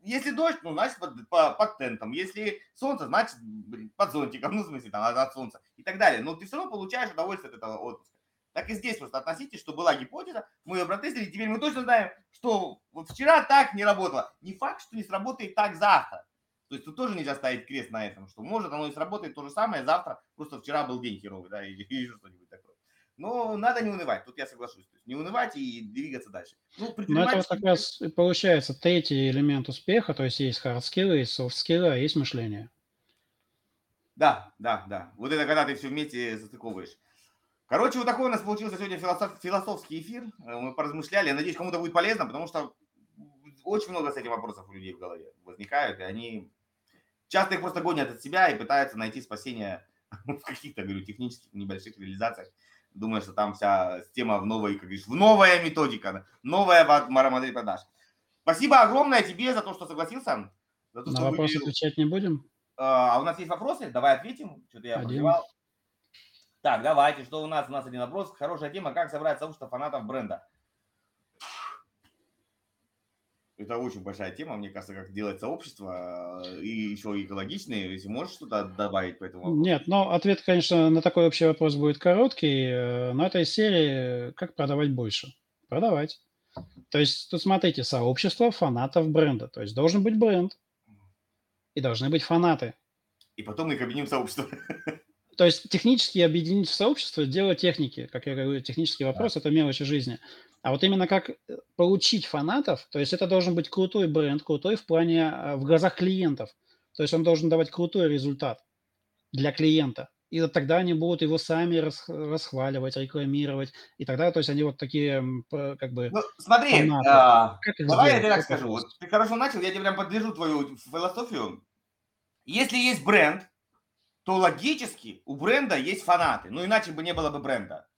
Если дождь, ну, значит, под, по, под тентом. Если солнце, значит, блин, под зонтиком, ну, в смысле, там, от солнца и так далее. Но ты все равно получаешь удовольствие от этого отпуска. Так и здесь просто относитесь, что была гипотеза, мы ее протестили, теперь мы точно знаем, что вот вчера так не работало. Не факт, что не сработает так завтра. То есть тут тоже нельзя ставить крест на этом, что может оно и сработает то же самое завтра, просто вчера был день херовый, да, или, или что-нибудь такое. Но надо не унывать, тут я соглашусь. То есть не унывать и двигаться дальше. Ну, Но это вот как раз получается третий элемент успеха, то есть есть hard skills, есть soft skills, а есть мышление. Да, да, да. Вот это когда ты все вместе застыковываешь. Короче, вот такой у нас получился сегодня философ, философский эфир. Э, мы поразмышляли. Я надеюсь, кому-то будет полезно, потому что очень много с этим вопросов у людей в голове возникают, и они часто их просто гонят от себя и пытаются найти спасение в каких-то, говорю, технических небольших реализациях думаю, что там вся тема в новой, как говоришь, в новая методика, новая модель продаж. Спасибо огромное тебе за то, что согласился. За то, На что вопросы выделил. отвечать не будем. А, а у нас есть вопросы? Давай ответим. Что-то я пробивал. Так, давайте, что у нас? У нас один вопрос. Хорошая тема. Как собрать сообщество фанатов бренда? Это очень большая тема, мне кажется, как делать сообщество э, и еще экологичные. Если можешь что-то добавить по этому вопросу? Нет, но ответ, конечно, на такой общий вопрос будет короткий, э, но этой серии как продавать больше? Продавать. То есть тут смотрите, сообщество фанатов бренда. То есть должен быть бренд и должны быть фанаты. И потом их объединим в сообщество. То есть технически объединить в сообщество – дело техники. Как я говорю, технический вопрос да. – это мелочи жизни. А вот именно как э, получить фанатов, то есть это должен быть крутой бренд, крутой в плане а, в глазах клиентов. То есть он должен давать крутой результат для клиента. И вот тогда они будут его сами расхваливать, рекламировать. И тогда, то есть они вот такие, как бы... Ну, смотри, а, давай сделать? я так скажу. Вот ты хорошо начал, я тебе прям поддержу твою философию. Если есть бренд, то логически у бренда есть фанаты. Ну, иначе бы не было бы бренда.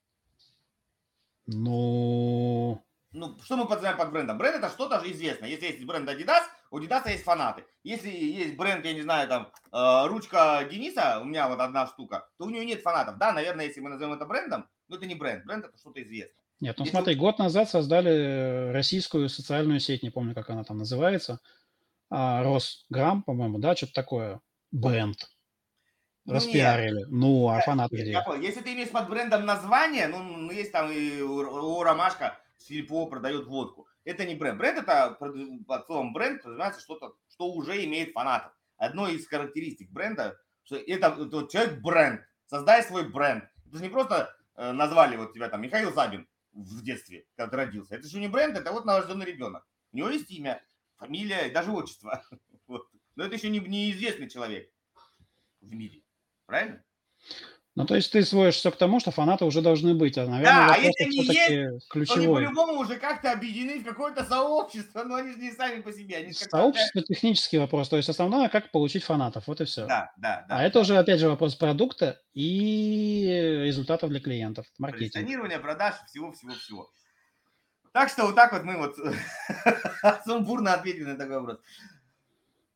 Ну... Ну, что мы подразумеваем под брендом? Бренд это что-то же известно. Если есть бренд Adidas, у Adidas есть фанаты. Если есть бренд, я не знаю, там, э, ручка Дениса, у меня вот одна штука, то у нее нет фанатов. Да, наверное, если мы назовем это брендом, но это не бренд. Бренд это что-то известное. Нет, ну если... смотри, год назад создали российскую социальную сеть, не помню, как она там называется. А, Росграм, по-моему, да, что-то такое. Бренд. Ну, Распиарили. Ну, а фанаты где? Если ты имеешь под брендом название, ну, есть там и у Ромашка Сильпо продает водку. Это не бренд. Бренд это, под словом бренд, подразумевается что-то, что уже имеет фанатов. Одно из характеристик бренда, что это, это человек бренд. Создай свой бренд. Это же не просто э, назвали вот тебя там Михаил Забин в детстве, когда ты родился. Это же не бренд, это вот новорожденный ребенок. У него есть имя, фамилия даже отчество. Вот. но это еще не, неизвестный человек в мире. Правильно? Ну, то есть ты сводишься к тому, что фанаты уже должны быть, а, наверное, Да, а если они есть, все-таки То они ключевой. по-любому уже как-то объединены в какое-то сообщество, но они же не сами по себе. Они. Сообщество – технический вопрос, то есть основное, как получить фанатов, вот и все. Да, да, да. А это уже, опять же, вопрос продукта и результатов для клиентов, маркетинг. Позиционирование, продаж, всего-всего-всего. Так что вот так вот мы вот сумбурно ответили на такой вопрос.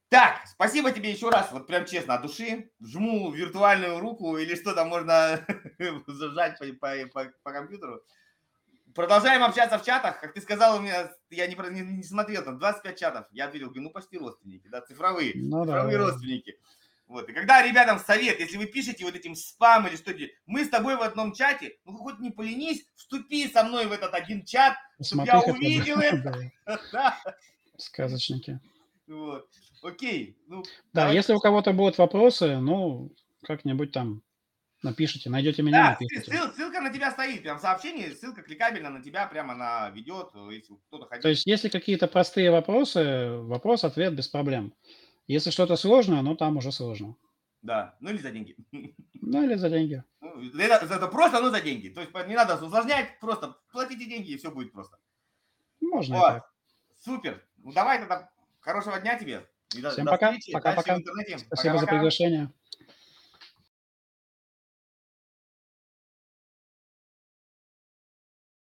Так, спасибо тебе еще раз, вот прям честно, от души. Жму виртуальную руку или что там можно зажать по, по, по, по компьютеру. Продолжаем общаться в чатах. Как ты сказал, у меня, я не, не, не смотрел, там 25 чатов. Я ответил, ну почти родственники, да, цифровые. Ну цифровые да. родственники. Вот. И когда ребятам совет, если вы пишете вот этим спам или что-то, мы с тобой в одном чате, ну хоть не поленись, вступи со мной в этот один чат, чтобы я увидел это. Сказочники. Вот. Окей. Ну, Да, давай. если у кого-то будут вопросы, ну, как-нибудь там напишите, найдете меня, Да, напишите. ссыл- ссылка на тебя стоит, прям сообщение, ссылка кликабельно на тебя прямо она ведет, если кто-то хотел. То есть, если какие-то простые вопросы, вопрос-ответ без проблем. Если что-то сложное, ну, там уже сложно. Да, ну или за деньги. Ну, или за деньги. Ну, Это, это просто, но за деньги. То есть не надо усложнять, просто платите деньги и все будет просто. Можно Вот. так. Супер. Ну давай тогда хорошего дня тебе. Всем до пока. встречи. Дальше в интернете. Спасибо за Пока-пока. приглашение.